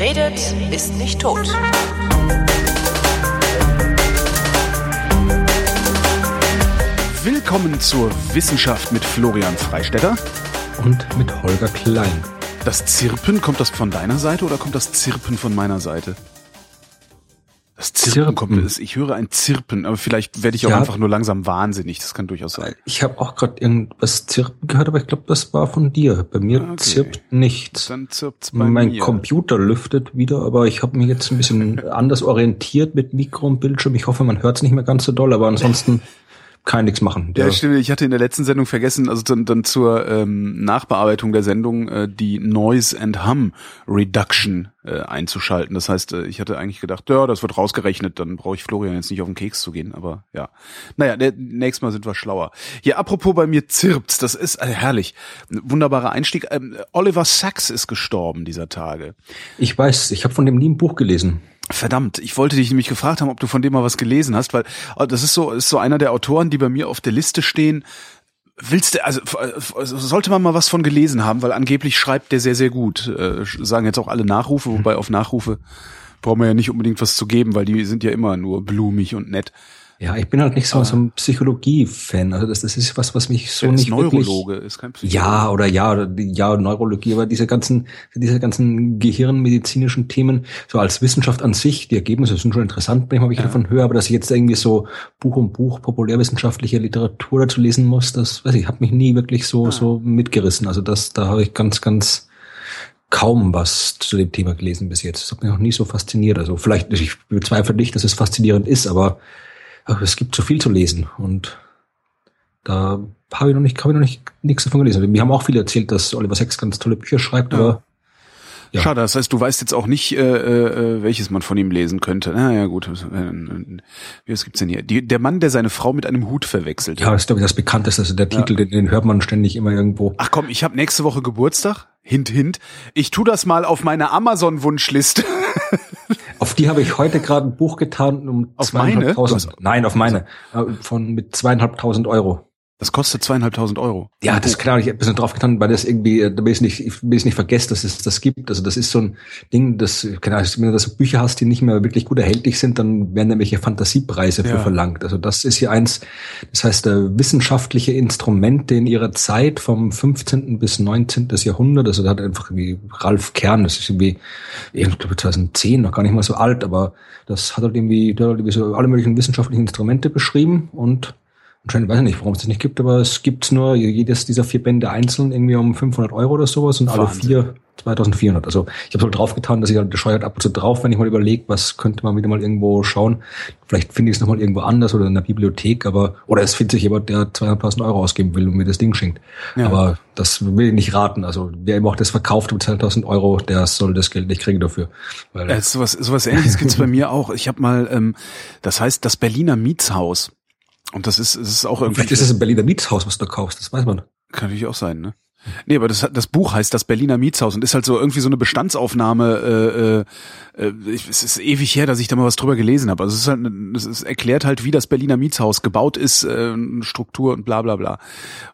Wer redet, ist nicht tot. Willkommen zur Wissenschaft mit Florian Freistetter. Und mit Holger Klein. Das Zirpen, kommt das von deiner Seite oder kommt das Zirpen von meiner Seite? Zirpen, Zirpen. kommt es. Ich höre ein Zirpen, aber vielleicht werde ich auch Ja. einfach nur langsam wahnsinnig. Das kann durchaus sein. Ich habe auch gerade irgendwas Zirpen gehört, aber ich glaube, das war von dir. Bei mir Okay. zirpt nichts. Dann zirpt's bei Mein mir. Computer lüftet wieder, aber ich habe mich jetzt ein bisschen anders orientiert mit Mikro und Bildschirm. Ich hoffe, man hört es nicht mehr ganz so doll, aber ansonsten kann ich nichts machen. Ja, Der- stimmt. Ich hatte in der letzten Sendung vergessen, also dann, dann zur ähm, Nachbearbeitung der Sendung äh, die Noise and Hum Reduction äh, einzuschalten. Das heißt, äh, ich hatte eigentlich gedacht, ja, das wird rausgerechnet, dann brauche ich Florian jetzt nicht auf den Keks zu gehen. Aber ja, naja, der, nächstes Mal sind wir schlauer. Ja, apropos bei mir zirpt's, das ist äh, herrlich. Wunderbarer Einstieg. Ähm, Oliver Sacks ist gestorben dieser Tage. ich weiß, ich habe von dem nie ein Buch gelesen. Verdammt, ich wollte dich nämlich gefragt haben, ob du von dem mal was gelesen hast, weil äh, das ist so ist so einer der Autoren, die bei mir auf der Liste stehen. Willst du, also sollte man mal was von gelesen haben, weil angeblich schreibt der sehr, sehr gut. Äh, sagen jetzt auch alle Nachrufe, wobei auf Nachrufe brauchen wir ja nicht unbedingt was zu geben, weil die sind ja immer nur blumig und nett. Ja, ich bin halt nicht so, so ein Psychologie-Fan. Also das, das ist was, was mich so nicht wirklich Neurologe, ist kein Psychologe. Ja, oder ja, oder ja, Neurologie, aber diese ganzen, diese ganzen gehirnmedizinischen Themen, so als Wissenschaft an sich, die Ergebnisse sind schon interessant, manchmal, wenn ich davon höre, aber dass ich jetzt irgendwie so Buch um Buch populärwissenschaftliche Literatur dazu lesen muss, das weiß ich, hat mich nie wirklich so, so mitgerissen. Also das, da habe ich ganz, ganz kaum was zu dem Thema gelesen bis jetzt. Das hat mich noch nie so fasziniert. Also vielleicht, ich bezweifle nicht, dass es faszinierend ist, aber ach, es gibt so viel zu lesen und da habe ich noch nicht, habe ich noch nicht nichts davon gelesen. Mir haben auch viele erzählt, dass Oliver Sacks ganz tolle Bücher schreibt, Ja. aber ja. Schade, das heißt, du weißt jetzt auch nicht, äh, äh, welches man von ihm lesen könnte. Na ja, gut. Äh, Was gibt's denn hier? Die, der Mann, der seine Frau mit einem Hut verwechselt. ja, das ist glaube ich das bekannteste. Also der Titel, den, den hört man ständig immer irgendwo. Ach komm, ich habe nächste Woche Geburtstag. Hint, hint. Ich tu das mal auf meine Amazon-Wunschliste. Auf die habe ich heute gerade ein Buch getan um Auf meine? Hast-. Nein, auf meine. Äh, Von mit zweieinhalbtausend Euro. Das kostet zweieinhalbtausend Euro. Ja, das klar, ich habe ein bisschen drauf getan, weil das irgendwie, äh, damit ich nicht, ich will es nicht vergessen, dass es das gibt. Also das ist so ein Ding, das, keine Ahnung, wenn du das Bücher hast, die nicht mehr wirklich gut erhältlich sind, dann werden nämlich Fantasiepreise für Ja. verlangt. Also das ist hier eins, das heißt, äh, wissenschaftliche Instrumente in ihrer Zeit vom 15. bis 19. Jahrhundert. Also da hat einfach wie Ralf Kern, das ist irgendwie, ich glaube 2010, noch gar nicht mal so alt, aber das hat halt irgendwie, der hat irgendwie so alle möglichen wissenschaftlichen Instrumente beschrieben und Anscheinend weiß ich nicht, warum es das nicht gibt, aber es gibt's nur jedes dieser vier Bände einzeln irgendwie um 500 Euro oder sowas und alle Wahnsinn. vier 2400. Also ich habe so draufgetan, dass ich halt scheuert ab und zu drauf, wenn ich mal überlege, was könnte man wieder mal irgendwo schauen. Vielleicht finde ich es nochmal irgendwo anders oder in der Bibliothek, aber oder es findet sich jemand, der 200.000 Euro ausgeben will und mir das Ding schenkt. Ja. Aber das will ich nicht raten. Also wer ihm auch das verkauft um 200.000 Euro, der soll das Geld nicht kriegen dafür. Weil, Äh, sowas, sowas ähnliches gibt's bei mir auch. Ich habe mal, ähm, das heißt das Berliner Mietshaus. Und das ist, es ist auch irgendwie. vielleicht ist es ein Berliner Mietshaus, was du kaufst, das weiß man. Kann natürlich auch sein, ne? Nee, aber das, das Buch heißt das Berliner Mietshaus und ist halt so irgendwie so eine Bestandsaufnahme. Äh, äh, ich- es ist ewig her, dass ich da mal was drüber gelesen habe. Also es ist halt, es ist erklärt halt, wie das Berliner Mietshaus gebaut ist, äh, Struktur und bla bla bla.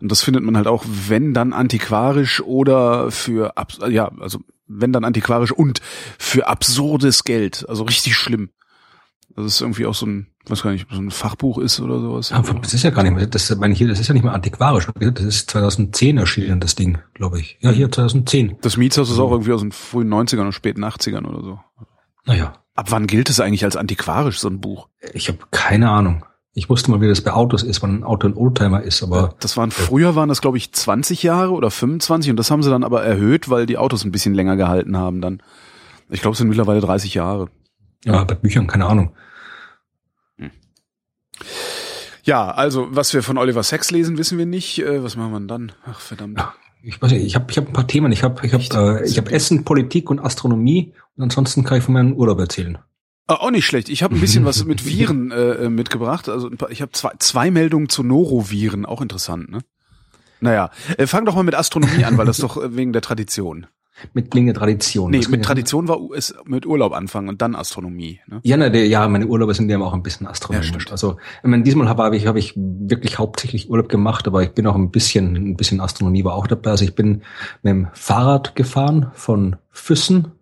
Und das findet man halt auch, wenn dann antiquarisch oder für ja, also wenn dann antiquarisch und für absurdes Geld. Also richtig schlimm. Das ist irgendwie auch so ein, weiß gar nicht, so ein Fachbuch ist oder sowas. Ja, das ist ja gar nicht mehr, das meine ich hier, das ist ja nicht mehr antiquarisch. Das ist 2010 erschienen, das Ding, glaube ich. Ja, hier 2010. Das Mietshaus ist auch irgendwie aus den frühen 90ern und späten 80ern oder so. Naja, Ab wann gilt es eigentlich als antiquarisch, so ein Buch? ich habe keine Ahnung. Ich wusste mal, wie das bei Autos ist, wann ein Auto ein Oldtimer ist, aber Das waren, früher waren das, glaube ich, 20 Jahre oder 25 und das haben sie dann aber erhöht, weil die Autos ein bisschen länger gehalten haben dann. Ich glaube, es sind mittlerweile 30 Jahre. ja, bei Büchern keine Ahnung. Ja, also, was wir von Oliver Sacks lesen, wissen wir nicht. Äh, was machen wir denn dann? Ach, verdammt. Ich weiß nicht, ich habe ich hab ein paar Themen. Ich habe ich hab, äh, ich hab Essen, Politik und Astronomie und ansonsten kann ich von meinem Urlaub erzählen. Ah, auch nicht schlecht. Ich habe ein bisschen was mit Viren äh, äh, mitgebracht. Also ein paar- ich habe zwei, zwei Meldungen zu Noroviren, auch interessant, ne? Naja, äh, fang doch mal mit Astronomie an, weil das doch äh, wegen der Tradition. Mit Klinge Tradition. Nee, Das mit Tradition war es mit Urlaub anfangen und dann Astronomie. Ne? Ja, na, der, ja, meine Urlaube sind ja auch ein bisschen astronomisch. Ja, also, ich meine, diesmal habe ich, habe ich wirklich hauptsächlich Urlaub gemacht, aber ich bin auch ein bisschen, ein bisschen Astronomie war auch dabei. Also ich bin mit dem Fahrrad gefahren von Füssen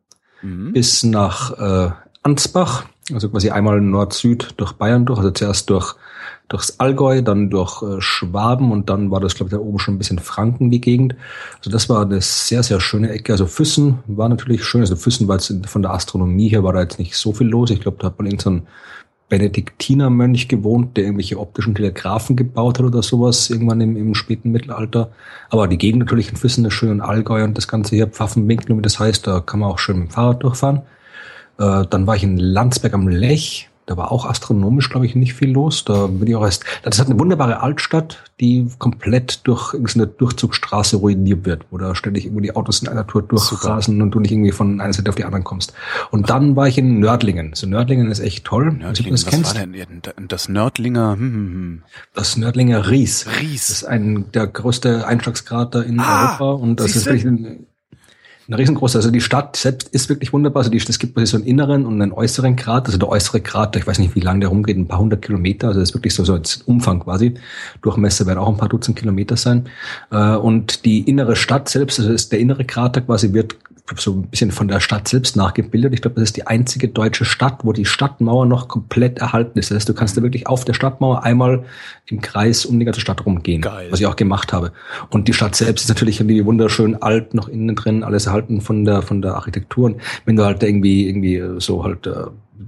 mhm. bis nach äh, Ansbach, also quasi einmal Nord-Süd durch Bayern durch, also zuerst durch durchs Allgäu, dann durch äh, Schwaben und dann war das, glaube ich, da oben schon ein bisschen Franken die Gegend. Also das war eine sehr, sehr schöne Ecke. Also Füssen war natürlich schön. Also Füssen war jetzt von der Astronomie her war da jetzt nicht so viel los. Ich glaube, da hat man irgendeinen Benediktinermönch gewohnt, der irgendwelche optischen Telegraphen gebaut hat oder sowas, irgendwann im, im späten Mittelalter. Aber die Gegend natürlich in Füssen ist schön und Allgäu und das Ganze hier, Pfaffenwinkel, wie das heißt, da kann man auch schön mit dem Fahrrad durchfahren. Äh, dann war ich in Landsberg am Lech, da war auch astronomisch, glaube ich, nicht viel los. Da bin ich auch erst. Das hat eine wunderbare Altstadt, die komplett durch irgendeine Durchzugsstraße ruiniert wird, wo da ständig irgendwo die Autos in einer Tour durchrasen und du nicht irgendwie von einer Seite auf die andere kommst. Und dann war ich in Nördlingen. So Nördlingen ist echt toll. Nördlingen, das was kennst. war denn das Nördlinger? Hm, hm, hm. Das Nördlinger Ries. Ries. Das ist ein der größte Einschlagskrater in ah, Europa und das ist wirklich ein, eine riesengroße, also die Stadt selbst ist wirklich wunderbar. Also die, es gibt so einen inneren und einen äußeren Krater. Also der äußere Krater, ich weiß nicht, wie lang der rumgeht, ein paar hundert Kilometer. Also das ist wirklich so, so als Umfang quasi. Durchmesser werden auch ein paar Dutzend Kilometer sein. Äh, und die innere Stadt selbst, also der innere Krater quasi wird so ein bisschen von der Stadt selbst nachgebildet. Ich glaube, das ist die einzige deutsche Stadt, wo die Stadtmauer noch komplett erhalten ist. Das heißt, du kannst da wirklich auf der Stadtmauer einmal im Kreis um die ganze Stadt rumgehen. Geil. Was ich auch gemacht habe. Und die Stadt selbst ist natürlich irgendwie wunderschön alt, noch innen drin, alles erhalten von der, von der Architektur. Und wenn du halt irgendwie, irgendwie so halt, äh,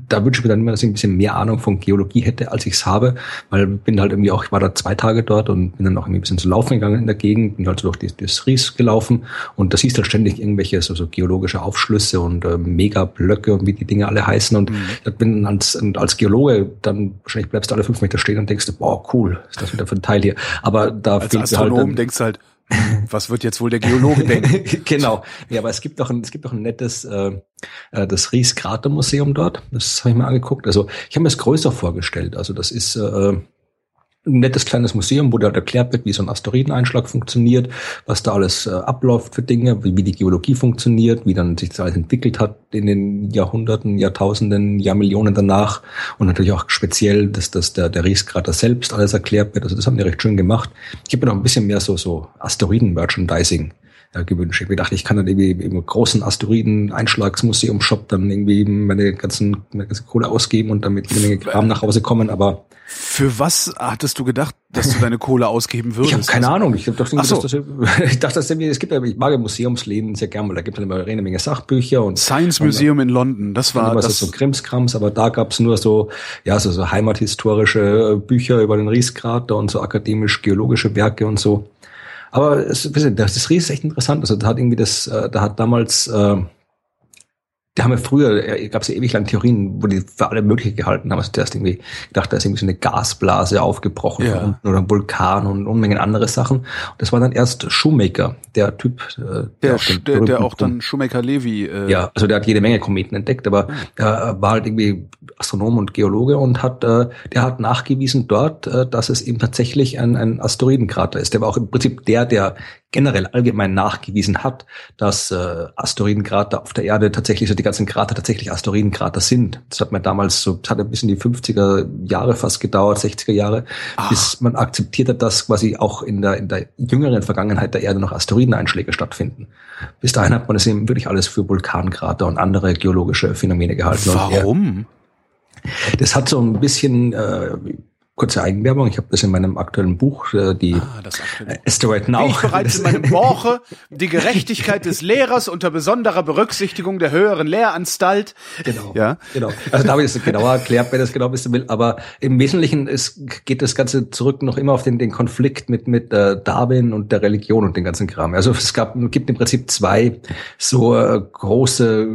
da wünsche ich mir dann immer, dass ich ein bisschen mehr Ahnung von Geologie hätte, als ich es habe, weil bin halt irgendwie auch, ich war da zwei Tage dort und bin dann auch irgendwie ein bisschen zu laufen gegangen in der Gegend, bin halt so durch die, das Ries gelaufen und da siehst du halt ständig irgendwelche so, so geologische Aufschlüsse und äh, Megablöcke und wie die Dinge alle heißen und mhm. ich bin als, als Geologe dann wahrscheinlich bleibst du alle fünf Meter stehen und denkst, boah, cool, ist das wieder für ein Teil hier. Aber da als Astronom halt denkst halt, was wird jetzt wohl der Geologe denken? genau. Ja, aber es gibt doch ein, es gibt doch ein nettes, äh, äh das Ries Krater Museum dort. Das habe ich mir angeguckt. Also ich habe mir es größer vorgestellt. Also das ist äh, ein nettes kleines Museum, wo da erklärt wird, wie so ein Asteroideneinschlag funktioniert, was da alles äh, abläuft für Dinge, wie, wie die Geologie funktioniert, wie dann sich das alles entwickelt hat in den Jahrhunderten, Jahrtausenden, Jahrmillionen danach und natürlich auch speziell, dass, dass der, der Rieskrater selbst alles erklärt wird. Also das haben die recht schön gemacht. Ich habe noch ein bisschen mehr so, so Asteroiden-Merchandising äh, gewünscht. Ich dachte, ich kann dann irgendwie im großen Asteroiden-Einschlagsmuseum-Shop dann irgendwie meine ganzen, meine ganze Kohle ausgeben und damit eine Menge Kram nach Hause kommen, aber für was hattest du gedacht, dass du deine Kohle ausgeben würdest? Ich habe keine Ahnung. Ich, doch so. das, ich dachte, dass es gibt, ich mag ja Museumsleben sehr gerne, weil da gibt es immer eine Menge Sachbücher und Science Museum in London. Das war das so Krimskrams, aber da gab es nur so ja so, so heimathistorische Bücher über den Rieskrater und so akademisch-geologische Werke und so. Aber es, das, ist echt interessant. Also da hat irgendwie das, äh, da hat damals äh, die haben ja früher, äh, gab es ja ewig lang Theorien, wo die für alle mögliche gehalten haben. Also zuerst irgendwie gedacht, da ist irgendwie so eine Gasblase aufgebrochen ja. unten oder ein Vulkan und Unmengen andere Sachen. Und das war dann erst Shoemaker, der Typ, äh, der, der, der, der auch dann Shoemaker Levy. Äh ja, also der hat jede Menge Kometen entdeckt, aber der war halt irgendwie Astronom und Geologe und hat, äh, der hat nachgewiesen dort, äh, dass es eben tatsächlich ein, ein Asteroidenkrater ist. Der war auch im Prinzip der, der generell allgemein nachgewiesen hat, dass äh, Asteroidenkrater auf der Erde tatsächlich so die ganzen Krater tatsächlich Asteroidenkrater sind. Das hat mir damals so, das hat ein bisschen die 50er Jahre fast gedauert, 60er Jahre, Ach. bis man akzeptiert hat, dass quasi auch in der, in der jüngeren Vergangenheit der Erde noch Asteroideneinschläge stattfinden. Bis dahin hat man es eben wirklich alles für Vulkankrater und andere geologische Phänomene gehalten. Warum? Das hat so ein bisschen äh, kurze Eigenwerbung. Ich habe das in meinem aktuellen Buch, äh, die ah. Asteroid Now. Wie ich bereits in meinem Buche die Gerechtigkeit des Lehrers unter besonderer Berücksichtigung der höheren Lehranstalt. Genau. Ja. Genau. Also da habe ich es genauer erklärt, wer das genau wissen will. Aber im Wesentlichen ist, geht das Ganze zurück noch immer auf den, den Konflikt mit mit äh, Darwin und der Religion und den ganzen Kram. Also es gab gibt im Prinzip zwei so äh, große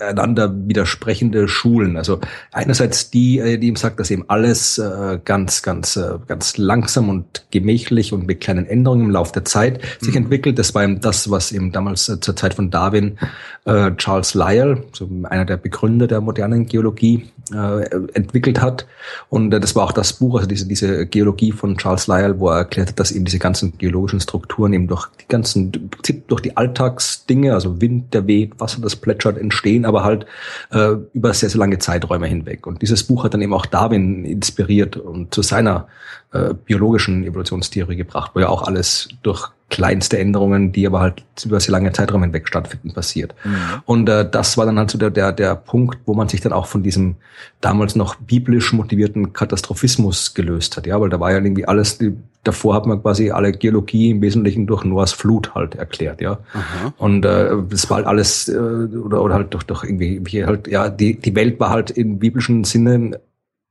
einander widersprechende Schulen. Also einerseits die, äh, die ihm sagt, dass eben alles äh, ganz, ganz, äh, ganz langsam und gemächlich und mit kleinen Änderungen im Laufe der Zeit sich mhm. entwickelt. Das war eben das, was eben damals äh, zur Zeit von Darwin äh, Charles Lyell, so einer der Begründer der modernen Geologie, äh, entwickelt hat. Und äh, das war auch das Buch, also diese, diese Geologie von Charles Lyell, wo er erklärt hat, dass eben diese ganzen geologischen Strukturen eben durch die ganzen, im Prinzip durch die Alltagsdinge, also Wind, der weht, Wasser, das plätschert, entstehen, aber halt äh, über sehr, sehr lange Zeiträume hinweg. Und dieses Buch hat dann eben auch Darwin inspiriert und zu seiner äh, biologischen Evolutionstheorie gebracht, wo ja auch alles durch kleinste Änderungen, die aber halt über sehr lange Zeitraum hinweg stattfinden, passiert. Mhm. Und äh, das war dann halt so der, der, der Punkt, wo man sich dann auch von diesem damals noch biblisch motivierten Katastrophismus gelöst hat. Ja, weil da war ja irgendwie alles, die, davor hat man quasi alle Geologie im Wesentlichen durch Noahs Flut halt erklärt, ja. Aha. Und äh, das war halt alles, äh, oder, oder halt durch, durch irgendwie, wie halt, ja, die, die Welt war halt im biblischen Sinne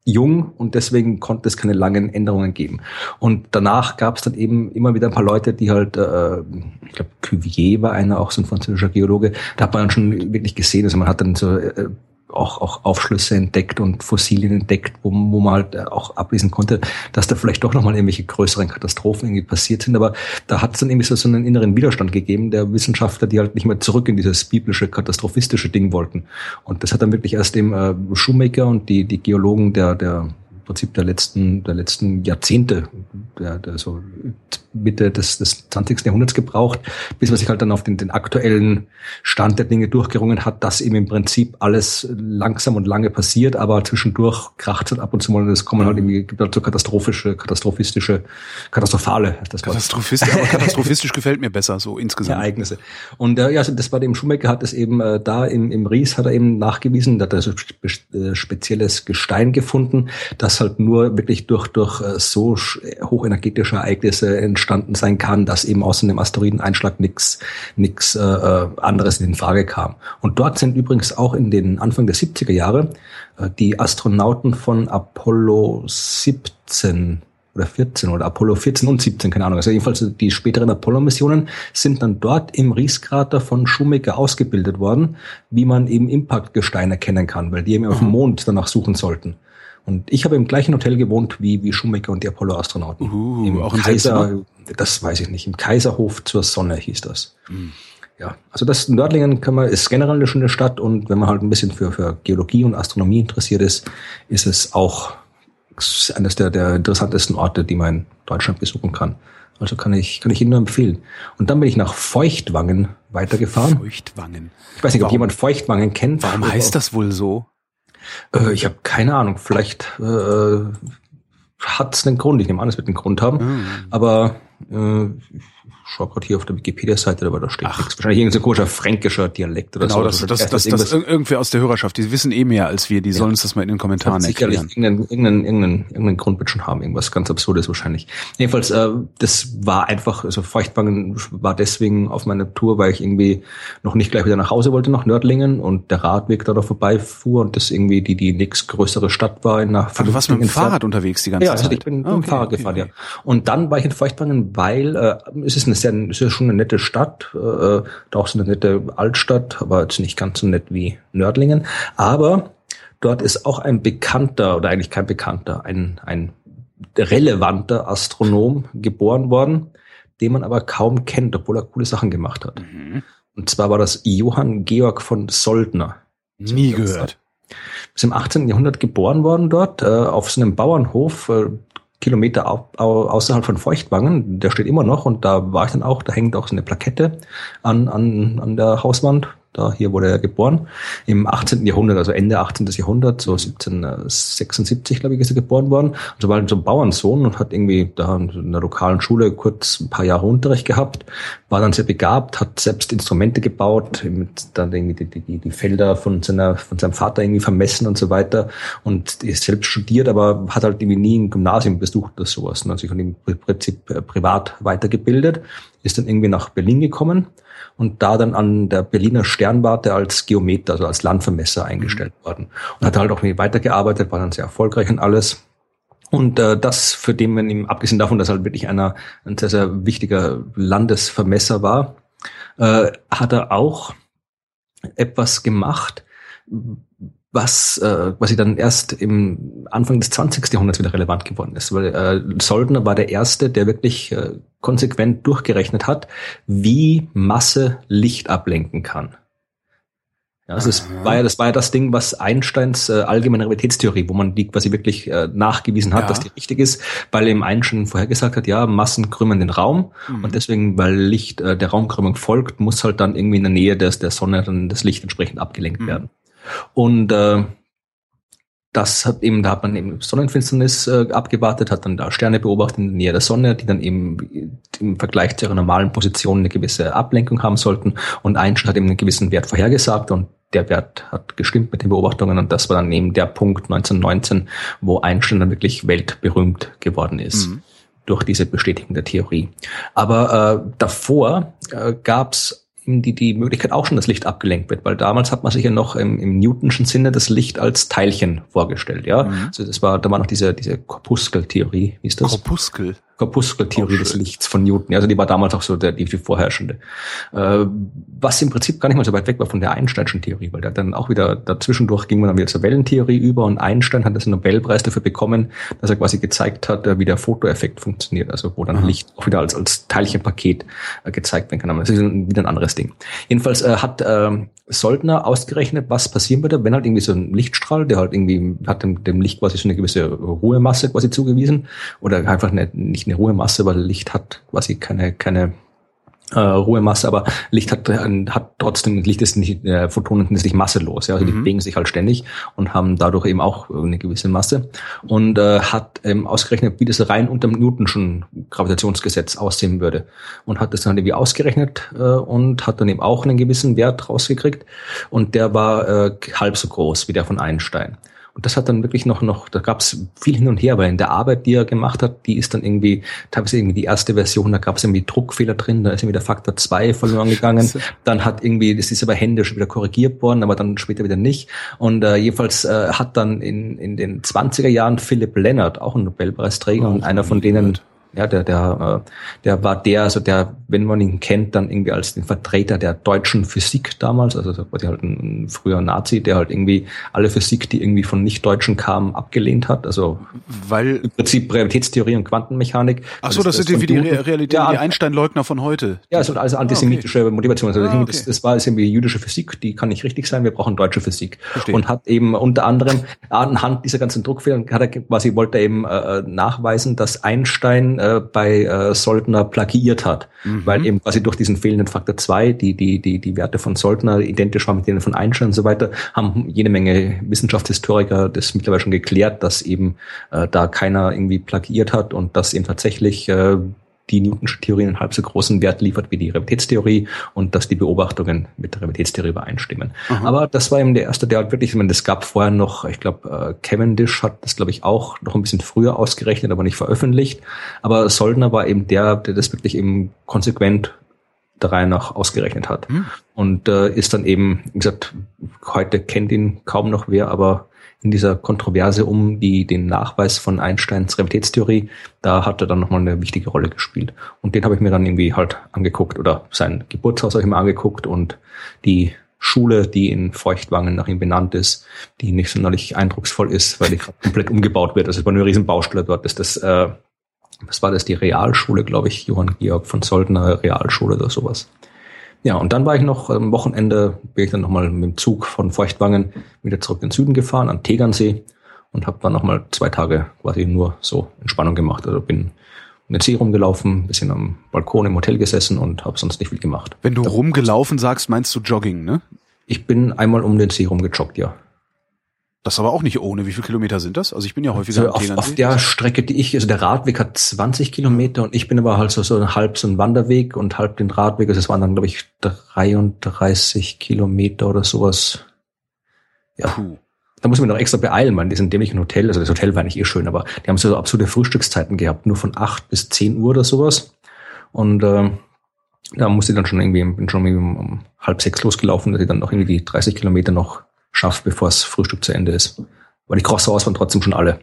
jung und deswegen konnte es keine langen Änderungen geben. Und danach gab es dann eben immer wieder ein paar Leute, die halt, äh, ich glaube, Cuvier war einer, auch so ein französischer Geologe, da hat man dann schon wirklich gesehen, also man hat dann so äh, auch, auch Aufschlüsse entdeckt und Fossilien entdeckt, wo, wo man halt äh, auch ablesen konnte, dass da vielleicht doch nochmal irgendwelche größeren Katastrophen irgendwie passiert sind. Aber da hat es dann irgendwie so, so einen inneren Widerstand gegeben der Wissenschaftler, die halt nicht mehr zurück in dieses biblische, katastrophistische Ding wollten. Und das hat dann wirklich erst dem äh, Shoemaker und die, die Geologen der, der Prinzip der letzten, der letzten Jahrzehnte, der, der so Mitte des, des 20. Jahrhunderts gebraucht, bis man sich halt dann auf den, den aktuellen Stand der Dinge durchgerungen hat, dass eben im Prinzip alles langsam und lange passiert, aber zwischendurch kracht es halt ab und zu mal und es kommen halt irgendwie, gibt halt so katastrophische, katastrophistische, katastrophale. Das Katastrophistisch, aber katastrophistisch gefällt mir besser, so insgesamt. Ereignisse. Und äh, ja, also das war dem Schumacher hat es eben äh, da im, im Ries hat er eben nachgewiesen, da hat er so äh, spezielles Gestein gefunden, halt nur wirklich durch, durch äh, so hochenergetische Ereignisse entstanden sein kann, dass eben außer dem Asteroideneinschlag nichts nix, äh, äh, anderes in Frage kam. Und dort sind übrigens auch in den Anfang der 70er Jahre äh, die Astronauten von Apollo 17 oder 14 oder Apollo 14 und 17, keine Ahnung. Also jedenfalls die späteren Apollo-Missionen sind dann dort im Rieskrater von Schumacher ausgebildet worden, wie man eben Impactgestein erkennen kann, weil die eben auf dem mhm. Mond danach suchen sollten. Und ich habe im gleichen Hotel gewohnt wie, wie Schumacher und die Apollo-Astronauten. Uh, Im auch Kaiser, das weiß ich nicht, im Kaiserhof zur Sonne hieß das. Mhm. Ja, also das Nördlingen kann man, ist generell eine schöne Stadt und wenn man halt ein bisschen für, für Geologie und Astronomie interessiert ist, ist es auch eines der, der interessantesten Orte, die man in Deutschland besuchen kann. Also kann ich, kann ich Ihnen nur empfehlen. Und dann bin ich nach Feuchtwangen weitergefahren. Feuchtwangen. Ich weiß nicht, ob jemand Feuchtwangen kennt. Warum heißt das wohl so? Äh, ich habe keine Ahnung. Vielleicht äh, hat es einen Grund. Ich nehme an, es wird einen Grund haben. Mhm. Aber äh, schau gerade hier auf der Wikipedia-Seite, aber da steht Ach. nichts. Wahrscheinlich irgendein komischer fränkischer Dialekt oder genau, so. Genau, das, das, das, das, das irgendwer aus der Hörerschaft, die wissen eh mehr als wir, die ja. sollen uns das mal in den Kommentaren sicherlich erklären. Sicherlich irgendeinen, irgendeinen, irgendeinen Grund wird schon haben, irgendwas ganz Absurdes wahrscheinlich. Jedenfalls, äh, das war einfach, also Feuchtwangen war deswegen auf meiner Tour, weil ich irgendwie noch nicht gleich wieder nach Hause wollte, nach Nördlingen und der Radweg da, vorbeifuhr und das irgendwie die, die nächst größere Stadt war in einer du warst mit dem Fahrrad unterwegs die ganze ja, also Zeit? Ja, ich bin okay, mit dem Fahrrad okay, gefahren, okay. ja. Und dann war ich in Feuchtwangen, weil äh, es ist eine sehr, ist schon eine nette Stadt, äh, auch so eine nette Altstadt, aber jetzt nicht ganz so nett wie Nördlingen. Aber dort ist auch ein bekannter, oder eigentlich kein bekannter, ein, ein relevanter Astronom geboren worden, den man aber kaum kennt, obwohl er coole Sachen gemacht hat. Mhm. Und zwar war das Johann Georg von Soldner. Nie gehört. Ist im 18. Jahrhundert geboren worden dort, äh, auf so einem Bauernhof, äh, Kilometer au außerhalb von Feuchtwangen. Der steht immer noch und da war ich dann auch, da hängt auch so eine Plakette an, an, an der Hauswand da hier wurde er geboren. Im 18. Jahrhundert, also Ende 18. Jahrhundert, so 1776, glaube ich, ist er geboren worden. Also war so ein Bauernsohn und hat irgendwie da in der lokalen Schule kurz ein paar Jahre Unterricht gehabt, war dann sehr begabt, hat selbst Instrumente gebaut, dann irgendwie die, die, die Felder von seiner, von seinem Vater irgendwie vermessen und so weiter und ist selbst studiert, aber hat halt irgendwie nie ein Gymnasium besucht oder sowas. Und hat sich im Prinzip äh, privat weitergebildet, ist dann irgendwie nach Berlin gekommen und da dann an der Berliner Sternwarte als Geometer, also als Landvermesser eingestellt mhm. worden. Und hat halt auch weitergearbeitet, war dann sehr erfolgreich und alles. Und äh, das, für den man ihm, abgesehen davon, dass er halt wirklich einer, ein sehr, sehr wichtiger Landesvermesser war, äh, hat er auch etwas gemacht, was äh, quasi dann erst im Anfang des 20. Jahrhunderts wieder relevant geworden ist. Weil äh, Soldner war der Erste, der wirklich äh, konsequent durchgerechnet hat, wie Masse Licht ablenken kann. Ja, also das war ja das war ja das Ding, was Einsteins äh, allgemeine Realitätstheorie, wo man die quasi wirklich äh, nachgewiesen hat, ja. dass die richtig ist, weil eben Einstein vorhergesagt hat, ja, Massen krümmen den Raum mhm. und deswegen, weil Licht äh, der Raumkrümmung folgt, muss halt dann irgendwie in der Nähe des, der Sonne dann das Licht entsprechend abgelenkt mhm. werden. Und äh, das hat eben, da hat man eben Sonnenfinsternis äh, abgewartet, hat dann da Sterne beobachtet in der Nähe der Sonne, die dann eben im Vergleich zu ihrer normalen Position eine gewisse Ablenkung haben sollten. Und Einstein hat eben einen gewissen Wert vorhergesagt und der Wert hat gestimmt mit den Beobachtungen und das war dann eben der Punkt 1919, wo Einstein dann wirklich weltberühmt geworden ist. Mhm. durch diese Bestätigung der Theorie. Aber äh, davor äh, gab es die, die Möglichkeit auch schon das Licht abgelenkt wird, weil damals hat man sich ja noch im, im Newtonschen Sinne das Licht als Teilchen vorgestellt, ja. Mhm. Also das war, da war noch diese, diese Korpuskeltheorie, wie ist das? Korpuskel. Korpuskeltheorie des Lichts von Newton. Also die war damals auch so der, die, die vorherrschende. Äh, was im Prinzip gar nicht mal so weit weg war von der Einsteinschen Theorie, weil da dann auch wieder dazwischendurch ging man dann wieder zur Wellentheorie über und Einstein hat das einen Nobelpreis dafür bekommen, dass er quasi gezeigt hat, äh, wie der Fotoeffekt funktioniert, also wo dann mhm. Licht auch wieder als, als Teilchenpaket äh, gezeigt werden kann. Aber das ist wieder ein anderes Ding. Jedenfalls äh, hat äh, Soldner ausgerechnet, was passieren würde, wenn halt irgendwie so ein Lichtstrahl, der halt irgendwie hat dem, dem Licht quasi so eine gewisse Ruhemasse quasi zugewiesen oder einfach eine, nicht eine Ruhemasse, weil Licht hat quasi keine, keine äh, Ruhemasse, aber Licht hat, hat trotzdem, Licht ist nicht, äh, Photonen sind nicht masselos, ja, also mhm. die bewegen sich halt ständig und haben dadurch eben auch eine gewisse Masse und äh, hat ähm, ausgerechnet, wie das rein unter dem Newtonschen Gravitationsgesetz aussehen würde und hat das dann irgendwie ausgerechnet äh, und hat dann eben auch einen gewissen Wert rausgekriegt und der war äh, halb so groß wie der von Einstein. Und das hat dann wirklich noch, noch, da gab es viel hin und her, weil in der Arbeit, die er gemacht hat, die ist dann irgendwie, teilweise irgendwie die erste Version, da gab es irgendwie Druckfehler drin, da ist irgendwie der Faktor 2 verloren gegangen. dann hat irgendwie, das ist aber händisch wieder korrigiert worden, aber dann später wieder nicht. Und äh, jedenfalls äh, hat dann in, in den 20er Jahren Philipp Lennart, auch ein Nobelpreisträger oh, und einer von denen, ja, der, der, äh, der war der, also der, wenn man ihn kennt, dann irgendwie als den Vertreter der deutschen Physik damals, also quasi halt ein, ein früher Nazi, der halt irgendwie alle Physik, die irgendwie von Nicht-Deutschen kamen, abgelehnt hat. Also weil im Prinzip Realitätstheorie und Quantenmechanik. Ach so, das, das sind wie die Realität, ja, die Einstein-Leugner von heute. Ja, also alles antisemitische ah, okay. Motivation. Also ah, okay. das, das war jetzt irgendwie jüdische Physik, die kann nicht richtig sein, wir brauchen deutsche Physik. Verstehe. Und hat eben unter anderem anhand dieser ganzen Druckfehler, hat er quasi wollte er eben äh, nachweisen, dass Einstein äh, bei äh, Soldner plagiiert hat, mhm. weil eben quasi durch diesen fehlenden Faktor 2 die, die, die, die Werte von Soldner identisch waren mit denen von Einstein und so weiter, haben jede Menge Wissenschaftshistoriker das mittlerweile schon geklärt, dass eben äh, da keiner irgendwie plagiiert hat und dass eben tatsächlich äh, die Newtonsche Theorie einen halb so großen Wert liefert wie die Realitätstheorie und dass die Beobachtungen mit der Realitätstheorie übereinstimmen. Mhm. Aber das war eben der erste, der halt wirklich, ich meine, das gab vorher noch, ich glaube, äh, Cavendish hat das, glaube ich, auch noch ein bisschen früher ausgerechnet, aber nicht veröffentlicht. Aber Soldner war eben der, der das wirklich eben konsequent der Reihe nach ausgerechnet hat. Mhm. Und äh, ist dann eben, wie gesagt, heute kennt ihn kaum noch wer, aber in dieser Kontroverse um die, den Nachweis von Einsteins Realitätstheorie, da hat er dann nochmal eine wichtige Rolle gespielt. Und den habe ich mir dann irgendwie halt angeguckt oder sein Geburtshaus habe ich mir angeguckt und die Schule, die in Feuchtwangen nach ihm benannt ist, die nicht sonderlich eindrucksvoll ist, weil die komplett umgebaut wird. Also es war nur eine riesen Baustelle dort. Das, das, äh, was war das, die Realschule, glaube ich, Johann Georg von Soldner Realschule oder sowas. Ja, und dann war ich noch am Wochenende, bin ich dann nochmal mit dem Zug von Feuchtwangen wieder zurück in den Süden gefahren, an Tegernsee und habe dann nochmal zwei Tage quasi nur so Entspannung gemacht. Also bin um den See rumgelaufen, bisschen am Balkon im Hotel gesessen und habe sonst nicht viel gemacht. Wenn du rumgelaufen sagst, meinst du Jogging, ne? Ich bin einmal um den See rumgejoggt, ja. Das aber auch nicht ohne. Wie viele Kilometer sind das? Also ich bin ja häufiger also auf, auf der Strecke, die ich, also der Radweg hat 20 Kilometer und ich bin aber halt so, so halb so ein Wanderweg und halb den Radweg. Also es waren dann, glaube ich, 33 Kilometer oder sowas. Ja. Puh. Da muss ich mich noch extra beeilen, weil in diesem dämlichen Hotel, also das Hotel war nicht eh schön, aber die haben so absolute Frühstückszeiten gehabt, nur von acht bis zehn Uhr oder sowas. Und äh, da musste ich dann schon irgendwie, bin schon irgendwie um, um halb sechs losgelaufen, dass ich dann noch irgendwie die 30 Kilometer noch schafft, bevor das Frühstück zu Ende ist. Weil die Croissants waren trotzdem schon alle.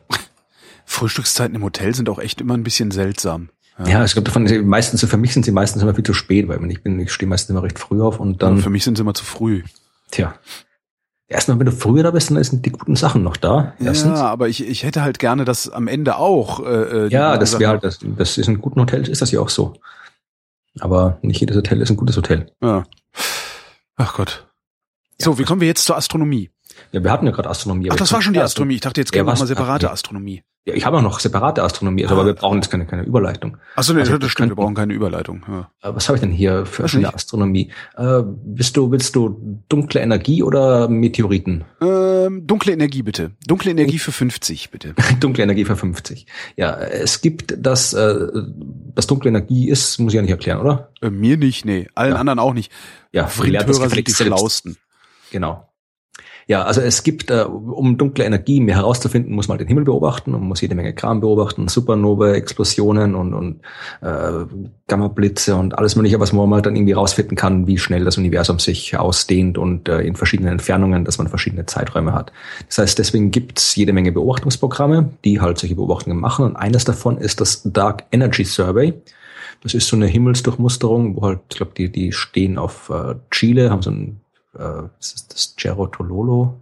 Frühstückszeiten im Hotel sind auch echt immer ein bisschen seltsam. Ja, ja ich glaube, davon meistens für mich sind sie meistens immer viel zu spät, weil ich bin, ich stehe meistens immer recht früh auf und dann. Ja, für mich sind sie immer zu früh. Tja. Erstmal, wenn du früher da bist, dann sind die guten Sachen noch da. Erstens. Ja, aber ich, ich hätte halt gerne das am Ende auch. Äh, äh ja, das wäre halt, das, das ist in guten Hotels ist das ja auch so. Aber nicht jedes Hotel ist ein gutes Hotel. Ja. Ach Gott. So, wie kommen wir jetzt zur Astronomie? Ja, wir hatten ja gerade Astronomie. Ach, das war schon die Astronomie. Ich dachte, jetzt gehen wir mal separate Astronomie. Ja, ich habe auch noch separate Astronomie, also, aber wir brauchen jetzt keine, keine Überleitung. Achso, nee, Also, das stimmt, wir brauchen keine Überleitung. Ja. Äh, Was habe ich denn hier für nicht. Astronomie? Äh, bist du, willst du dunkle Energie oder Meteoriten? Ähm, dunkle Energie bitte. Dunkle Energie für 50 bitte. dunkle Energie für 50. Ja, es gibt das, äh, das dunkle Energie ist, muss ich ja nicht erklären, oder? Äh, mir nicht, nee. Allen Ja. anderen auch nicht. Ja, Vrindhörer sind die schlausten. Genau. Ja, also es gibt, äh, um dunkle Energie mehr herauszufinden, muss man den Himmel beobachten und muss jede Menge Kram beobachten, Supernova, Explosionen und, und äh, Gamma-Blitze und alles mögliche, was man mal dann irgendwie rausfinden kann, wie schnell das Universum sich ausdehnt und äh, in verschiedenen Entfernungen, dass man verschiedene Zeiträume hat. Das heißt, deswegen gibt's jede Menge Beobachtungsprogramme, die halt solche Beobachtungen machen und eines davon ist das Dark Energy Survey. Das ist so eine Himmelsdurchmusterung, wo halt, ich glaube, die, die stehen auf äh, Chile, haben so ein äh, das ist das Cerro Tololo,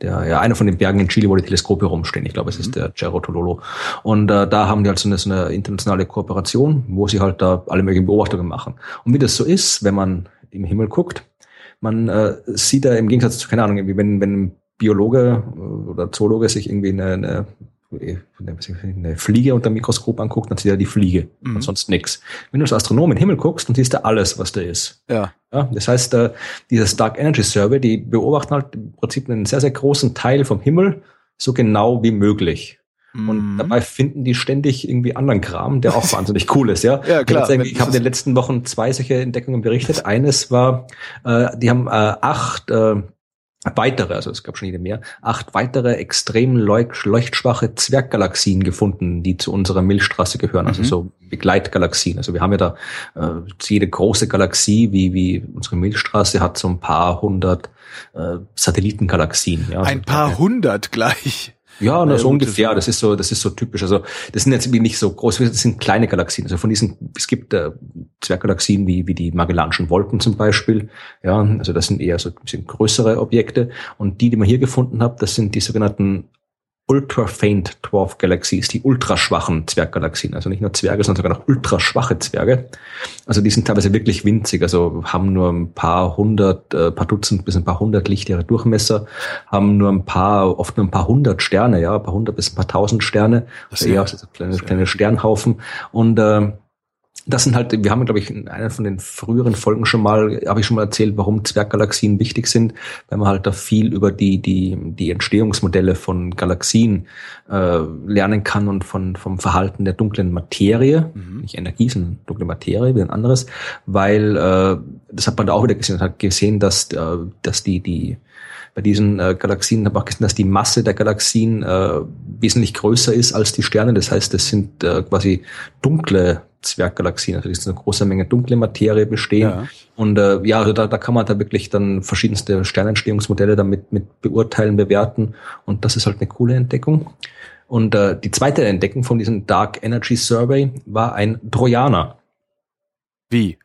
der, ja, einer von den Bergen in Chile, wo die Teleskope rumstehen. Ich glaube, es ist der Cerro Tololo. Und äh, da haben die halt so eine, so eine internationale Kooperation, wo sie halt da alle möglichen Beobachtungen machen. Und wie das so ist, wenn man im Himmel guckt, man äh, sieht da im Gegensatz zu, keine Ahnung, irgendwie, wenn, wenn ein Biologe äh, oder Zoologe sich irgendwie eine, eine eine Fliege unter dem Mikroskop anguckt, dann sieht er die Fliege Mhm. und sonst nichts. Wenn du als Astronom in den Himmel guckst, dann siehst du alles, was da ist. Ja. Ja, das heißt, äh, dieses Dark Energy Survey, die beobachten halt im Prinzip einen sehr, sehr großen Teil vom Himmel so genau wie möglich. Und Mhm. dabei finden die ständig irgendwie anderen Kram, der auch wahnsinnig cool ist, ja. Ja, klar. Ich, ich habe in den letzten Wochen zwei solche Entdeckungen berichtet. Eines war, äh, die haben äh, acht äh, weitere, also es gab schon jede mehr, acht weitere extrem leuch leuchtschwache Zwerggalaxien gefunden, die zu unserer Milchstraße gehören, also Mhm. so Begleitgalaxien. Also wir haben ja da äh, jede große Galaxie, wie, wie unsere Milchstraße, hat so ein paar hundert äh, Satellitengalaxien. Ja, Ein Also paar hundert gleich. Ja, na, Ja, so ungefähr. das- Das ist so, das ist so typisch. Also das sind jetzt irgendwie nicht so groß, das sind kleine Galaxien. Also von diesen, es gibt äh, Zwerggalaxien wie wie die Magellanischen Wolken zum Beispiel. Ja, also das sind eher so ein bisschen größere Objekte. Und die, die man hier gefunden hat, das sind die sogenannten Ultra Faint Dwarf Galaxies, die ultraschwachen Zwerggalaxien. Also nicht nur Zwerge, sondern sogar noch ultraschwache Zwerge. Also die sind teilweise wirklich winzig, also haben nur ein paar hundert, äh, paar Dutzend bis ein paar hundert Lichtjahre Durchmesser, haben nur ein paar, oft nur ein paar hundert Sterne, ja, ein paar hundert bis ein paar tausend Sterne, Das also eher ja- so kleine, kleine Sternhaufen. Und äh, das sind halt, wir haben, glaube ich, in einer von den früheren Folgen schon mal, habe ich schon mal erzählt, warum Zwerggalaxien wichtig sind, weil man halt da viel über die, die, die Entstehungsmodelle von Galaxien äh, lernen kann und von, vom Verhalten der dunklen Materie, Mhm. nicht Energie, sondern dunkle Materie, wie ein anderes, weil äh, das hat man da auch wieder gesehen, hat gesehen, dass, äh, dass die, die bei diesen äh, Galaxien hat man auch gesehen, dass die Masse der Galaxien äh, wesentlich größer ist als die Sterne. Das heißt, es sind äh, quasi dunkle Zwerggalaxien, also sind eine große Menge dunkle Materie bestehen. Ja. Und äh, ja, also da, da kann man da wirklich dann verschiedenste Sternentstehungsmodelle damit mit beurteilen, bewerten. Und das ist halt eine coole Entdeckung. Und äh, die zweite Entdeckung von diesem Dark Energy Survey war ein Trojaner. Wie?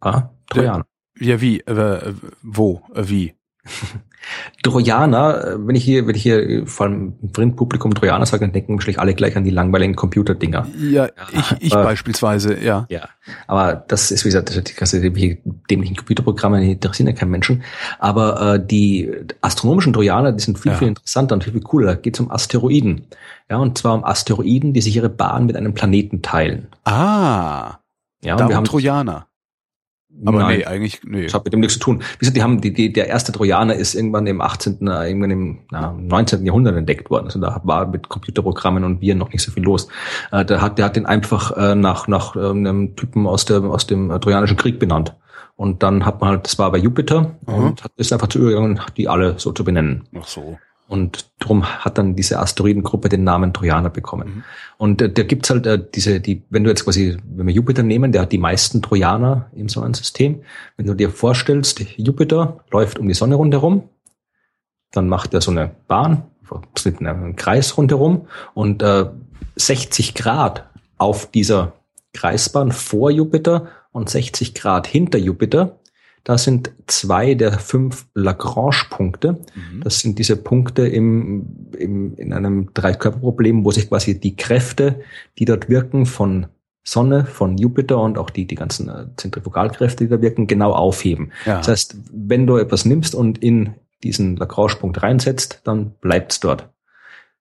Ah, Trojaner. Ja, wie? Äh, äh, wo? Äh, wie? Trojaner, äh, wenn ich hier, wenn ich hier äh, vor allem im Printpublikum Trojaner sage, dann denken wahrscheinlich alle gleich an die langweiligen Computerdinger. Ja, ich, ich äh, beispielsweise, ja. Ja, aber das ist, wie gesagt, das ist die ganze dämlichen Computerprogramme, die interessieren ja keinen Menschen. Aber äh, die astronomischen Trojaner, die sind viel, Ja. viel interessanter und viel, viel cooler. Da geht es um Asteroiden. Ja, und zwar um Asteroiden, die sich ihre Bahn mit einem Planeten teilen. Ah, Ja, und wir haben Trojaner. Aber Nein, nee, eigentlich, nee. Das hat mit dem nichts zu tun. Wie gesagt, die haben, die, die, der erste Trojaner ist irgendwann im 18., äh, irgendwann im na, 19. Jahrhundert entdeckt worden. Also da war mit Computerprogrammen und Viren noch nicht so viel los. Äh, der hat, der hat den einfach äh, nach, nach äh, einem Typen aus dem, aus dem äh, Trojanischen Krieg benannt. Und dann hat man halt, das war bei Jupiter Mhm. und hat, ist einfach zu übergegangen, die alle so zu benennen. Ach so. Und darum hat dann diese Asteroidengruppe den Namen Trojaner bekommen. Mhm. Und äh, da gibt's halt äh, diese, die, wenn du jetzt quasi, wenn wir Jupiter nehmen, der hat die meisten Trojaner im Sonnensystem. Wenn du dir vorstellst, Jupiter läuft um die Sonne rundherum, dann macht er so eine Bahn, mit einem Kreis rundherum und äh, 60 Grad auf dieser Kreisbahn vor Jupiter und 60 Grad hinter Jupiter. Da sind zwei der fünf Lagrange-Punkte. Mhm. Das sind diese Punkte im, im, in einem Dreikörperproblem, wo sich quasi die Kräfte, die dort wirken, von Sonne, von Jupiter und auch die, die ganzen äh, Zentrifugalkräfte, die da wirken, genau aufheben. Ja. Das heißt, wenn du etwas nimmst und in diesen Lagrange-Punkt reinsetzt, dann bleibt's dort.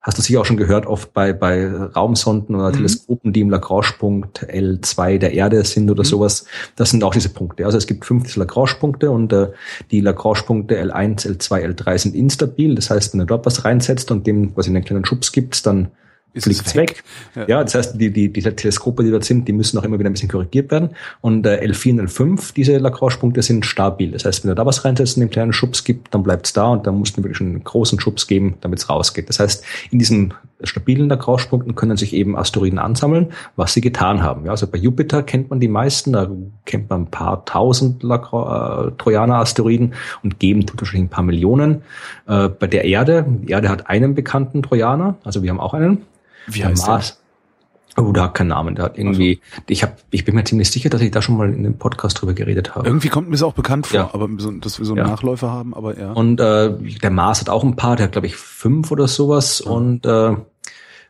Hast du sicher auch schon gehört, oft bei, bei Raumsonden oder mhm. Teleskopen, die im Lagrange-Punkt L2 der Erde sind oder mhm. sowas. Das sind auch diese Punkte. Also es gibt fünf Lagrange-Punkte und äh, die Lagrange-Punkte L1, L2, L3 sind instabil. Das heißt, wenn du dort was reinsetzt und dem quasi einen kleinen Schubs gibt, dann ist fliegt es weg. weg. Ja. ja. das heißt, die, die, die Teleskope, die dort sind, die müssen auch immer wieder ein bisschen korrigiert werden. Und äh, L4 und L5, diese Lagrange-Punkte sind stabil. Das heißt, wenn du da was reinsetzt und einen kleinen Schubs gibt, dann bleibt es da und dann musst du wirklich einen großen Schubs geben, damit es rausgeht. Das heißt, in diesen stabilen Lagrange-Punkten können sich eben Asteroiden ansammeln, was sie getan haben. Ja, also bei Jupiter kennt man die meisten, da kennt man ein paar tausend Lagrange, äh, Trojaner-Asteroiden und geben tut wahrscheinlich ein paar Millionen. Äh, bei der Erde, die Erde hat einen bekannten Trojaner, also wir haben auch einen. Wie heißt Mars. Der? Oh, da hat keinen Namen. Der hat irgendwie, also. ich habe, ich bin mir ziemlich sicher, dass ich da schon mal in dem Podcast drüber geredet habe. Irgendwie kommt mir das auch bekannt vor, ja. aber so, dass wir so einen ja. Nachläufer haben, aber ja. Und äh, der Mars hat auch ein paar, der hat glaube ich fünf oder sowas. Ja. Und äh,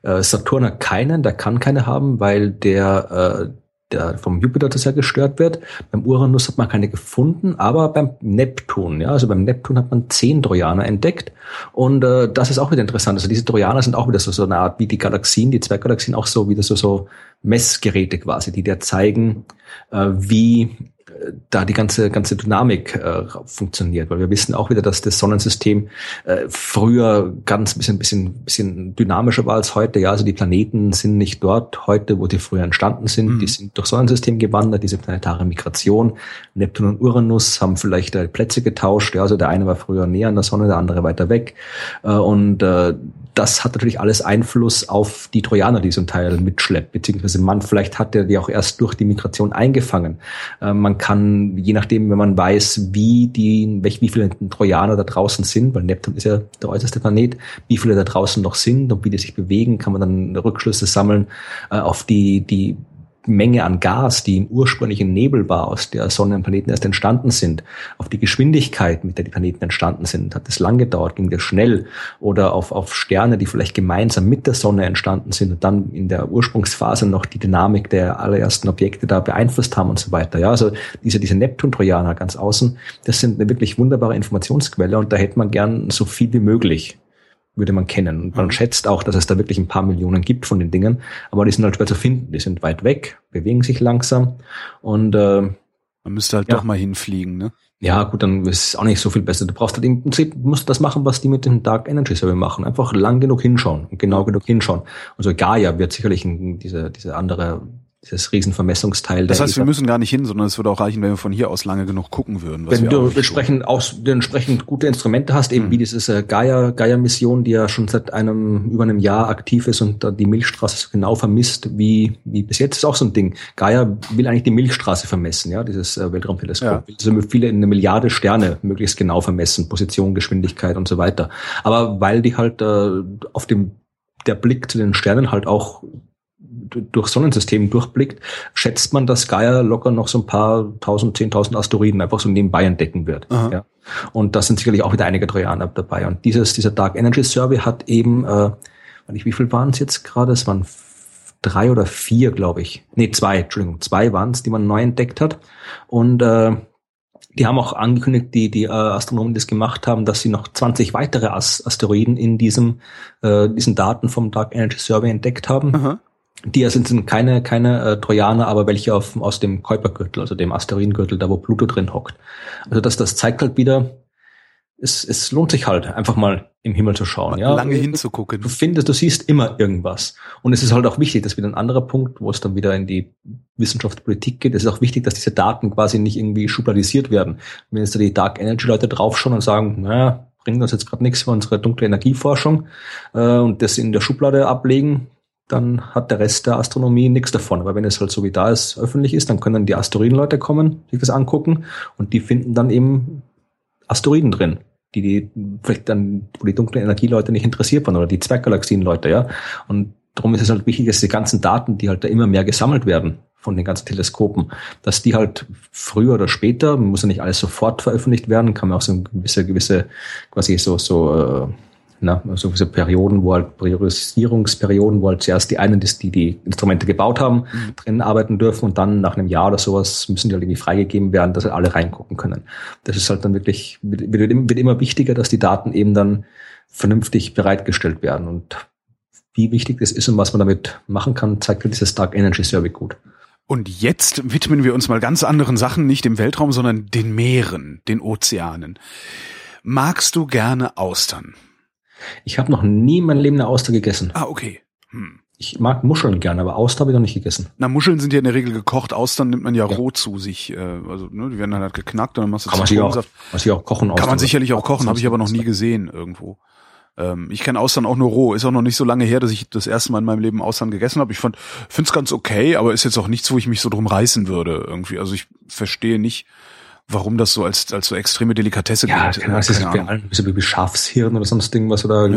äh, Saturn hat keinen, der kann keine haben, weil der äh, der vom Jupiter das ja gestört wird. Beim Uranus hat man keine gefunden, aber beim Neptun, ja, also beim Neptun hat man zehn Trojaner entdeckt und äh, das ist auch wieder interessant. Also diese Trojaner sind auch wieder so, so eine Art wie die Galaxien, die zwei Galaxien auch so wieder so so Messgeräte quasi, die dir zeigen, äh, wie da die ganze ganze Dynamik äh, funktioniert, weil wir wissen auch wieder, dass das Sonnensystem äh, früher ganz bisschen bisschen bisschen dynamischer war als heute. Ja, also die Planeten sind nicht dort heute, wo die früher entstanden sind. Mhm. Die sind durch Sonnensystem gewandert. Diese planetare Migration. Neptun und Uranus haben vielleicht äh, Plätze getauscht. Ja, also der eine war früher näher an der Sonne, der andere weiter weg. Äh, und äh, das hat natürlich alles Einfluss auf die Trojaner, die zum Teil mitschleppt, beziehungsweise man vielleicht hat der die auch erst durch die Migration eingefangen. Äh, man kann, je nachdem, wenn man weiß, wie die, welch, wie viele Trojaner da draußen sind, weil Neptun ist ja der äußerste Planet, wie viele da draußen noch sind und wie die sich bewegen, kann man dann Rückschlüsse sammeln äh, auf die, die Menge an Gas, die im ursprünglichen Nebel war, aus der Sonne und Planeten erst entstanden sind, auf die Geschwindigkeit, mit der die Planeten entstanden sind, hat es lang gedauert, ging das schnell, oder auf, auf Sterne, die vielleicht gemeinsam mit der Sonne entstanden sind und dann in der Ursprungsphase noch die Dynamik der allerersten Objekte da beeinflusst haben und so weiter. Ja, also diese, diese Neptun-Trojaner ganz außen, das sind eine wirklich wunderbare Informationsquelle und da hätte man gern so viel wie möglich würde man kennen. Und man mhm. schätzt auch, dass es da wirklich ein paar Millionen gibt von den Dingen, aber die sind halt schwer zu finden. Die sind weit weg, bewegen sich langsam und äh, man müsste halt ja. doch mal hinfliegen, ne? Ja, gut, dann ist es auch nicht so viel besser. Du brauchst halt im Prinzip, musst das machen, was die mit dem Dark Energy Survey machen. Einfach lang genug hinschauen und genau genug hinschauen. Also Gaia wird sicherlich ein, diese, diese andere dieses Riesenvermessungsteil. Das heißt, wir müssen gar nicht hin, sondern es würde auch reichen, wenn wir von hier aus lange genug gucken würden. wenn du entsprechend, aus, entsprechend gute Instrumente hast, eben mhm. wie dieses äh, Gaia, Gaia-Mission, die ja schon seit einem, über einem Jahr aktiv ist und die Milchstraße genau vermisst, wie, wie bis jetzt ist auch so ein Ding. Gaia will eigentlich die Milchstraße vermessen, ja, dieses äh, Weltraumteleskop. Ja. Will also viele, eine Milliarde Sterne möglichst genau vermessen, Position, Geschwindigkeit und so weiter. Aber weil die halt äh, auf dem der Blick zu den Sternen halt auch durch Sonnensystem durchblickt, schätzt man, dass Gaia locker noch so ein paar tausend, zehntausend Asteroiden einfach so nebenbei entdecken wird. Ja. Und da sind sicherlich auch wieder einige Trojaner dabei. Und dieses, dieser Dark Energy Survey hat eben, äh, nicht, wie viel waren es jetzt gerade? Es waren drei oder vier, glaube ich. Nee, zwei, Entschuldigung, zwei waren es, die man neu entdeckt hat. Und äh, die haben auch angekündigt, die, die äh, Astronomen, die das gemacht haben, dass sie noch 20 weitere As Asteroiden in diesem, äh, diesen Daten vom Dark Energy Survey entdeckt haben. Aha. Die sind, sind keine, keine äh, Trojaner, aber welche auf, aus dem Kuipergürtel, also dem Asteroidengürtel, da wo Pluto drin hockt. Also das, das zeigt halt wieder, es, es lohnt sich halt, einfach mal im Himmel zu schauen. Ja? Lange hinzugucken. Du findest, du siehst immer irgendwas. Und es ist halt auch wichtig, das ist wieder ein anderer Punkt, wo es dann wieder in die Wissenschaftspolitik geht. Es ist auch wichtig, dass diese Daten quasi nicht irgendwie schubladisiert werden. Wenn jetzt da die Dark Energy Leute draufschauen und sagen, naja, bringt uns jetzt gerade nichts für unsere dunkle Energieforschung äh, und das in der Schublade ablegen, dann hat der Rest der Astronomie nichts davon. Aber wenn es halt so wie da ist, öffentlich ist, dann können die Asteroidenleute kommen, sich das angucken und die finden dann eben Asteroiden drin, die, die vielleicht dann, wo die dunklen Energieleute nicht interessiert waren oder die Zwerggalaxienleute, ja. Und darum ist es halt wichtig, dass die ganzen Daten, die halt da immer mehr gesammelt werden von den ganzen Teleskopen, dass die halt früher oder später, muss ja nicht alles sofort veröffentlicht werden, kann man auch so gewisse, gewisse, quasi so, so, äh, na, also diese Perioden, wo halt Priorisierungsperioden, wo halt zuerst die einen, die die Instrumente gebaut haben, mhm. drin arbeiten dürfen und dann nach einem Jahr oder sowas müssen die halt irgendwie freigegeben werden, dass halt alle reingucken können. Das ist halt dann wirklich, wird, wird immer wichtiger, dass die Daten eben dann vernünftig bereitgestellt werden und wie wichtig das ist und was man damit machen kann, zeigt ja dieses Dark Energy Survey gut. Und jetzt widmen wir uns mal ganz anderen Sachen, nicht dem Weltraum, sondern den Meeren, den Ozeanen. Magst du gerne Austern? Ich habe noch nie in meinem Leben eine Auster gegessen. Ah, okay. Hm. Ich mag Muscheln gerne, aber Austern habe ich noch nicht gegessen. Na, Muscheln sind ja in der Regel gekocht, Austern nimmt man ja, ja. roh zu sich. Äh, also, ne, die werden dann halt geknackt und dann machst du kann man, sich auch, kann man auch kochen. Kann man sicherlich auch kochen, habe ich aber noch nie gesehen irgendwo. Ähm, ich kenne Austern auch nur roh. Ist auch noch nicht so lange her, dass ich das erste Mal in meinem Leben Austern gegessen habe. Ich fand, finde es ganz okay, aber ist jetzt auch nichts, wo ich mich so drum reißen würde irgendwie. Also ich verstehe nicht, warum das so als, als so extreme Delikatesse ja, gilt. Ja, das ist ein bisschen wie Schafshirn oder sonst irgendwas oder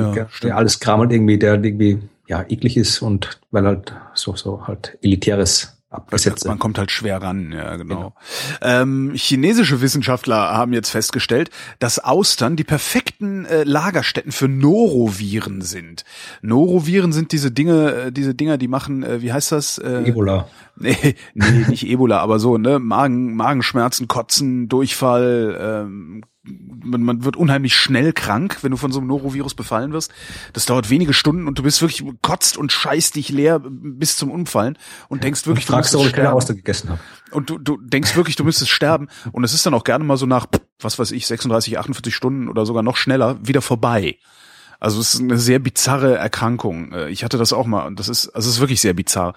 ja, alles Kram halt irgendwie, der irgendwie ja eklig ist und weil halt so so halt elitäres abgesetzt Man kommt halt schwer ran, ja genau. genau. Ähm, chinesische Wissenschaftler haben jetzt festgestellt, dass Austern die perfekten äh, Lagerstätten für Noroviren sind. Noroviren sind diese Dinge, äh, diese Dinger, die machen, äh, wie heißt das? Äh, Ebola. Nee, nee, nicht Ebola, aber so, ne? Magen, Magenschmerzen, Kotzen, Durchfall, ähm, man, man wird unheimlich schnell krank, wenn du von so einem Norovirus befallen wirst. Das dauert wenige Stunden und du bist wirklich kotzt und scheißt dich leer bis zum Umfallen und denkst wirklich, und fragst du, ob ich keine gegessen habe. Und du, du denkst wirklich, du müsstest sterben. Und es ist dann auch gerne mal so nach, was weiß ich, 36, 48 Stunden oder sogar noch schneller wieder vorbei. Also es ist eine sehr bizarre Erkrankung. Äh, ich hatte das auch mal und das ist, also es ist wirklich sehr bizarr.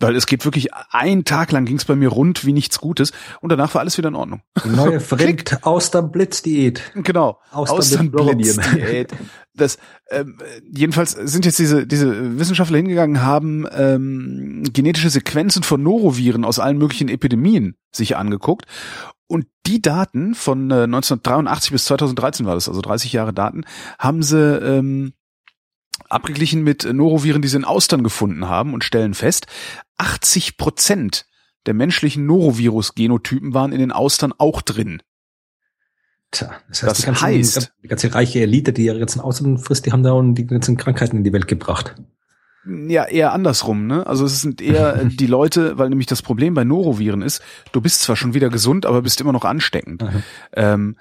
Weil es geht wirklich, einen Tag lang ging es bei mir rund wie nichts Gutes und danach war alles wieder in Ordnung. Die neue Frind Austernblitz-Diät. Genau. Austernblitz-Diät. Das, ähm, jedenfalls sind jetzt diese, diese Wissenschaftler hingegangen, haben ähm, genetische Sequenzen von Noroviren aus allen möglichen Epidemien sich angeguckt und die Daten von äh, 1983 bis 2013 war das, also 30 Jahre Daten, haben sie ähm, abgeglichen mit Noroviren, die sie in Austern gefunden haben und stellen fest, 80 Prozent der menschlichen Norovirus-Genotypen waren in den Austern auch drin. Tja, das heißt, das die, ganzen, heißt, die ganze reiche Elite, die ihre ganzen Austern frisst, die haben da die ganzen Krankheiten in die Welt gebracht. Ja, eher andersrum, ne? Also es sind eher die Leute, weil nämlich das Problem bei Noroviren ist, du bist zwar schon wieder gesund, aber bist immer noch ansteckend. Ähm,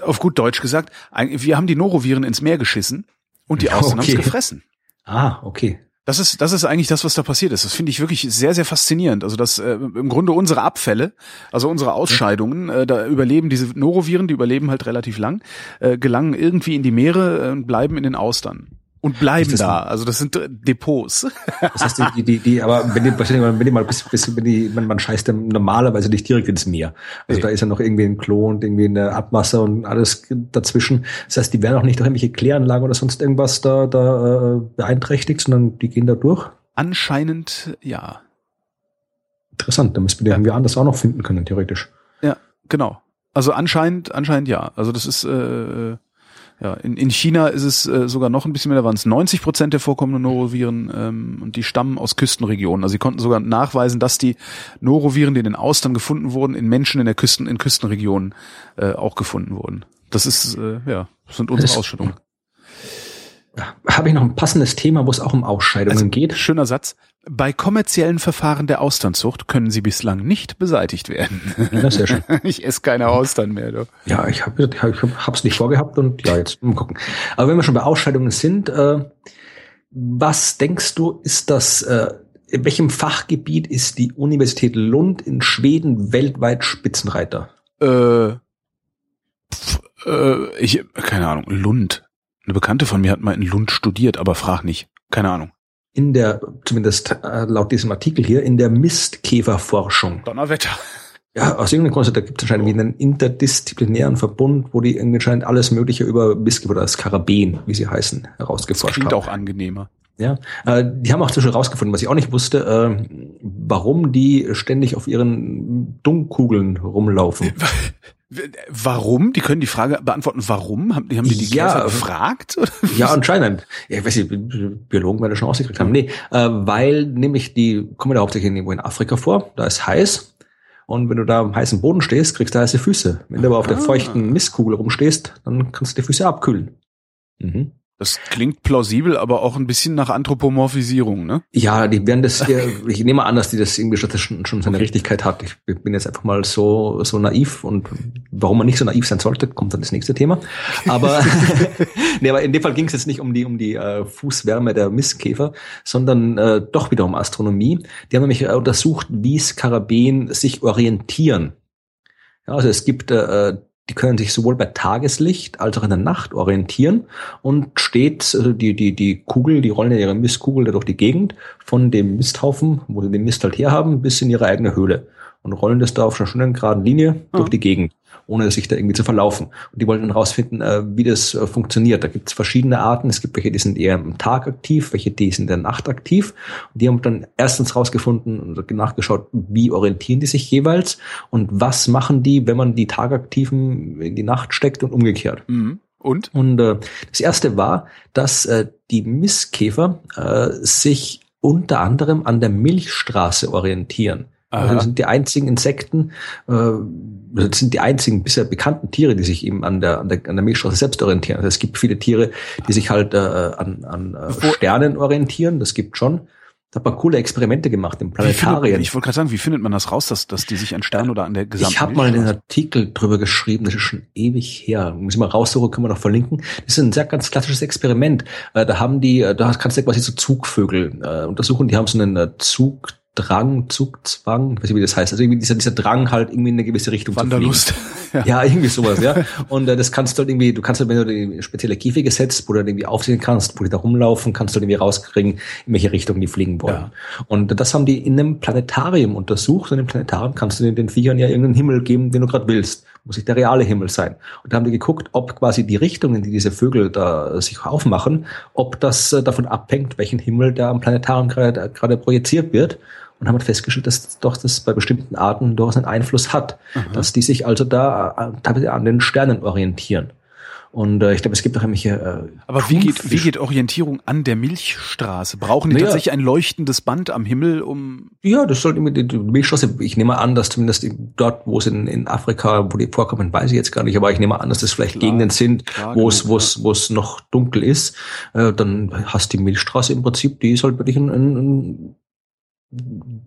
auf gut Deutsch gesagt, wir haben die Noroviren ins Meer geschissen und die Austern okay. haben es gefressen. Ah, okay. Das ist, das ist eigentlich das, was da passiert ist. Das finde ich wirklich sehr, sehr faszinierend. Also, dass äh, im Grunde unsere Abfälle, also unsere Ausscheidungen, äh, da überleben diese Noroviren, die überleben halt relativ lang, äh, gelangen irgendwie in die Meere und bleiben in den Austern und bleiben da. Also das sind Depots. Das heißt, die, die, die, aber wenn die, wenn die mal bis, bis wenn die, man, man scheißt dann normalerweise nicht direkt ins Meer. Also nee. da ist ja noch irgendwie ein Klo und irgendwie eine Abwasser und alles dazwischen. Das heißt, die werden auch nicht durch irgendwelche Kläranlagen oder sonst irgendwas da, da äh, beeinträchtigt, sondern die gehen da durch. Anscheinend ja. Interessant, da müssen wir die ja. irgendwie anders auch noch finden können, theoretisch. Ja, genau. Also anscheinend, anscheinend ja. Also das ist äh, ja, in, in China ist es äh, sogar noch ein bisschen mehr, da waren es 90 Prozent der vorkommenden Noroviren ähm, und die stammen aus Küstenregionen. Also sie konnten sogar nachweisen, dass die Noroviren, die in den Austern gefunden wurden, in Menschen in der Küsten, in Küstenregionen äh, auch gefunden wurden. Das ist, äh, ja, das sind unsere Ausschüttungen. Habe ich noch ein passendes Thema, wo es auch um Ausscheidungen also, geht? Schöner Satz. Bei kommerziellen Verfahren der Austernzucht können sie bislang nicht beseitigt werden. Ja, sehr schön. Ich esse keine Austern mehr. Du. Ja, ich habe ich hab's nicht vorgehabt und ja, jetzt mal gucken. Aber wenn wir schon bei Ausscheidungen sind, äh, was denkst du, ist das, äh, in welchem Fachgebiet ist die Universität Lund in Schweden weltweit Spitzenreiter? Äh, pf, äh, ich, keine Ahnung, Lund. Eine Bekannte von mir hat mal in Lund studiert, aber frag nicht. Keine Ahnung in der, zumindest äh, laut diesem Artikel hier, in der Mistkäferforschung. Donnerwetter. Ja, aus irgendeinem Grund, da gibt es anscheinend oh. einen interdisziplinären Verbund, wo die anscheinend alles Mögliche über Mistkäfer oder Skarabäen, wie sie heißen, herausgeforscht das klingt haben. auch angenehmer. Ja, äh, die haben auch zwischen herausgefunden, was ich auch nicht wusste, äh, warum die ständig auf ihren Dunkkugeln rumlaufen. Warum? Die können die Frage beantworten, warum? Haben die, haben die, die ja, Käfer gefragt? Ja, anscheinend. Ja, ich weiß nicht, Biologen werden das schon ausgekriegt haben. Nee, äh, weil nämlich die kommen da hauptsächlich irgendwo in Afrika vor, da ist heiß. Und wenn du da am heißen Boden stehst, kriegst du heiße Füße. Wenn du aber auf der ah. feuchten Mistkugel rumstehst, dann kannst du die Füße abkühlen. Mhm. Das klingt plausibel, aber auch ein bisschen nach Anthropomorphisierung, ne? Ja, die werden das, ich nehme an, dass die das irgendwie schon, schon seine okay. Richtigkeit hat. Ich bin jetzt einfach mal so, so naiv und warum man nicht so naiv sein sollte, kommt dann das nächste Thema. Aber, nee, aber in dem Fall ging es jetzt nicht um die, um die äh, Fußwärme der Mistkäfer, sondern äh, doch wieder um Astronomie. Die haben nämlich äh, untersucht, wie Skarabäen sich orientieren. Ja, also es gibt äh, die können sich sowohl bei Tageslicht als auch in der Nacht orientieren und steht also die, die, die Kugel, die rollen ja ihre Mistkugel da durch die Gegend von dem Misthaufen, wo sie den Mist halt herhaben, bis in ihre eigene Höhle und rollen das da auf einer schönen geraden Linie durch ah. die Gegend ohne sich da irgendwie zu verlaufen. Und die wollten dann rausfinden, äh, wie das äh, funktioniert. Da gibt es verschiedene Arten. Es gibt welche, die sind eher am Tag aktiv, welche, die sind in der Nacht aktiv. Und die haben dann erstens rausgefunden und nachgeschaut, wie orientieren die sich jeweils und was machen die, wenn man die Tagaktiven in die Nacht steckt und umgekehrt. Mhm. Und? Und äh, das erste war, dass äh, die Misskäfer äh, sich unter anderem an der Milchstraße orientieren. Also das sind die einzigen Insekten, äh, das sind die einzigen bisher bekannten Tiere, die sich eben an der, an der, an der Milchstraße selbst orientieren. Also es gibt viele Tiere, die sich halt äh, an, an äh, Sternen orientieren, das gibt schon. Da hat man coole Experimente gemacht im Planetarium. Findet, ich wollte gerade sagen, wie findet man das raus, dass, dass die sich an Sternen oder an der gesamten Ich habe mal einen Artikel drüber geschrieben, das ist schon ewig her. Muss ich mal raussuchen, können wir noch verlinken. Das ist ein sehr ganz klassisches Experiment. Äh, da haben die, äh, da kannst du quasi so Zugvögel äh, untersuchen, die haben so einen Zug Drang, Zugzwang, ich weiß nicht, wie das heißt, also irgendwie dieser, dieser Drang halt irgendwie in eine gewisse Richtung Wanderlust. zu fliegen. ja. ja, irgendwie sowas, ja. Und äh, das kannst du halt irgendwie, du kannst halt, wenn du die spezielle Käfige setzt, wo du dann irgendwie aufsehen kannst, wo die da rumlaufen, kannst du halt irgendwie rauskriegen, in welche Richtung die fliegen wollen. Ja. Und das haben die in einem Planetarium untersucht und im Planetarium kannst du den, den Viechern ja irgendeinen Himmel geben, den du gerade willst. Muss nicht der reale Himmel sein. Und da haben die geguckt, ob quasi die Richtungen, die diese Vögel da sich aufmachen, ob das äh, davon abhängt, welchen Himmel da am Planetarium gerade gerade projiziert wird und haben halt festgestellt, dass doch das bei bestimmten Arten durchaus einen Einfluss hat, Aha. dass die sich also da teilweise an den Sternen orientieren. Und äh, ich glaube, es gibt auch irgendwelche. Äh, Aber wie geht, wie geht Orientierung an der Milchstraße? Brauchen die naja. tatsächlich ein leuchtendes Band am Himmel, um. Ja, das sollte irgendwie die, die Milchstraße, ich nehme an, dass zumindest dort, wo es in, in Afrika, wo die vorkommen, weiß ich jetzt gar nicht, aber ich nehme an, dass das vielleicht klar, Gegenden sind, wo es, wo es, wo es noch dunkel ist. Äh, dann hast die Milchstraße im Prinzip, die ist halt wirklich ein, ein, ein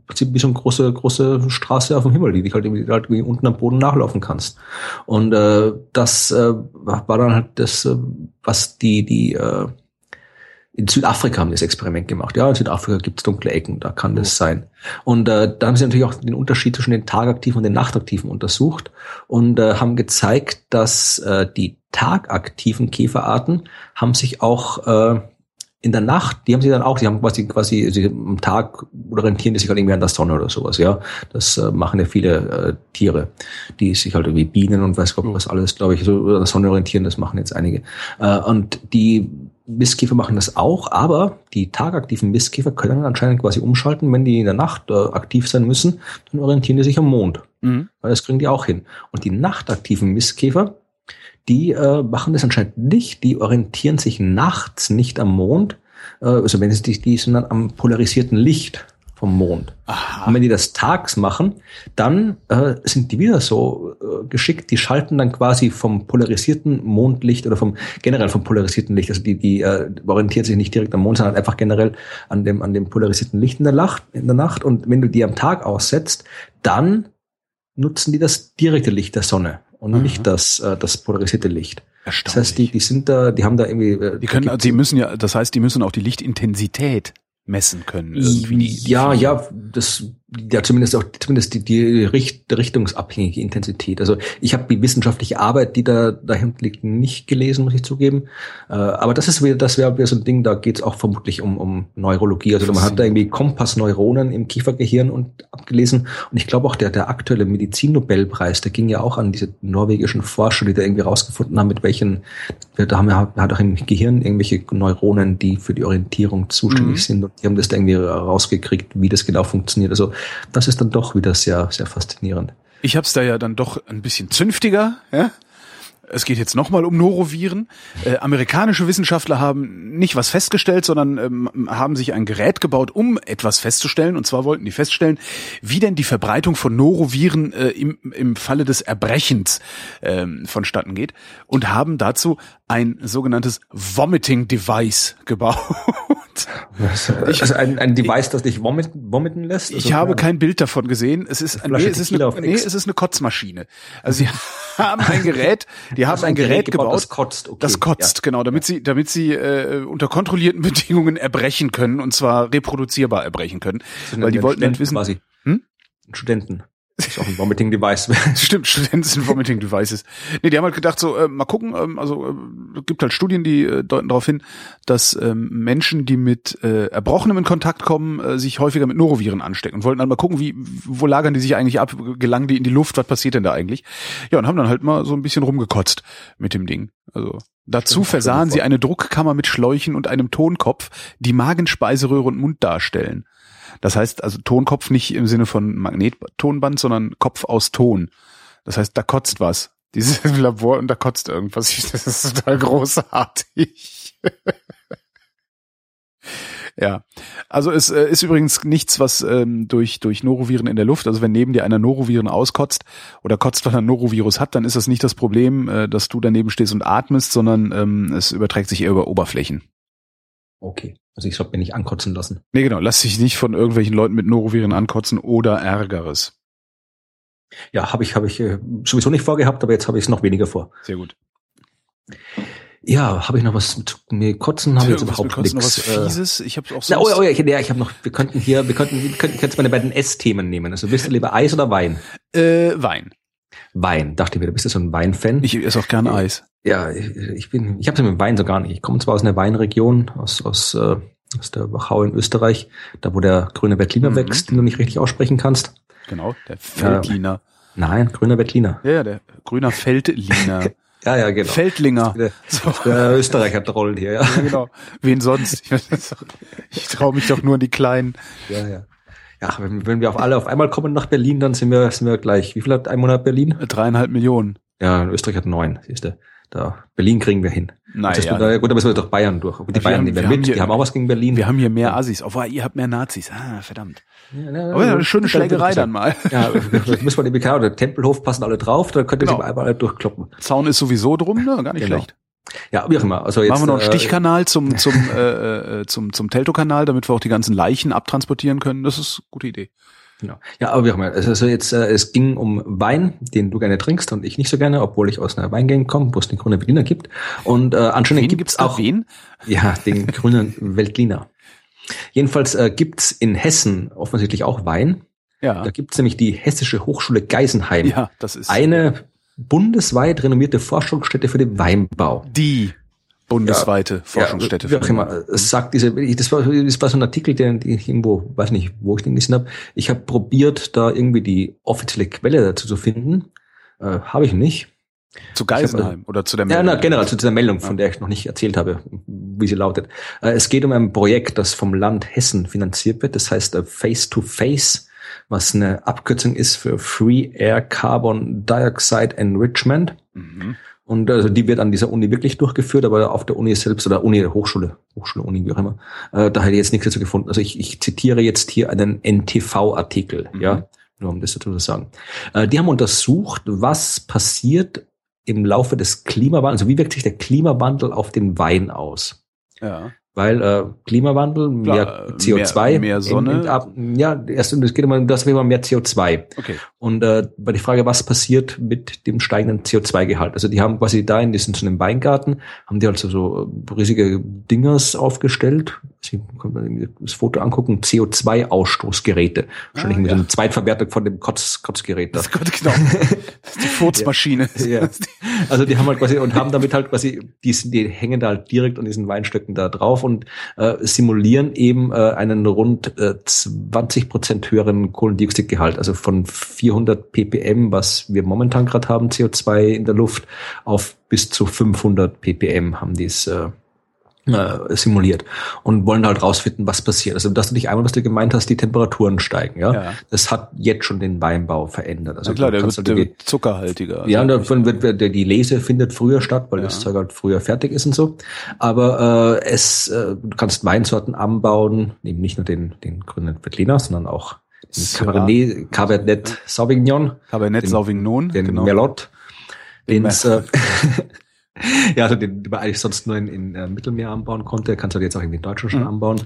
Prinzip wie so eine große, große Straße auf dem Himmel, die dich halt irgendwie, halt irgendwie unten am Boden nachlaufen kannst. Und äh, das äh, war dann halt das, äh, was die, die äh, in Südafrika haben das Experiment gemacht. Ja, in Südafrika gibt es dunkle Ecken, da kann das sein. Und äh, da haben sie natürlich auch den Unterschied zwischen den Tagaktiven und den Nachtaktiven untersucht und äh, haben gezeigt, dass äh, die tagaktiven Käferarten haben sich auch äh, in der Nacht, die haben sie dann auch, die haben quasi quasi also am Tag orientieren die sich halt irgendwie an der Sonne oder sowas, ja. Das äh, machen ja viele äh, Tiere, die sich halt irgendwie Bienen und weiß Gott was alles, glaube ich, so an der Sonne orientieren, das machen jetzt einige. Äh, und die Mistkäfer machen das auch, aber die tagaktiven Mistkäfer können anscheinend quasi umschalten, wenn die in der Nacht äh, aktiv sein müssen, dann orientieren die sich am Mond. Mhm. Weil das kriegen die auch hin. Und die nachtaktiven Mistkäfer, die äh, machen das anscheinend nicht. Die orientieren sich nachts nicht am Mond, äh, also wenn sie die, die, sondern am polarisierten Licht vom Mond. Aha. Und wenn die das tags machen, dann äh, sind die wieder so äh, geschickt, die schalten dann quasi vom polarisierten Mondlicht oder vom generell vom polarisierten Licht, also die, die äh, orientieren sich nicht direkt am Mond, sondern einfach generell an dem, an dem polarisierten Licht in der, Nacht, in der Nacht. Und wenn du die am Tag aussetzt, dann nutzen die das direkte Licht der Sonne und mhm. nicht das, äh, das polarisierte Licht. Das heißt, die, die sind da, die haben da irgendwie. Äh, die können, die müssen ja, das heißt, die müssen auch die Lichtintensität messen können. Irgendwie. Ja, ja, das ja zumindest auch zumindest die, die Richt, richtungsabhängige Intensität. Also ich habe die wissenschaftliche Arbeit, die da dahinter liegt, nicht gelesen, muss ich zugeben. Äh, aber das ist wieder, das wäre wieder so ein Ding, da geht es auch vermutlich um, um Neurologie. Also man hat da irgendwie Kompassneuronen im Kiefergehirn und abgelesen. Und ich glaube auch der, der aktuelle Medizinnobelpreis, der ging ja auch an diese norwegischen Forscher, die da irgendwie rausgefunden haben, mit welchen, da haben wir hat auch im Gehirn irgendwelche Neuronen, die für die Orientierung zuständig mhm. sind. Und die haben das da irgendwie rausgekriegt, wie das genau funktioniert. Also das ist dann doch wieder sehr, sehr faszinierend. Ich habe es da ja dann doch ein bisschen zünftiger, ja? Es geht jetzt nochmal um Noroviren. Äh, amerikanische Wissenschaftler haben nicht was festgestellt, sondern ähm, haben sich ein Gerät gebaut, um etwas festzustellen. Und zwar wollten die feststellen, wie denn die Verbreitung von Noroviren äh, im, im Falle des Erbrechens ähm, vonstatten geht. Und haben dazu ein sogenanntes Vomiting Device gebaut. also ein, ein Device, das dich vomit, vomiten lässt? Also ich habe kein Bild davon gesehen. Es ist, nee, es ist, eine, nee, es ist eine Kotzmaschine. Also sie haben ein Gerät, die haben ein, ein Gerät, Gerät gebaut, das kotzt. Okay. Das kotzt, ja. genau, damit ja. sie, damit sie äh, unter kontrollierten Bedingungen erbrechen können und zwar reproduzierbar erbrechen können, weil die wollten wissen. Quasi. Hm? Studenten. Das ist auch ein Vomiting-Device. Stimmt, Studenten sind Vomiting-Devices. Nee, die haben halt gedacht, so, äh, mal gucken, ähm, also äh, gibt halt Studien, die äh, deuten darauf hin, dass ähm, Menschen, die mit äh, Erbrochenem in Kontakt kommen, äh, sich häufiger mit Noroviren anstecken und wollten dann mal gucken, wie, wo lagern die sich eigentlich ab, gelangen die in die Luft, was passiert denn da eigentlich? Ja, und haben dann halt mal so ein bisschen rumgekotzt mit dem Ding. Also dazu versahen sie eine Druckkammer mit Schläuchen und einem Tonkopf, die Magenspeiseröhre und Mund darstellen. Das heißt also Tonkopf nicht im Sinne von Magnettonband, sondern Kopf aus Ton. Das heißt, da kotzt was. Dieses Labor und da kotzt irgendwas. Das ist total großartig. ja. Also es äh, ist übrigens nichts, was ähm, durch, durch Noroviren in der Luft, also wenn neben dir einer Noroviren auskotzt oder kotzt, weil er ein Norovirus hat, dann ist das nicht das Problem, äh, dass du daneben stehst und atmest, sondern ähm, es überträgt sich eher über Oberflächen. Okay. Also ich sollte mir nicht ankotzen lassen. Nee, genau. Lass dich nicht von irgendwelchen Leuten mit Noroviren ankotzen oder Ärgeres. Ja, habe ich, habe ich äh, sowieso nicht vorgehabt, aber jetzt habe ich es noch weniger vor. Sehr gut. Ja, habe ich noch was mit mir kotzen? Habe ich jetzt überhaupt nichts. Noch was äh, Fieses? Ich habe auch so. Oh, oh, ja, ich, ja, ich habe noch. Wir könnten hier, wir könnten, wir könnten jetzt meine beiden S-Themen nehmen. Also bist du lieber Eis oder Wein? Äh, Wein. Wein. Dachte ich mir, du bist ja so ein Wein-Fan. Ich esse auch gerne Eis. Ja, ich bin, ich habe es mit Wein so gar nicht. Ich komme zwar aus einer Weinregion, aus, aus, äh, aus der Wachau in Österreich, da wo der grüne Veltliner mhm. wächst, den du nicht richtig aussprechen kannst. Genau, der Feldliner. Äh, nein, grüner Veltliner. Ja, der grüner Feldliner. ja, ja, genau. Feldlinger. Der, so. der Österreicher Troll hier, ja. ja. genau. Wen sonst? Ich traue mich doch nur an die Kleinen. Ja, ja. Ja, wenn, wenn wir auf alle auf einmal kommen nach Berlin, dann sind wir, sind wir gleich. Wie viel hat ein Monat Berlin? Dreieinhalb Millionen. Ja, Österreich hat neun, siehst du. Da, Berlin kriegen wir hin. Nein, ja. Da, gut, aber es wird doch Bayern durch. die Bayern, haben, die werden mit, hier, die haben auch was gegen Berlin. Wir haben hier mehr Assis, obwohl ihr habt mehr Nazis. Ah, verdammt. Ja, na, aber ja, eine schöne Schlägerei dann mal. Ja, müssen wir die BK oder Tempelhof passen alle drauf, dann könnt ihr genau. sie einmal durchkloppen. Zaun ist sowieso drum, ne? Gar nicht genau. schlecht. Ja, wie auch immer. Also jetzt, Machen wir noch einen äh, Stichkanal zum, zum, äh, äh, zum, zum Teltow-Kanal, damit wir auch die ganzen Leichen abtransportieren können. Das ist eine gute Idee. Genau. Ja, aber wie auch immer. Also jetzt, äh, es ging um Wein, den du gerne trinkst und ich nicht so gerne, obwohl ich aus einer Weingegend komme, wo es den grünen Berliner gibt. Und äh, anscheinend gibt es auch wen? Ja, den grünen Veltliner. Jedenfalls äh, gibt's in Hessen offensichtlich auch Wein. Ja. Da gibt's nämlich die Hessische Hochschule Geisenheim. Ja, das ist eine bundesweit renommierte Forschungsstätte für den Weinbau. Die bundesweite ja, Forschungsstätte. Ja, wie auch immer. Es sagt diese, das war, das war so ein Artikel, den ich irgendwo, weiß nicht, wo ich den gelesen habe. Ich habe probiert, da irgendwie die offizielle Quelle dazu zu finden. Äh, habe ich nicht. Zu Geisenheim oder zu der Meldung? Ja, na, generell zu dieser Meldung, von der ich noch nicht erzählt habe, wie sie lautet. Äh, es geht um ein Projekt, das vom Land Hessen finanziert wird. Das heißt äh, Face to Face, was eine Abkürzung ist für Free Air Carbon Dioxide Enrichment. Mhm. Und also die wird an dieser Uni wirklich durchgeführt, aber auf der Uni selbst oder Uni, Hochschule, Hochschule, Uni, wie auch immer, äh, da hätte ich jetzt nichts dazu gefunden. Also ich, ich zitiere jetzt hier einen NTV-Artikel, mhm. ja, nur um das dazu zu sagen. Äh, die haben untersucht, was passiert im Laufe des Klimawandels, also wie wirkt sich der Klimawandel auf den Wein aus? Ja weil äh, Klimawandel, mehr CO2, mehr, mehr Sonne. In, in, ja, erst es geht immer das wäre mehr CO2. Okay. Und äh, bei der Frage, was passiert mit dem steigenden CO2-Gehalt? Also die haben quasi da in diesem so einem Weingarten haben die also so riesige Dingers aufgestellt. Sie können das Foto angucken, CO2-Ausstoßgeräte. Wahrscheinlich ah, mit ja. einer Zweitverwertung von dem Kotz, Kotzgerät. Das, genau. Das ist die Furzmaschine. Ja, ja. Also die haben halt quasi und haben damit halt quasi, die, die hängen da halt direkt an diesen Weinstöcken da drauf und äh, simulieren eben äh, einen rund äh, 20 Prozent höheren Kohlendioxidgehalt, also von 400 ppm, was wir momentan gerade haben, CO2 in der Luft, auf bis zu 500 ppm haben die es äh, äh, simuliert und wollen halt rausfinden, was passiert. Also das nicht einmal, was du gemeint hast, die Temperaturen steigen. Ja, ja. das hat jetzt schon den Weinbau verändert. Also Na klar, der wird, halt der wird zuckerhaltiger. Ja, davon wird, wird die Lese findet früher statt, weil ja. das Zeug halt früher fertig ist und so. Aber äh, es, äh, du kannst Weinsorten anbauen, eben nicht nur den den grünen Veltliner, sondern auch den Cabernet, Cabernet Sauvignon, Cabernet den, Sauvignon, den genau. Merlot, den, den äh, ja, also den, den man eigentlich sonst nur in, in äh, Mittelmeer anbauen konnte, kannst du jetzt auch irgendwie in Deutschland schon mhm. anbauen.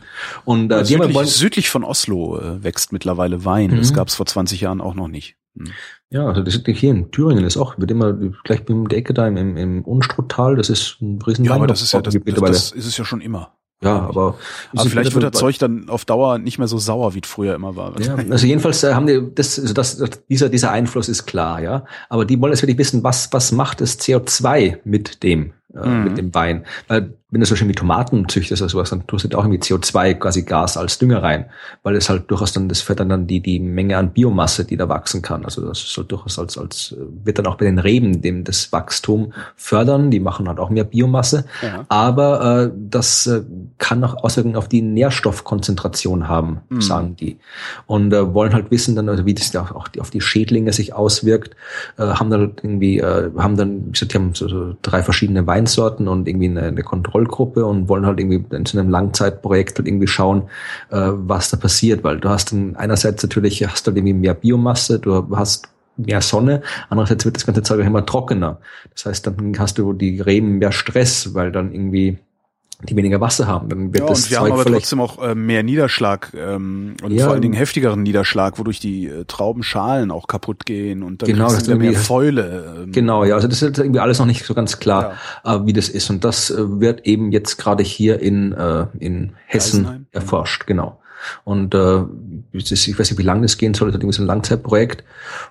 Und äh, die südlich, wollen, südlich von Oslo äh, wächst mittlerweile Wein. Mhm. Das gab es vor 20 Jahren auch noch nicht. Mhm. Ja, also das ist hier in Thüringen ist auch, wird immer gleich bei der Ecke da im, im Unstruttal, das ist ein riesen Ja, aber das ist ja das, das, das ist es ja schon immer. Ja, aber, aber vielleicht wird das Zeug dann auf Dauer nicht mehr so sauer, wie es früher immer war. Ja, also jedenfalls äh, haben die das, also das, dieser dieser Einfluss ist klar, ja. Aber die wollen jetzt wirklich wissen, was was macht das CO2 mit dem äh, mhm. mit dem Wein. Weil wenn du so schön wie Tomaten züchtest oder sowas, dann tust du da auch irgendwie CO2 quasi Gas als Dünger rein, weil es halt durchaus dann, das fördert dann die, die Menge an Biomasse, die da wachsen kann. Also das soll durchaus als, als, wird dann auch bei den Reben dem das Wachstum fördern, die machen halt auch mehr Biomasse, ja. aber äh, das äh, kann auch Auswirkungen auf die Nährstoffkonzentration haben, mhm. sagen die. Und äh, wollen halt wissen dann, also wie das ja auch die, auf die Schädlinge sich auswirkt, äh, haben dann irgendwie, äh, haben dann, wie gesagt, die haben so, so drei verschiedene Weinsorten und irgendwie eine, eine Kontrolle Kontrollgruppe und wollen halt irgendwie in so einem Langzeitprojekt halt irgendwie schauen, äh, was da passiert, weil du hast dann einerseits natürlich hast du halt irgendwie mehr Biomasse, du hast mehr Sonne, andererseits wird das ganze Zeug immer trockener. Das heißt, dann hast du die Reben mehr Stress, weil dann irgendwie die weniger Wasser haben. Dann wird ja, das und wir Zeug haben aber trotzdem auch äh, mehr Niederschlag ähm, und ja, vor allen Dingen heftigeren Niederschlag, wodurch die äh, Traubenschalen auch kaputt gehen und dann genau, das mehr Fäule. Ähm. Genau, ja, also das ist irgendwie alles noch nicht so ganz klar, ja. äh, wie das ist. Und das äh, wird eben jetzt gerade hier in, äh, in Hessen Eisenheim. erforscht, genau. Und äh, ich weiß nicht, wie lange das gehen soll, das ist ein Langzeitprojekt.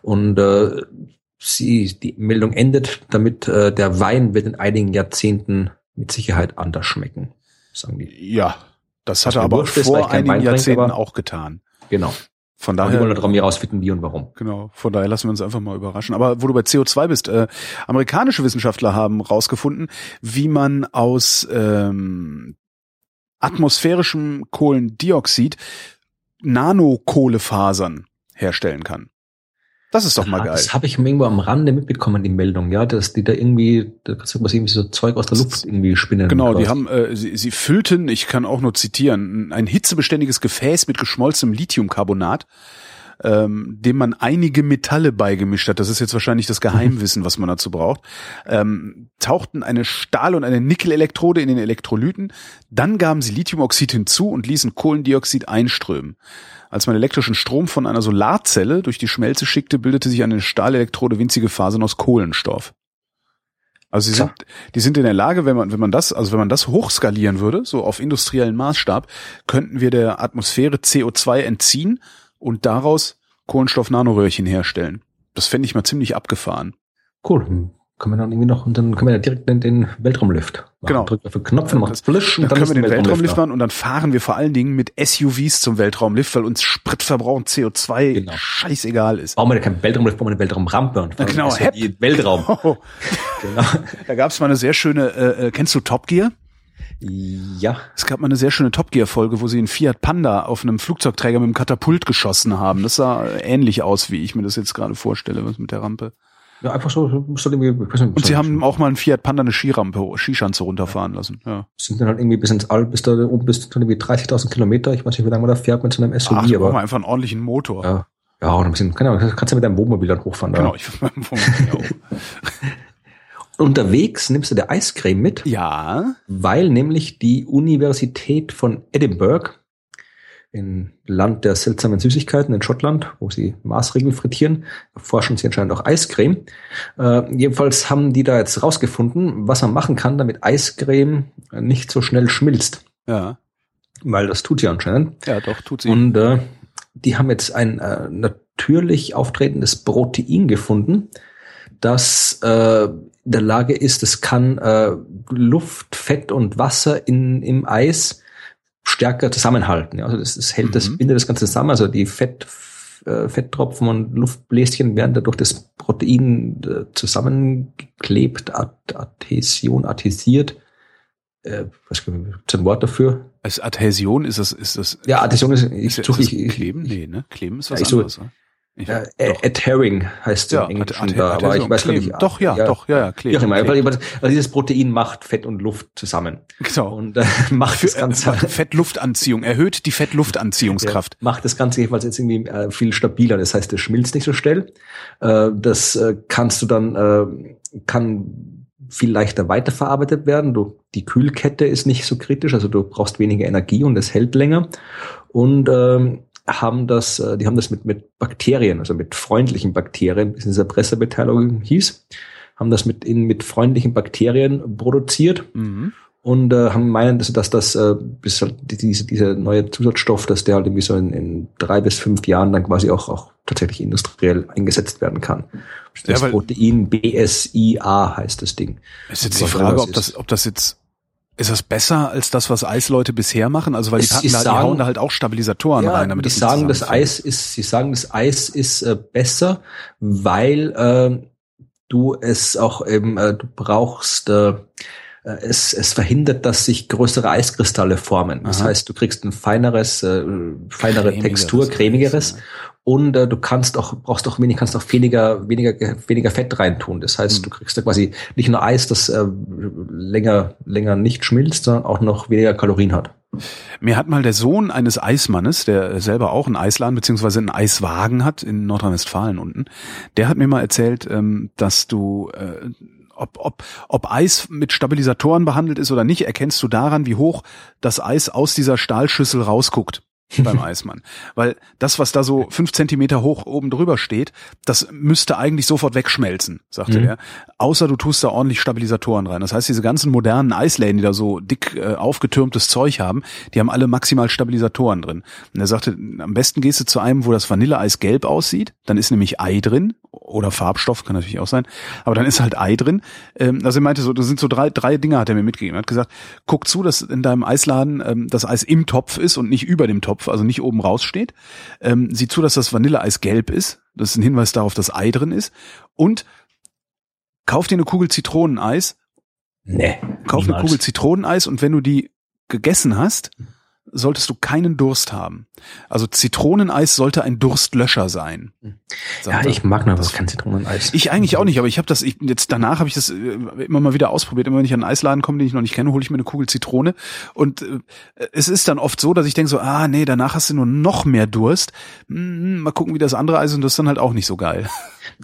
Und äh, sie, die Meldung endet damit, äh, der Wein wird in einigen Jahrzehnten mit Sicherheit anders schmecken, sagen die. Ja, das hat er aber vor einigen Jahrzehnten auch getan. Genau. Von daher wollen wir darum herausfinden, wie und warum. Genau. Von daher lassen wir uns einfach mal überraschen. Aber wo du bei CO2 bist, äh, amerikanische Wissenschaftler haben rausgefunden, wie man aus ähm, atmosphärischem Kohlendioxid Nanokohlefasern herstellen kann. Das ist doch mal geil. Das habe ich irgendwo am Rande mitbekommen, die Meldung, ja, dass die da irgendwie, da kannst du was irgendwie so Zeug aus der Luft irgendwie spinnen. Genau, die haben, äh, sie, sie füllten, ich kann auch nur zitieren, ein hitzebeständiges Gefäß mit geschmolzenem Lithiumcarbonat, ähm, dem man einige Metalle beigemischt hat. Das ist jetzt wahrscheinlich das Geheimwissen, was man dazu braucht. Ähm, tauchten eine Stahl- und eine Nickel-Elektrode in den Elektrolyten, dann gaben sie Lithiumoxid hinzu und ließen Kohlendioxid einströmen. Als man elektrischen Strom von einer Solarzelle durch die Schmelze schickte, bildete sich eine Stahlelektrode winzige Fasern aus Kohlenstoff. Also sie sind, die sind in der Lage, wenn man, wenn man das, also wenn man das hochskalieren würde, so auf industriellen Maßstab, könnten wir der Atmosphäre CO2 entziehen und daraus Kohlenstoff-Nanoröhrchen herstellen. Das fände ich mal ziemlich abgefahren. Cool können wir dann irgendwie noch, und dann können wir direkt den, den Weltraumlift machen. Genau. Drücken auf den Knopf und macht Flisch und dann, können wir den Weltraumlift machen und dann fahren wir vor allen Dingen mit SUVs zum Weltraumlift, weil uns Spritverbrauch und CO2 genau. scheißegal ist. Brauchen wir keinen Weltraumlift, brauchen wir eine Weltraumrampe und fahren genau, Weltraum. Oh. genau. Da gab es mal eine sehr schöne, äh, äh, kennst du Top Gear? Ja. Es gab mal eine sehr schöne Top Gear Folge, wo sie einen Fiat Panda auf einem Flugzeugträger mit einem Katapult geschossen haben. Das sah ähnlich aus, wie ich mir das jetzt gerade vorstelle, was mit der Rampe. Ja, einfach so, so irgendwie, ich weiß nicht, Und sie haben auch mal einen Fiat Panda eine Skirampe, Skischanze runterfahren lassen, ja. Sind dann halt irgendwie bis ins All, bis da oben bis zu irgendwie 30.000 Kilometer. Ich weiß nicht, wie lange man da fährt mit so einem SUV, Ach, aber. Brauchen wir einfach einen ordentlichen Motor. Ja. Ja, oder ein bisschen, keine Ahnung, kannst du mit deinem Wohnmobil dann hochfahren. Genau, ich mit meinem Wohnmobil Unterwegs nimmst du der Eiscreme mit. Ja. Weil nämlich die Universität von Edinburgh in Land der seltsamen Süßigkeiten in Schottland, wo sie Maßregeln frittieren, forschen sie anscheinend auch Eiscreme. Äh, jedenfalls haben die da jetzt rausgefunden, was man machen kann, damit Eiscreme nicht so schnell schmilzt. Ja. Weil das tut sie anscheinend. Ja, doch, tut sie. Und äh, die haben jetzt ein äh, natürlich auftretendes Protein gefunden, das äh, in der Lage ist, es kann äh, Luft, Fett und Wasser in, im Eis stärker zusammenhalten. Ja. Also das, das hält mhm. das, bindet das Ganze zusammen. Also die Fett, äh, Fetttropfen und Luftbläschen werden dadurch das Protein äh, zusammengeklebt, Ad Adhäsion, adhäsiert. äh, was gibt es ein Wort dafür? Als Adhäsion ist das, ist das. Ja, Adhäsion ist, ich, ist, suche ist ich, Kleben? Nee, ne? Kleben ist was Ja, ich anderes. oder? Äh, Adhering heißt es ja, im Englischen Ad- da, aber ich weiß gar nicht. Doch, ja, doch, ja, ja, Kleben. weil, weil dieses Protein macht Fett und Luft zusammen Genau. und äh, macht das Ganze Äh, Fettluftanziehung, erhöht die Fettluftanziehungskraft. Ja, macht das Ganze jedenfalls jetzt irgendwie äh, viel stabiler. Das heißt, es schmilzt nicht so schnell. Äh, das äh, kannst du dann, äh, kann viel leichter weiterverarbeitet werden. Du, die Kühlkette ist nicht so kritisch, also du brauchst weniger Energie und es hält länger. Und ähm, haben das, äh, die haben das mit, mit Bakterien, also mit freundlichen Bakterien, wie es in dieser Pressemitteilung hieß, haben das mit, in, mit freundlichen Bakterien produziert Mhm. und äh, haben meinen, dass, dass das äh, bis halt die- diese, dieser neue Zusatzstoff, dass der halt irgendwie so in, in drei bis fünf Jahren dann quasi auch, auch tatsächlich industriell eingesetzt werden kann. Das Ja, Protein BSIA heißt das Ding. Ist jetzt die Frage, ob das, ob das jetzt, ist das besser als das, was Eisleute bisher machen? Also, weil die packen da, die sagen- hauen da halt auch Stabilisatoren rein, damit die das sagen, das. Eis ist, sie sagen, das Eis ist äh, besser, weil äh, du es auch eben, äh, du brauchst, äh, es, es verhindert, dass sich größere Eiskristalle formen. Das Aha. heißt, du kriegst ein feineres, äh, feinere Cremigeres Textur, cremigeres. ja. Und äh, du kannst auch, brauchst auch wenig, kannst auch weniger, weniger, weniger Fett reintun. Das heißt, Mhm. du kriegst da quasi nicht nur Eis, das äh, länger, länger nicht schmilzt, sondern auch noch weniger Kalorien hat. Mir hat mal der Sohn eines Eismannes, der selber auch einen Eisladen beziehungsweise einen Eiswagen hat in Nordrhein-Westfalen unten, der hat mir mal erzählt, ähm, dass du äh, ob, ob, ob Eis mit Stabilisatoren behandelt ist oder nicht, erkennst du daran, wie hoch das Eis aus dieser Stahlschüssel rausguckt beim Eismann. Weil das, was da so fünf Zentimeter hoch oben drüber steht, das müsste eigentlich sofort wegschmelzen, sagte Mhm. er. Außer du tust da ordentlich Stabilisatoren rein. Das heißt, diese ganzen modernen Eisläden, die da so dick äh, aufgetürmtes Zeug haben, die haben alle maximal Stabilisatoren drin. Und er sagte, am besten gehst du zu einem, wo das Vanilleeis gelb aussieht, dann ist nämlich Ei drin oder Farbstoff, kann natürlich auch sein, aber dann ist halt Ei drin. Ähm, also er meinte so, das sind so drei, drei Dinge hat er mir mitgegeben. Er hat gesagt, guck zu, dass in deinem Eisladen ähm, das Eis im Topf ist und nicht über dem Topf, also nicht oben raus steht. Ähm, sieh zu, dass das Vanilleeis gelb ist. Das ist ein Hinweis darauf, dass Ei drin ist. Und kauf dir eine Kugel Zitroneneis, Nee. kauf eine niemals. Kugel Zitroneneis und wenn du die gegessen hast, solltest du keinen Durst haben. Also Zitroneneis sollte ein Durstlöscher sein. Ja, ich mag noch was, kein Zitroneneis. Ich eigentlich auch nicht, aber ich habe das ich, jetzt danach habe ich das äh, immer mal wieder ausprobiert. Immer wenn ich an einen Eisladen komme, den ich noch nicht kenne, hole ich mir eine Kugel Zitrone und äh, es ist dann oft so, dass ich denke so, ah nee, danach hast du nur noch mehr Durst. Hm, mal gucken, wie das andere Eis ist und das ist dann halt auch nicht so geil.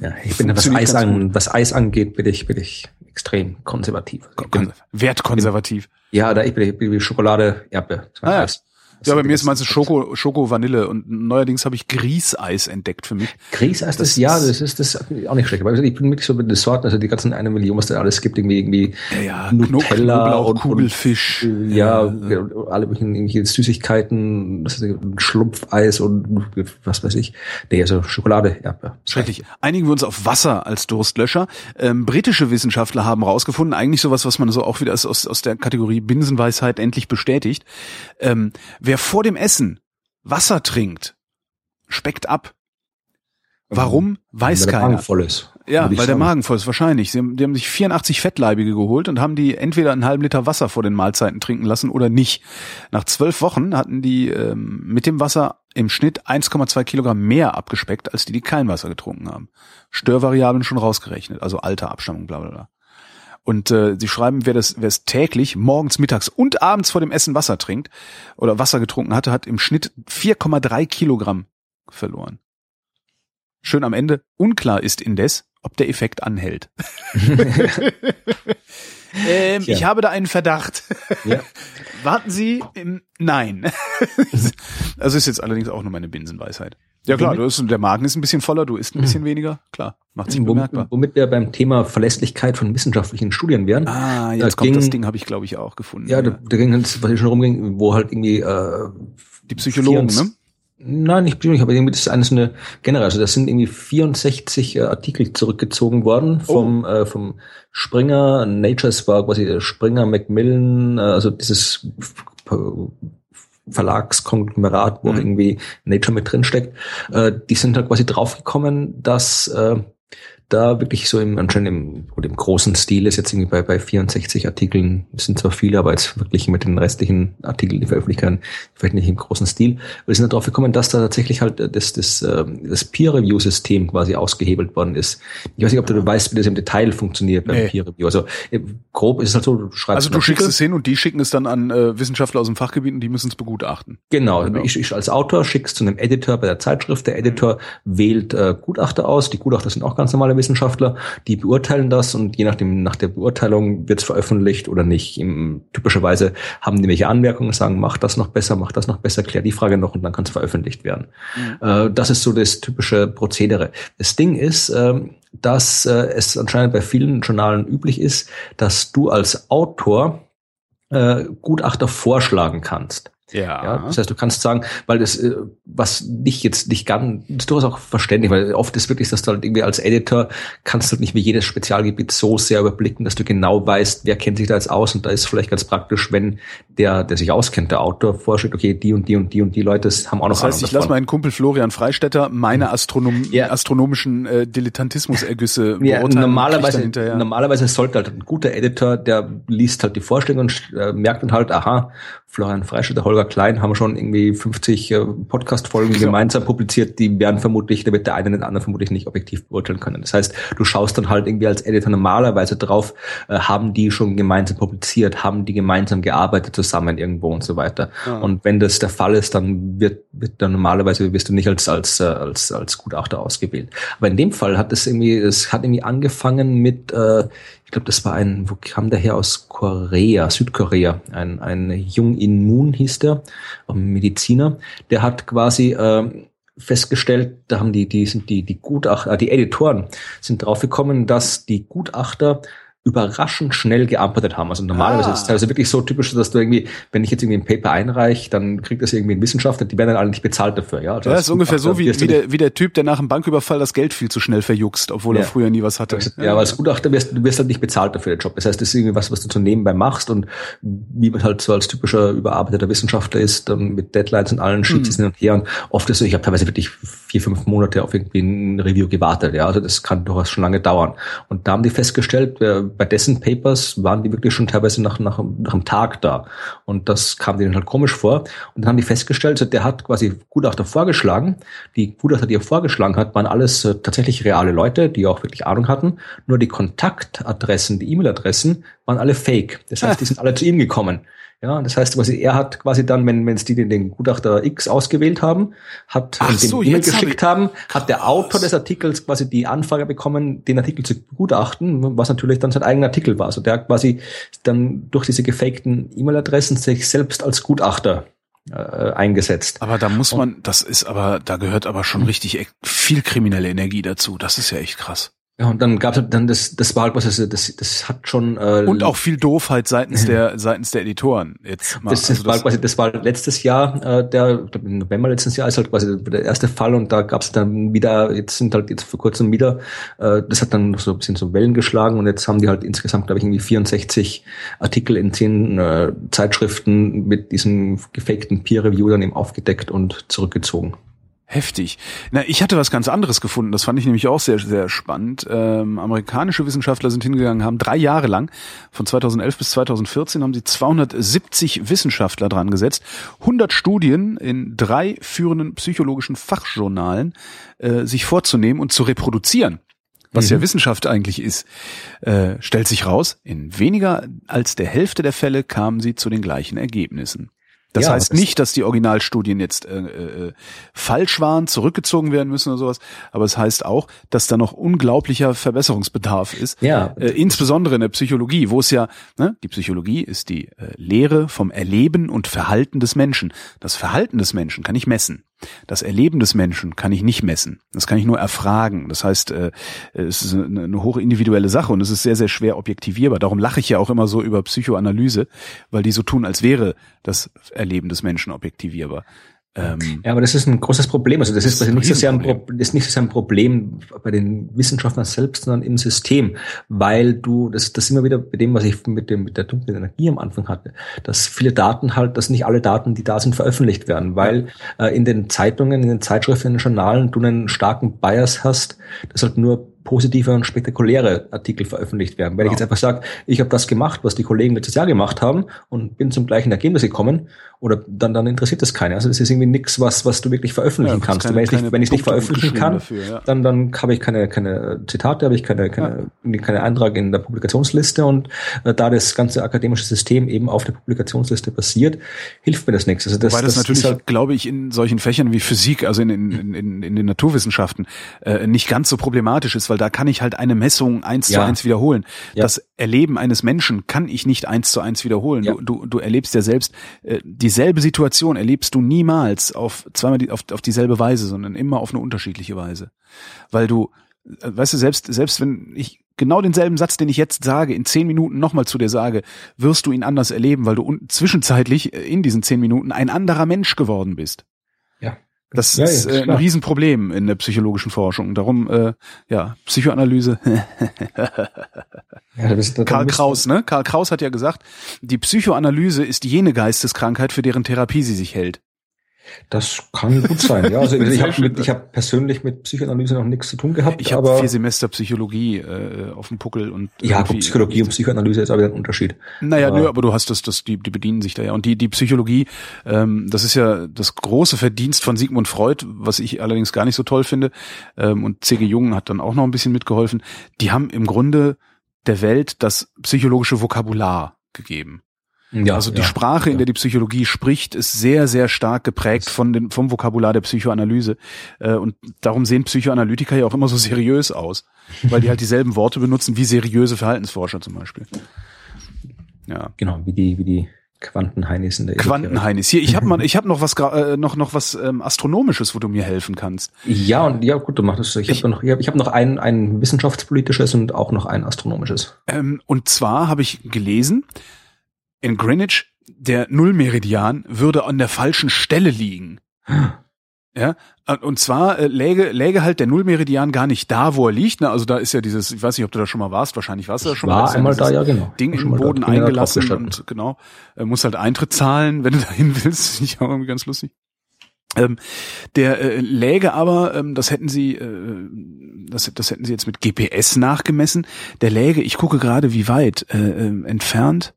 Ja, ich bin, was Eis, an, was Eis angeht, bin ich, bin ich extrem konservativ. Ich bin, Wertkonservativ. ja, da ich bin, ich bin wie Schokolade, Erdbeer. Das Ah, ja. Eis. Ja, bei mir ist meistens Schoko, Schoko, Vanille und neuerdings habe ich Grießeis entdeckt für mich. Grießeis, das, Das ja, das ist das ist auch nicht schlecht. Aber ich bin wirklich so mit den Sorten, also die ganzen eine Million, was da alles gibt, irgendwie, irgendwie Ja, ja, Nutella Knoblauch, und, und Kugelfisch. ja, alle möglichen irgendwelche Süßigkeiten, das ist Schlumpfeis und was weiß ich. Nee, also Schokolade, Erdbeer. Schrecklich. Einigen wir uns auf Wasser als Durstlöscher. Ähm, britische Wissenschaftler haben rausgefunden, eigentlich sowas, was man so auch wieder aus, aus der Kategorie Binsenweisheit endlich bestätigt. Ähm, wer vor dem Essen Wasser trinkt, speckt ab. Warum? Weiß Weil der keiner. Magen voll ist. Ja, weil der sagen. Magen voll ist, wahrscheinlich. Sie haben, die haben sich 84 Fettleibige geholt und haben die entweder einen halben Liter Wasser vor den Mahlzeiten trinken lassen oder nicht. Nach zwölf Wochen hatten die ähm, mit dem Wasser im Schnitt 1,2 Kilogramm mehr abgespeckt, als die, die kein Wasser getrunken haben. Störvariablen schon rausgerechnet, also Alter, Abstammung, bla bla bla. Und äh, sie schreiben, wer das, wer es täglich, morgens, mittags und abends vor dem Essen Wasser trinkt oder Wasser getrunken hatte, hat im Schnitt 4,3 Kilogramm verloren. Schön am Ende. Unklar ist indes, ob der Effekt anhält. ähm, ich habe da einen Verdacht. Ja. Warten Sie, ähm, nein. also ist jetzt allerdings auch nur meine Binsenweisheit. Ja klar, du ist, der Magen ist ein bisschen voller, du isst ein bisschen weniger, klar, macht sich bemerkbar. womit wir beim Thema Verlässlichkeit von wissenschaftlichen Studien wären. Ah, Da jetzt kommt das ging- Ding, habe ich glaube ich auch gefunden. Ja, da, da ging es, was hier schon rumging, wo halt irgendwie äh, Die Psychologen, 24 ne? Nein, nicht persönlich, aber irgendwie das ist eine so eine generell. Also das sind irgendwie 64 äh, Artikel zurückgezogen worden vom äh, vom Springer Nature, es war quasi der Springer Macmillan, äh, also dieses Verlagskonglomerat, wo Mhm. irgendwie Nature mit drin steckt. Äh, die sind halt quasi draufgekommen, dass äh, da wirklich so im, anscheinend im, oder im großen Stil ist jetzt irgendwie bei, bei 64 Artikeln, das sind zwar viele, aber jetzt wirklich mit den restlichen Artikeln, die veröffentlicht werden, vielleicht nicht im großen Stil. Wir sind darauf gekommen, dass da tatsächlich halt das, das, ähm, das Peer-Review-System quasi ausgehebelt worden ist. Ich weiß nicht, ob du weißt, wie das im Detail funktioniert beim nee. Peer-Review. Also äh, grob ist es halt so, du schreibst Also du schickst es hin und die schicken es dann an äh, Wissenschaftler aus dem Fachgebiet und die müssen es begutachten. Genau. genau. Ich, ich als Autor schick's zu einem Editor bei der Zeitschrift. Der Editor wählt äh, Gutachter aus. Die Gutachter sind auch ganz normale Wissenschaftler, die beurteilen das und je nachdem, nach der Beurteilung wird es veröffentlicht oder nicht. Im, typischerweise haben die welche Anmerkungen, sagen, mach das noch besser, mach das noch besser, klär die Frage noch und dann kann es veröffentlicht werden. Mhm. Äh, das ist so das typische Prozedere. Das Ding ist, äh, dass äh, es anscheinend bei vielen Journalen üblich ist, dass du als Autor äh, Gutachter vorschlagen kannst. Ja. ja. Das heißt, du kannst sagen, weil das, äh, was dich jetzt nicht ganz, das ist durchaus auch verständlich, weil oft ist wirklich, dass du halt irgendwie als Editor kannst du halt nicht wie jedes Spezialgebiet so sehr überblicken, dass du genau weißt, wer kennt sich da jetzt aus und da ist vielleicht ganz praktisch, wenn der, der sich auskennt, der Autor vorschlägt, okay, die und die und die und die Leute haben auch noch Das heißt, ich lasse meinen Kumpel Florian Freistetter meine mhm. Astronom ja. astronomischen äh, Dilettantismus-Ergüsse ja, normalerweise, normalerweise sollte halt ein guter Editor, der liest halt die Vorschläge und äh, merkt dann halt, aha, Florian Freistetter, Holger Klein haben schon irgendwie 50 äh, Podcast-Folgen ja. gemeinsam publiziert, die werden vermutlich, da wird der eine den anderen vermutlich nicht objektiv beurteilen können. Das heißt, du schaust dann halt irgendwie als Editor normalerweise drauf, äh, haben die schon gemeinsam publiziert, haben die gemeinsam gearbeitet zusammen irgendwo und so weiter. Ja. Und wenn das der Fall ist, dann wird, wird dann normalerweise wirst du nicht als, als, äh, als, als Gutachter ausgewählt. Aber in dem Fall hat es irgendwie, es hat irgendwie angefangen mit, äh, ich glaube, das war ein, wo kam der her aus Korea, Südkorea, ein, ein Jung In Moon hieß der, ein Mediziner, der hat quasi äh, festgestellt, da haben die, die sind die, die Gutachter, die Editoren sind draufgekommen, dass die Gutachter überraschend schnell geantwortet haben. Also normalerweise ah. ist es also wirklich so typisch, dass du irgendwie, wenn ich jetzt irgendwie ein Paper einreiche, dann kriegt das irgendwie ein Wissenschaftler, die werden dann alle nicht bezahlt dafür. Ja, also das ist ungefähr so wie, wie, der, wie der Typ, der nach einem Banküberfall das Geld viel zu schnell verjuckst, obwohl ja. er früher nie was hatte. Ja, ja aber als Gutachter wirst du wirst halt nicht bezahlt dafür den Job. Das heißt, das ist irgendwie was, was du zu nebenbei machst und wie man halt so als typischer überarbeiteter Wissenschaftler ist, dann mit Deadlines und allen Sheets hm. hin und her. Und oft ist so, ich habe teilweise wirklich vier, fünf Monate auf irgendwie ein Review gewartet. Ja, also das kann durchaus schon lange dauern. Und da haben die festgestellt, bei dessen Papers waren die wirklich schon teilweise nach, nach, nach einem Tag da. Und das kam denen halt komisch vor. Und dann haben die festgestellt, also der hat quasi Gutachter vorgeschlagen. Die Gutachter, die er vorgeschlagen hat, waren alles äh, tatsächlich reale Leute, die auch wirklich Ahnung hatten. Nur die Kontaktadressen, die E-Mail-Adressen waren alle fake. Das heißt, die sind alle zu ihm gekommen. Ja, das heißt quasi, er hat quasi dann, wenn wenn es die den, den Gutachter X ausgewählt haben, hat Ach den so, E-Mail geschickt hab haben, hat der Autor des Artikels quasi die Anfrage bekommen, den Artikel zu begutachten, was natürlich dann sein eigener Artikel war. Also der hat quasi dann durch diese gefakten E-Mail-Adressen sich selbst als Gutachter äh, eingesetzt. Aber da muss man, das ist aber, da gehört aber schon richtig viel kriminelle Energie dazu. Das ist ja echt krass. Ja, und dann gab es dann das, das war halt was, das, das, das hat schon äh, und auch viel Doofheit seitens der seitens der Editoren. Jetzt mal, das, also war das, quasi, das war letztes Jahr, äh, der ich glaub, im November letztes Jahr ist halt quasi der erste Fall und da gab es dann wieder, jetzt sind halt jetzt vor kurzem wieder, äh, das hat dann so ein bisschen so Wellen geschlagen und jetzt haben die halt insgesamt, glaube ich, irgendwie 64 Artikel in zehn äh, Zeitschriften mit diesem gefakten Peer Review dann eben aufgedeckt und zurückgezogen. Heftig. Na, ich hatte was ganz anderes gefunden. Das fand ich nämlich auch sehr, sehr spannend. Ähm, amerikanische Wissenschaftler sind hingegangen, haben drei Jahre lang, von 2011 bis 2014, haben sie 270 Wissenschaftler dran gesetzt, 100 Studien in drei führenden psychologischen Fachjournalen äh, sich vorzunehmen und zu reproduzieren. Was mhm. ja Wissenschaft eigentlich ist, äh, stellt sich raus, in weniger als der Hälfte der Fälle kamen sie zu den gleichen Ergebnissen. Das ja, heißt das nicht, dass die Originalstudien jetzt äh, äh, falsch waren, zurückgezogen werden müssen oder sowas, aber es heißt auch, dass da noch unglaublicher Verbesserungsbedarf ist. Ja. Äh, insbesondere in der Psychologie, wo es ja, ne, die Psychologie ist die äh, Lehre vom Erleben und Verhalten des Menschen. Das Verhalten des Menschen kann ich messen. Das Erleben des Menschen kann ich nicht messen. Das kann ich nur erfragen. Das heißt, äh, es ist eine, hohe individuelle Sache und es ist sehr, sehr schwer objektivierbar. Darum lache ich ja auch immer so über Psychoanalyse, weil die so tun, als wäre das Erleben des Menschen objektivierbar. Ähm, ja, aber das ist ein großes Problem. Also das, das ist, ist nicht so sehr ein, Pro ist nicht so sehr ein Problem bei den Wissenschaftlern selbst, sondern im System, weil du, das, das immer wieder bei dem, was ich mit dem mit der dunklen Energie am Anfang hatte, dass viele Daten halt, dass nicht alle Daten, die da sind, veröffentlicht werden, weil äh, in den Zeitungen, in den Zeitschriften, in den Journalen du einen starken Bias hast, dass halt nur positive und spektakuläre Artikel veröffentlicht werden. Wenn genau. ich jetzt einfach sage, ich habe das gemacht, was die Kollegen letztes Jahr gemacht haben und bin zum gleichen Ergebnis gekommen, oder dann, dann interessiert das keiner. Also es ist irgendwie nichts, was, was du wirklich veröffentlichen ja, kannst. Keine, wenn ich nicht, wenn ich nicht veröffentlichen kann, dafür, ja. dann, dann habe ich keine, keine Zitate, habe ich keine, keine, ja. keine Eintrag in der Publikationsliste und äh, da das ganze akademische System eben auf der Publikationsliste basiert, hilft mir das nichts. Also das, Weil das, das natürlich, halt, glaube ich, in solchen Fächern wie Physik, also in, in, in, in den Naturwissenschaften, äh, nicht ganz so problematisch ist, weil da kann ich halt eine Messung eins zu eins wiederholen. Das Erleben eines Menschen kann ich nicht eins zu eins wiederholen. Du, du, du erlebst ja selbst äh, die dieselbe Situation erlebst du niemals auf zweimal die, auf, auf dieselbe Weise, sondern immer auf eine unterschiedliche Weise. Weil du, äh, weißt du, selbst, selbst wenn ich genau denselben Satz, den ich jetzt sage, in zehn Minuten nochmal zu dir sage, wirst du ihn anders erleben, weil du zwischenzeitlich äh, in diesen zehn Minuten ein anderer Mensch geworden bist. Ja. Das ja, ist äh, ein Riesenproblem in der psychologischen Forschung. Darum, äh, ja, Psychoanalyse. ja, das, Karl Kraus, ne? Karl Kraus hat ja gesagt, die Psychoanalyse ist jene Geisteskrankheit, für deren Therapie sie sich hält. Das kann gut sein, ja. Also ich habe hab persönlich mit Psychoanalyse noch nichts zu tun gehabt. Ich habe vier Semester Psychologie äh, auf dem Puckel und ja, Psychologie und Psychoanalyse ist aber ein Unterschied. Naja, aber, nö, aber du hast das, das, die, die bedienen sich da ja. Und die, die Psychologie, ähm, das ist ja das große Verdienst von Sigmund Freud, was ich allerdings gar nicht so toll finde. Ähm, und C.G. Jung hat dann auch noch ein bisschen mitgeholfen. Die haben im Grunde der Welt das psychologische Vokabular gegeben. Ja, also die ja, Sprache, ja. in der die Psychologie spricht, ist sehr, sehr stark geprägt von den, vom Vokabular der Psychoanalyse. Äh, und darum sehen Psychoanalytiker ja auch immer so seriös aus, weil die halt dieselben Worte benutzen wie seriöse Verhaltensforscher zum Beispiel. Ja. Genau, wie die, wie die Quantenheinis in der Quantenheinis. Hier, ich habe mal, ich habe noch was äh, noch noch was ähm, astronomisches, wo du mir helfen kannst. Ja und ja gut, du machst es. Ich, ich habe noch, ich habe hab noch ein ein wissenschaftspolitisches und auch noch ein astronomisches. Ähm, und zwar habe ich gelesen, in Greenwich, der Nullmeridian würde an der falschen Stelle liegen. Ja, und zwar äh, läge, läge halt der Nullmeridian gar nicht da, wo er liegt. Ne? Also da ist ja dieses, ich weiß nicht, ob du da schon mal warst, wahrscheinlich warst du da schon war mal. einmal da, ja genau. Ding im Boden eingelassen und genau, äh, muss halt Eintritt zahlen, wenn du dahin willst. Ich auch irgendwie ganz lustig. Ähm, der äh, läge aber, ähm, das hätten sie, äh, das, das hätten sie jetzt mit GPS nachgemessen. Der läge, ich gucke gerade, wie weit äh, äh, entfernt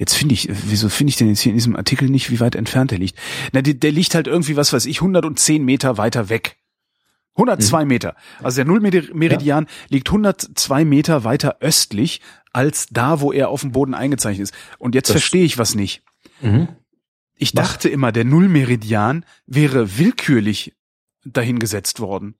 Jetzt finde ich, wieso finde ich denn jetzt hier in diesem Artikel nicht, wie weit entfernt er liegt? Na, der, der liegt halt irgendwie, was weiß ich, 110 Meter weiter weg. 102 mhm. Meter. Also der Nullmeridian ja. liegt 102 Meter weiter östlich als da, wo er auf dem Boden eingezeichnet ist. Und jetzt verstehe ich was nicht. Mhm. Ich was? dachte immer, der Nullmeridian wäre willkürlich dahingesetzt worden.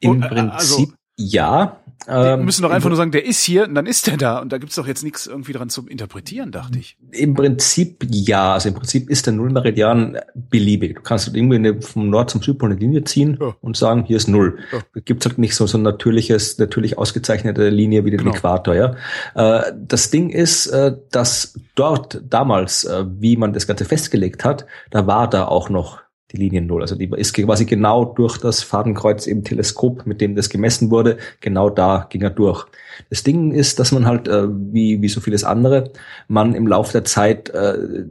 Im Und, äh, Prinzip also, ja. Wir ähm, müssen doch einfach nur sagen, der ist hier und dann ist der da. Und da gibt's doch jetzt nichts irgendwie dran zu interpretieren, dachte ich. Im Prinzip ja. Also im Prinzip ist der Nullmeridian beliebig. Du kannst irgendwie eine, vom Nord zum Südpol eine Linie ziehen ja. und sagen, hier ist Null. Ja. Da gibt's halt nicht so, so ein natürliches, natürlich ausgezeichnete Linie wie den genau. Äquator. Ja. Äh, das Ding ist, äh, dass dort damals, äh, wie man das Ganze festgelegt hat, da war da auch noch die Linien Null. Also die ist quasi genau durch das Fadenkreuz im Teleskop, mit dem das gemessen wurde, genau da ging er durch. Das Ding ist, dass man halt, äh, wie, wie so vieles andere, man im Laufe der Zeit äh,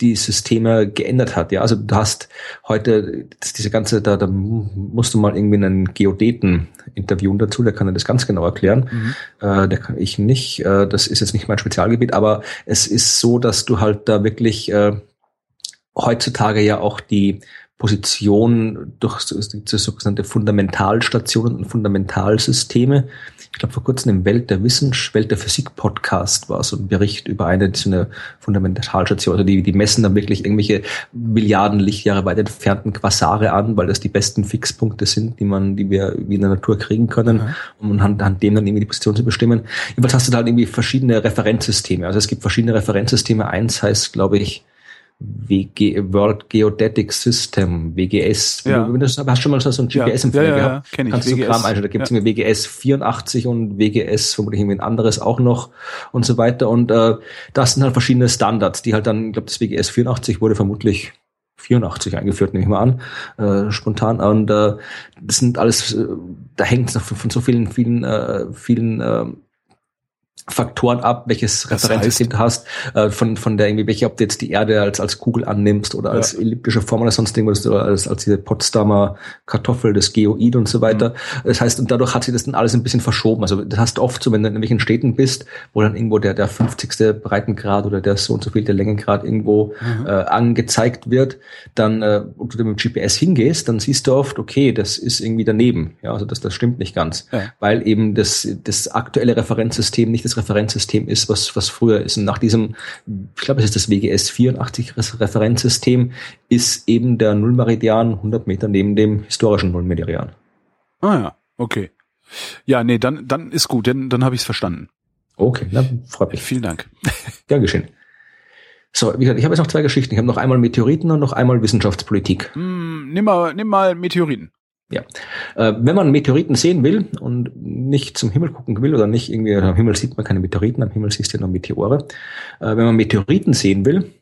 die Systeme geändert hat. Ja, also du hast heute diese ganze, da, da musst du mal irgendwie einen Geodeten interviewen dazu, der kann dir das ganz genau erklären. Mhm. Äh, der kann ich nicht. Äh, das ist jetzt nicht mein Spezialgebiet, aber es ist so, dass du halt da wirklich äh, heutzutage ja auch die Position durch sogenannte Fundamentalstationen und Fundamentalsysteme. Ich glaube, vor kurzem im Welt der Wissenschaft, Welt der Physik Podcast war so ein Bericht über eine, so eine Fundamentalstation. Also die, die messen dann wirklich irgendwelche Milliarden Lichtjahre weit entfernten Quasare an, weil das die besten Fixpunkte sind, die man, die wir wie in der Natur kriegen können, mhm. um anhand, anhand dem dann irgendwie die Position zu bestimmen. Jedenfalls hast du da halt irgendwie verschiedene Referenzsysteme. Also es gibt verschiedene Referenzsysteme. Eins heißt, glaube ich, WG, World Geodetic System, WGS. Ja. Du, hast schon mal so ein GPS-Empfänger ja, ja, gehabt, kenn ich. kannst WGS. du Kram einstellen. Da gibt es ja. WGS 84 und WGS vermutlich irgendwie ein anderes auch noch und so weiter. Und äh, das sind halt verschiedene Standards, die halt dann, ich glaube, das WGS 84 wurde vermutlich 84 eingeführt, nehme ich mal an, äh, spontan. Und äh, das sind alles, äh, da hängt es von, von so vielen, vielen, äh, vielen äh, Faktoren ab, welches Referenzsystem du hast, äh, von, von der irgendwie, welche, ob du jetzt die Erde als, als Kugel annimmst oder als ja. elliptische Form oder sonst irgendwas oder als, als diese Potsdamer Kartoffel, das Geoid und so weiter. Mhm. Das heißt, und dadurch hat sich das dann alles ein bisschen verschoben. Also das hast du oft so, wenn du in irgendwelchen Städten bist, wo dann irgendwo der, der 50. Breitengrad oder der so und so viel der Längengrad irgendwo mhm. äh, angezeigt wird, dann, äh, und du mit dem GPS hingehst, dann siehst du oft, okay, das ist irgendwie daneben. Ja, also das, das stimmt nicht ganz. Ja. Weil eben das, das aktuelle Referenzsystem nicht das Referenzsystem ist, was, was früher ist. Und nach diesem, ich glaube, es ist das WGS 84 Referenzsystem, ist eben der Nullmeridian 100 Meter neben dem historischen Nullmeridian. Ah ja, okay. Ja, nee, dann, dann ist gut, denn, dann habe ich es verstanden. Okay, dann freut mich. Vielen Dank. Gern geschehen. So, wie gesagt, ich habe jetzt noch zwei Geschichten. Ich habe noch einmal Meteoriten und noch einmal Wissenschaftspolitik. Hm, nimm mal, nimm mal Meteoriten. Ja. Äh, wenn man Meteoriten sehen will und nicht zum Himmel gucken will oder nicht irgendwie, am Himmel sieht man keine Meteoriten, am Himmel siehst du ja nur Meteore. Äh, wenn man Meteoriten sehen will,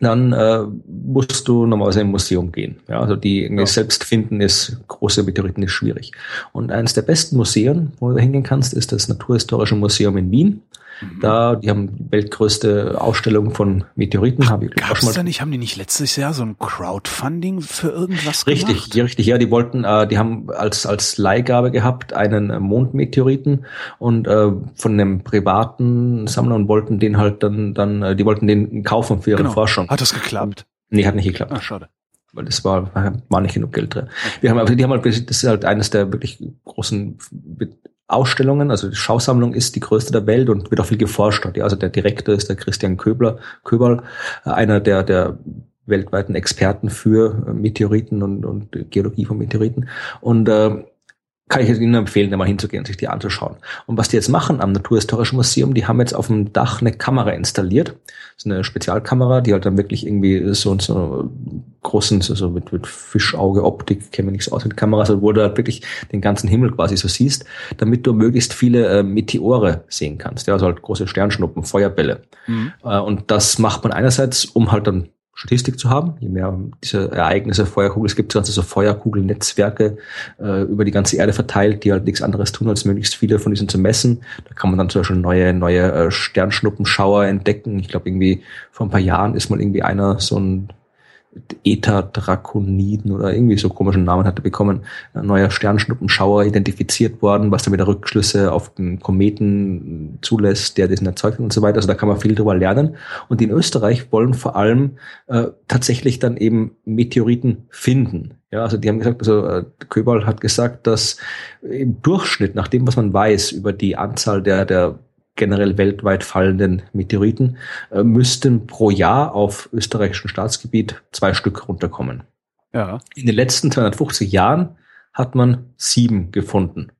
dann äh, musst du normalerweise im Museum gehen. Ja, also die irgendwie ja. selbst finden ist, große Meteoriten ist schwierig. Und eines der besten Museen, wo du hingehen kannst, ist das Naturhistorische Museum in Wien. Mhm. Da, die haben die weltgrößte Ausstellung von Meteoriten. Hab ich Gab's da nicht, haben die nicht letztes Jahr so ein Crowdfunding für irgendwas richtig, gemacht? Richtig, richtig, ja, die wollten, äh, die haben als, als Leihgabe gehabt einen äh, Mondmeteoriten und äh, von einem privaten Sammler und wollten den halt dann, dann, äh, die wollten den kaufen für ihre genau. Forschung. Hat das geklappt? Nee, hat nicht geklappt. Ach, schade weil das war, war nicht genug Geld drin. Wir haben, also die haben halt, das ist halt eines der wirklich großen Ausstellungen, also die Schausammlung ist die größte der Welt und wird auch viel geforscht. Also der Direktor ist der Christian Köbler, Köberl, einer der, der weltweiten Experten für Meteoriten und, und Geologie von Meteoriten. Und äh, kann ich Ihnen empfehlen, da mal hinzugehen und sich die anzuschauen. Und was die jetzt machen am Naturhistorischen Museum, die haben jetzt auf dem Dach eine Kamera installiert. Das ist eine Spezialkamera, die halt dann wirklich irgendwie so, so großen, so, so mit, mit Fischauge, Optik, kenne mir nichts aus mit Kameras, wo du halt wirklich den ganzen Himmel quasi so siehst, damit du möglichst viele äh, Meteore sehen kannst. Ja, also halt große Sternschnuppen, Feuerbälle. Mhm. Äh, und das macht man einerseits, um halt dann Statistik zu haben. Je mehr diese Ereignisse, Feuerkugel, es gibt so also Feuerkugelnetzwerke äh, über die ganze Erde verteilt, die halt nichts anderes tun, als möglichst viele von diesen zu messen. Da kann man dann zum Beispiel neue, neue äh, Sternschnuppenschauer entdecken. Ich glaube, irgendwie vor ein paar Jahren ist mal irgendwie einer so ein Ether-Drakoniden oder irgendwie so komischen Namen hatte bekommen, ein neuer Sternschnuppenschauer identifiziert worden, was dann wieder Rückschlüsse auf den Kometen zulässt, der diesen erzeugt und so weiter. Also da kann man viel drüber lernen. Und in Österreich wollen vor allem äh, tatsächlich dann eben Meteoriten finden. Ja, also die haben gesagt, also äh, Köbal hat gesagt, dass im Durchschnitt, nach dem, was man weiß über die Anzahl der, der generell weltweit fallenden Meteoriten, äh, müssten pro Jahr auf österreichischem Staatsgebiet zwei Stück runterkommen. Ja. In den letzten 250 Jahren hat man sieben gefunden.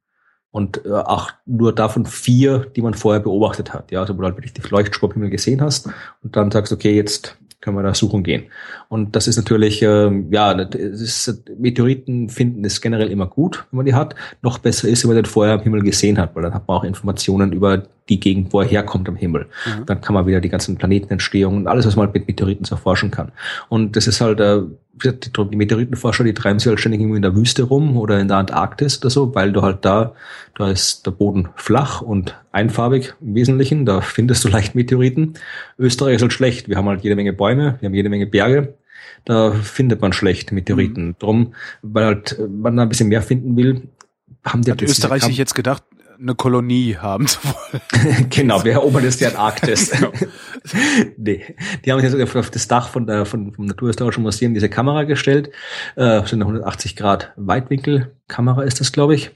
Und äh, auch nur davon vier, die man vorher beobachtet hat. Ja, also wo du halt wirklich die Leuchtspur im Himmel gesehen hast und dann sagst, okay, jetzt können wir da suchen gehen. Und das ist natürlich, äh, ja, ist, Meteoriten finden ist generell immer gut, wenn man die hat. Noch besser ist, wenn man den vorher am Himmel gesehen hat, weil dann hat man auch Informationen über die Gegend, wo er herkommt am Himmel. Mhm. Dann kann man wieder die ganzen Planetenentstehungen und alles, was man mit Meteoriten erforschen kann. Und das ist halt, äh, die Meteoritenforscher, die treiben sich halt ständig irgendwie in der Wüste rum oder in der Antarktis oder so, weil du halt da, da ist der Boden flach und einfarbig im Wesentlichen, da findest du leicht Meteoriten. Österreich ist halt schlecht, wir haben halt jede Menge Bäume, wir haben jede Menge Berge, da findet man schlecht Meteoriten. Mhm. Drum, weil halt man da ein bisschen mehr finden will, haben die Hat Österreich sich jetzt gedacht, eine Kolonie haben zu wollen. genau, wir erobern jetzt die Antarktis. genau. nee, die haben jetzt auf das Dach von der, von, vom Naturhistorischen Museum diese Kamera gestellt. Äh, so eine 180 Grad Weitwinkelkamera ist das, glaube ich.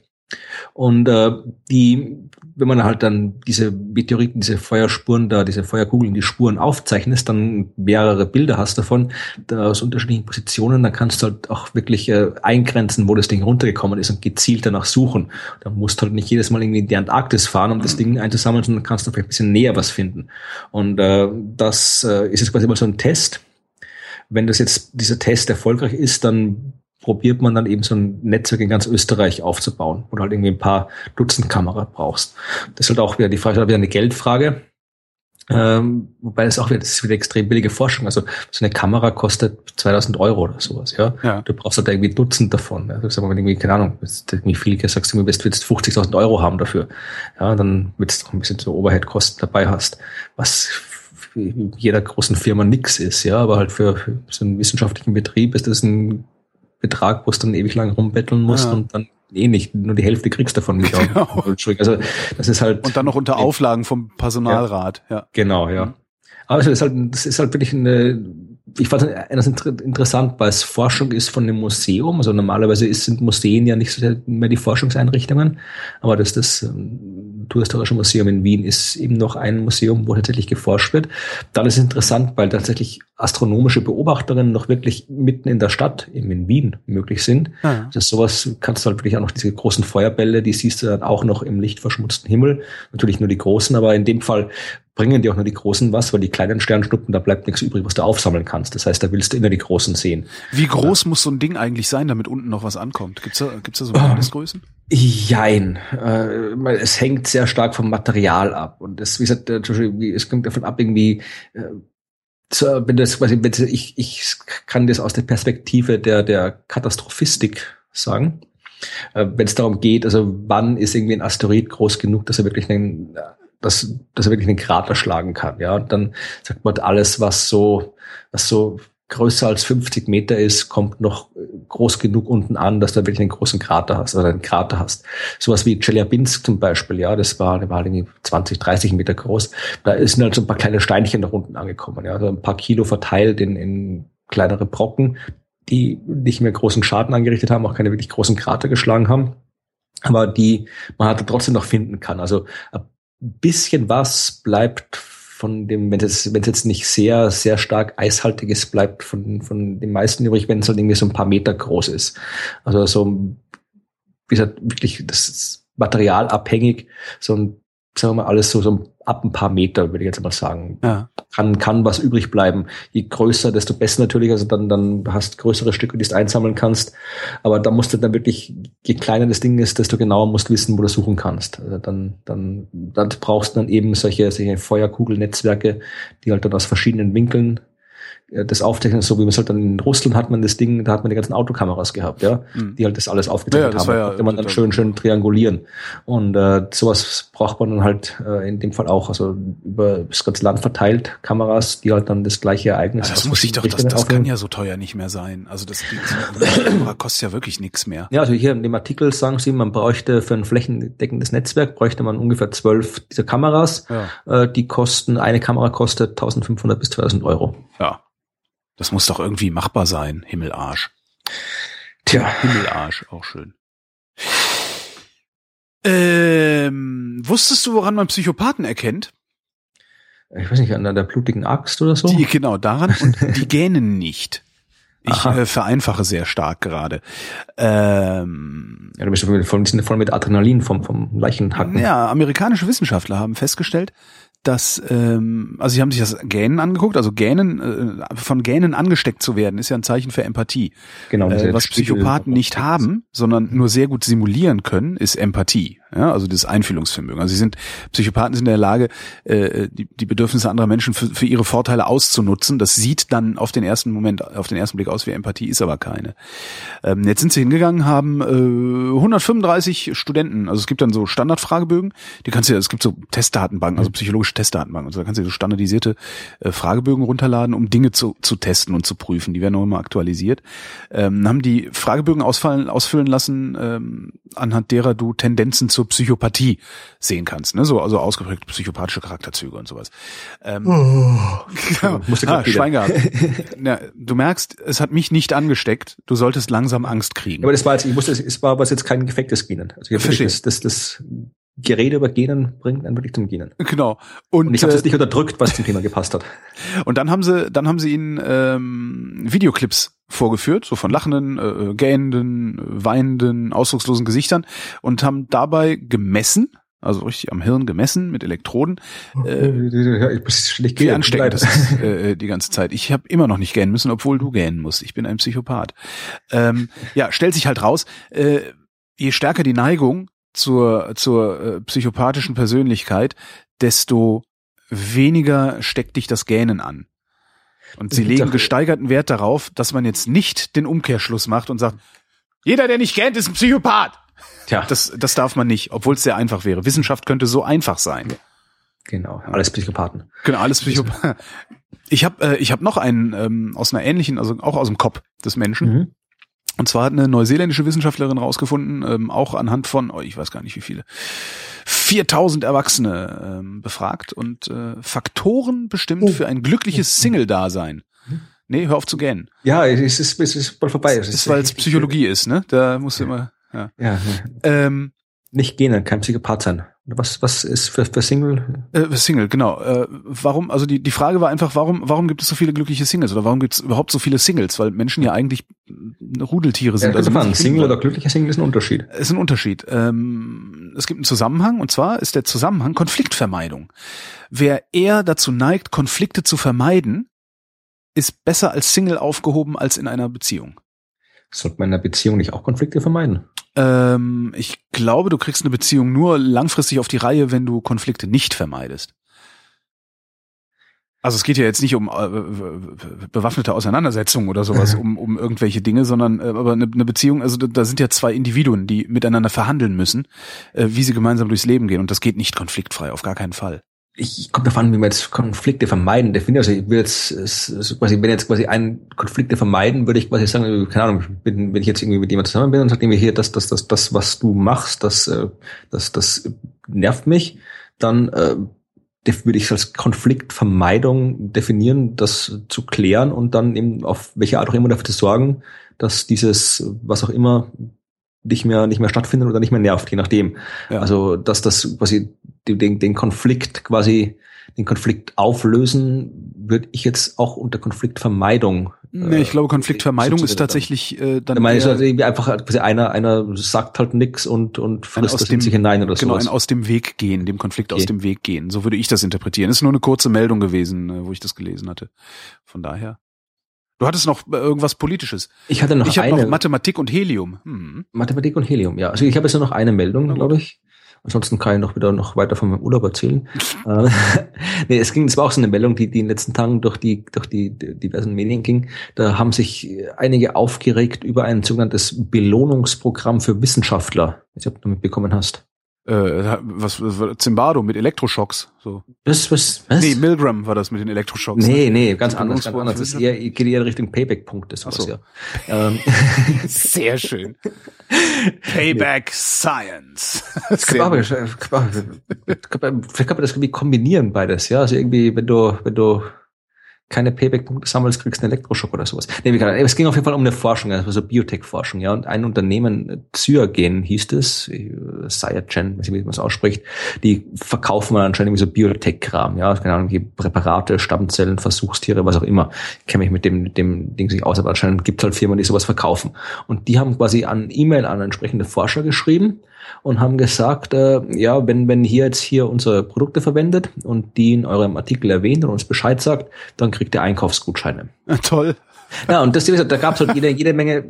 Und äh, die, wenn man halt dann diese Meteoriten, diese Feuerspuren da, diese Feuerkugeln, die Spuren aufzeichnest, dann mehrere Bilder hast davon, da aus unterschiedlichen Positionen, dann kannst du halt auch wirklich äh, eingrenzen, wo das Ding runtergekommen ist und gezielt danach suchen. Da musst du halt nicht jedes Mal irgendwie in die Antarktis fahren, um das Ding einzusammeln, sondern kannst du vielleicht ein bisschen näher was finden. Und äh, das äh, ist jetzt quasi mal so ein Test. Wenn das jetzt dieser Test erfolgreich ist, dann probiert man dann eben so ein Netzwerk in ganz Österreich aufzubauen, wo du halt irgendwie ein paar Dutzend Kamera brauchst. Das ist halt auch wieder die Frage, wieder eine Geldfrage. Ähm, wobei das auch wieder, das ist wieder extrem billige Forschung. Also so eine Kamera kostet 2000 Euro oder sowas, ja. Ja. Du brauchst halt irgendwie Dutzend davon. Ja. Du sagst mal, wenn irgendwie, keine Ahnung, irgendwie viel sagst, du willst jetzt 50.000 Euro haben dafür. Ja, dann willst du auch ein bisschen so Overhead-Kosten dabei hast, was jeder großen Firma nix ist, ja. Aber halt für, für so einen wissenschaftlichen Betrieb ist das ein Betrag, wo du dann ewig lang rumbetteln musst Ja. und dann eh nicht, nur die Hälfte kriegst davon nicht. Genau. Also das ist halt. Und dann noch unter Auflagen vom Personalrat, ja. Genau, ja. Aber es ist halt, das ist halt wirklich eine, ich fand inter- interessant, weil es Forschung ist von einem Museum. Also normalerweise sind Museen ja nicht so sehr mehr die Forschungseinrichtungen, aber das, das ähm, Naturhistorische Museum in Wien ist eben noch ein Museum, wo tatsächlich geforscht wird. Dann ist es interessant, weil tatsächlich astronomische Beobachterinnen noch wirklich mitten in der Stadt, eben in Wien, möglich sind. Ja. Das ist sowas, kannst du halt wirklich auch noch diese großen Feuerbälle, die siehst du dann auch noch im lichtverschmutzten Himmel. Natürlich nur die großen, aber in dem Fall bringen die auch nur die großen was, weil die kleinen Sternschnuppen, da bleibt nichts übrig, was du aufsammeln kannst. Das heißt, da willst du immer die großen sehen. Wie groß muss so ein Ding eigentlich sein, damit unten noch was ankommt? Gibt's da, gibt's da so Mindestgrößen? Jein. Äh, es hängt sehr stark vom Material ab. Und das, wie gesagt, äh, es kommt davon ab, irgendwie, äh, so, wenn das quasi, wenn das, ich, ich kann das aus der Perspektive der, der Katastrophistik sagen. Äh, wenn es darum geht, also wann ist irgendwie ein Asteroid groß genug, dass er wirklich einen, dass, dass er wirklich einen Krater schlagen kann, ja. Und dann sagt man alles, was so, was so größer als 50 Meter ist, kommt noch groß genug unten an, dass du wirklich einen großen Krater hast, oder einen Krater hast. Sowas wie Chelyabinsk zum Beispiel, ja, das war, der war irgendwie 20, 30 Meter groß. Da sind halt so ein paar kleine Steinchen nach unten angekommen, ja, also ein paar Kilo verteilt in, in kleinere Brocken, die nicht mehr großen Schaden angerichtet haben, auch keine wirklich großen Krater geschlagen haben, aber die man halt trotzdem noch finden kann. Also bisschen was bleibt von dem, wenn es wenn jetzt nicht sehr sehr stark eishaltig ist, bleibt von von den meisten übrig, wenn es halt irgendwie so ein paar Meter groß ist. Also so wie gesagt wirklich das ist materialabhängig, so ein sagen wir mal alles so so ab ein paar Meter würde ich jetzt mal sagen Ja. kann, kann was übrig bleiben. Je größer, desto besser natürlich. Also dann, dann hast größere Stücke, die du einsammeln kannst. Aber da musst du dann wirklich, je kleiner das Ding ist, desto genauer musst du wissen, wo du suchen kannst. Also dann, dann, dann brauchst du dann eben solche, solche Feuerkugelnetzwerke, die halt dann aus verschiedenen Winkeln das aufzeichnen, so wie man es halt dann in Russland hat man das Ding, da hat man die ganzen Autokameras gehabt, ja, Mhm. die halt das alles aufgezeichnet Ja, das haben. ja konnte man dann schön, schön triangulieren. Und äh, sowas braucht man dann halt äh, in dem Fall auch, also über das ganze Land verteilt, Kameras, die halt dann das gleiche Ereignis Also das muss ich doch, das, das kann ja so teuer nicht mehr sein. Also das Kamera kostet ja wirklich nichts mehr. Ja, also hier in dem Artikel sagen sie, man bräuchte für ein flächendeckendes Netzwerk bräuchte man ungefähr zwölf dieser Kameras. Ja. Äh, die kosten, eine Kamera kostet 1500 bis 2000 Euro. Ja. Das muss doch irgendwie machbar sein. Himmelarsch. Tja, Himmelarsch, auch schön. Ähm, wusstest du, woran man Psychopathen erkennt? ich weiß nicht, an der blutigen Axt oder so? Die, genau daran und die gähnen nicht. Ich äh, vereinfache sehr stark gerade. Ähm, ja, du bist voll, voll, die sind voll mit Adrenalin vom, vom Leichenhacken. ja, amerikanische Wissenschaftler haben festgestellt, dass, ähm, also sie haben sich das Gähnen angeguckt, also Gähnen, äh, von Gähnen angesteckt zu werden, ist ja ein Zeichen für Empathie. genau. Äh, was Psychopathen nicht haben, sondern nur sehr gut simulieren können, ist Empathie. Ja, also das Einfühlungsvermögen. Also sie sind, Psychopathen sind in der Lage, äh, die, die Bedürfnisse anderer Menschen für, für ihre Vorteile auszunutzen. Das sieht dann auf den ersten Moment, auf den ersten Blick aus wie Empathie, ist aber keine. Ähm, jetzt sind sie hingegangen, haben äh, 135 Studenten, also es gibt dann so Standardfragebögen, die kannst du ja, es gibt so Testdatenbanken, also psychologische Testdatenbanken, und so, da kannst du so standardisierte äh, Fragebögen runterladen, um Dinge zu, zu testen und zu prüfen. Die werden auch immer aktualisiert. Ähm, haben die Fragebögen ausfallen, ausfüllen lassen, ähm, anhand derer du Tendenzen zur Psychopathie sehen kannst, ne? So also ausgeprägte psychopathische Charakterzüge und sowas. Ähm, genau. Musste ah. Schwein gehabt. ja, du merkst, es hat mich nicht angesteckt. Du solltest langsam Angst kriegen. Aber das war jetzt, ich musste, es war aber jetzt kein gefaktes Genen. Also ich Verstehe. das, das, das Gerede über Genen bringt einen wirklich zum Genen. genau. Und, Und ich habe äh, das nicht unterdrückt, was zum Thema gepasst hat. Und dann haben sie, dann haben sie ihnen ähm, Videoclips vorgeführt, so von lachenden, äh, gähnenden, weinenden, ausdruckslosen Gesichtern und haben dabei gemessen, also richtig am Hirn gemessen mit Elektroden, äh, Ja, ich muss schlicht wie ansteckend das ist äh, die ganze Zeit. Ich habe immer noch nicht gähnen müssen, obwohl du gähnen musst. Ich bin ein Psychopath. Ähm, ja, stellt sich halt raus, äh, je stärker die Neigung zur, zur äh, psychopathischen Persönlichkeit, desto weniger steckt dich das Gähnen an. Und sie legen gesteigerten Wert darauf, dass man jetzt nicht den Umkehrschluss macht und sagt, jeder, der nicht gähnt, ist ein Psychopath. Tja. Das, das darf man nicht, obwohl es sehr einfach wäre. Wissenschaft könnte so einfach sein. Genau, alles Psychopathen. Genau, alles Psychopathen. Ich habe äh, ich hab noch einen ähm, aus einer ähnlichen, also auch aus dem Kopf des Menschen. Mhm. Und zwar hat eine neuseeländische Wissenschaftlerin rausgefunden, ähm, auch anhand von, oh, ich weiß gar nicht wie viele, 4000 Erwachsene ähm, befragt und äh, Faktoren bestimmt oh. für ein glückliches Single-Dasein. Nee, hör auf zu gähnen. Ja, es ist, es ist bald vorbei. Es ist, ist weil es Psychologie ist, ne? Da musst du immer, ja. ja, ja. Ähm, Nicht gähnen, kein Psychopath sein. Was, was ist für, für Single? Äh, Single, genau. Äh, warum, also die, die Frage war einfach, warum, warum gibt es so viele glückliche Singles oder warum gibt es überhaupt so viele Singles? Weil Menschen ja eigentlich Rudeltiere sind. Ja, also man, Single oder glücklicher Single ist ein Unterschied. Ist ein Unterschied. Ähm, es gibt einen Zusammenhang und zwar ist der Zusammenhang Konfliktvermeidung. Wer eher dazu neigt, Konflikte zu vermeiden, ist besser als Single aufgehoben als in einer Beziehung. Sollte man in einer Beziehung nicht auch Konflikte vermeiden? Ähm, ich glaube, du kriegst eine Beziehung nur langfristig auf die Reihe, wenn du Konflikte nicht vermeidest. Also es geht ja jetzt nicht um äh, bewaffnete Auseinandersetzungen oder sowas, um, um irgendwelche Dinge, sondern äh, aber eine, eine Beziehung, also da, da sind ja zwei Individuen, die miteinander verhandeln müssen, äh, wie sie gemeinsam durchs Leben gehen und das geht nicht konfliktfrei, auf gar keinen Fall ich komme davon, wie man jetzt Konflikte vermeiden definiert. Also ich will jetzt so quasi, wenn jetzt quasi einen Konflikte vermeiden, würde ich quasi sagen, keine Ahnung, wenn, wenn ich jetzt irgendwie mit jemandem zusammen bin und sagt mir hier, das, das, das, das, was du machst, das, äh, das, das nervt mich, dann äh, würde ich es als Konfliktvermeidung definieren, das zu klären und dann eben auf welche Art auch immer dafür zu sorgen, dass dieses, was auch immer, nicht mehr nicht mehr stattfindet oder nicht mehr nervt, je nachdem. Ja. Also dass das quasi den, den Konflikt quasi den Konflikt auflösen, würde ich jetzt auch unter Konfliktvermeidung. Nee, ich glaube, Konfliktvermeidung ist tatsächlich äh, dann. Ich meine, also irgendwie einfach quasi einer, einer sagt halt nix und, und frisst das dem, in sich hinein oder so. Genau, sowas. ein aus dem Weg gehen, dem Konflikt okay. aus dem Weg gehen. So würde ich das interpretieren. Ist nur eine kurze Meldung gewesen, äh, wo ich das gelesen hatte. Von daher. Du hattest noch äh, irgendwas Politisches. Ich hatte noch ich eine. Noch Mathematik und Helium. Hm. Mathematik und Helium, ja. Also ich habe jetzt nur noch eine Meldung, glaube ich. Ansonsten kann ich noch wieder noch weiter von meinem Urlaub erzählen. Äh, nee, es ging, es war auch so eine Meldung, die, die in den letzten Tagen durch die, durch die diversen Medien ging. Da haben sich einige aufgeregt über ein sogenanntes Belohnungsprogramm für Wissenschaftler. Ich weiß nicht, ob du mitbekommen hast äh, was, was Zimbardo mit Elektroschocks. So. Was, was, was? Nee, Milgram war das mit den Elektroschocks. Nee, ne? nee, ganz anders. Ganz anders. Das ist eher, geht eher Richtung Payback-Punkte. So. Ja. Ähm. Sehr schön. Payback nee. Science. Sehr aber, vielleicht kann man das irgendwie kombinieren beides, ja. Also irgendwie, wenn du, wenn du keine Payback-Punkte sammelst, kriegst einen Elektroschock oder sowas. Nee, es ging auf jeden Fall um eine Forschung, also Biotech-Forschung, ja. Und ein Unternehmen, Cyagen hieß es, Cyagen, weiß nicht, wie man es ausspricht, die verkaufen anscheinend so Biotech-Kram, ja. Keine Ahnung, die Präparate, Stammzellen, Versuchstiere, was auch immer. Ich kenne mich mit dem, dem Ding sich aus, aber anscheinend gibt es halt Firmen, die sowas verkaufen. Und die haben quasi an E-Mail an entsprechende Forscher geschrieben und haben gesagt, äh, ja, wenn, wenn hier jetzt hier unsere Produkte verwendet und die in eurem Artikel erwähnt und uns Bescheid sagt, dann kriegt ihr Einkaufsgutscheine. Toll. Ja, und das, da gab es halt jede, jede Menge,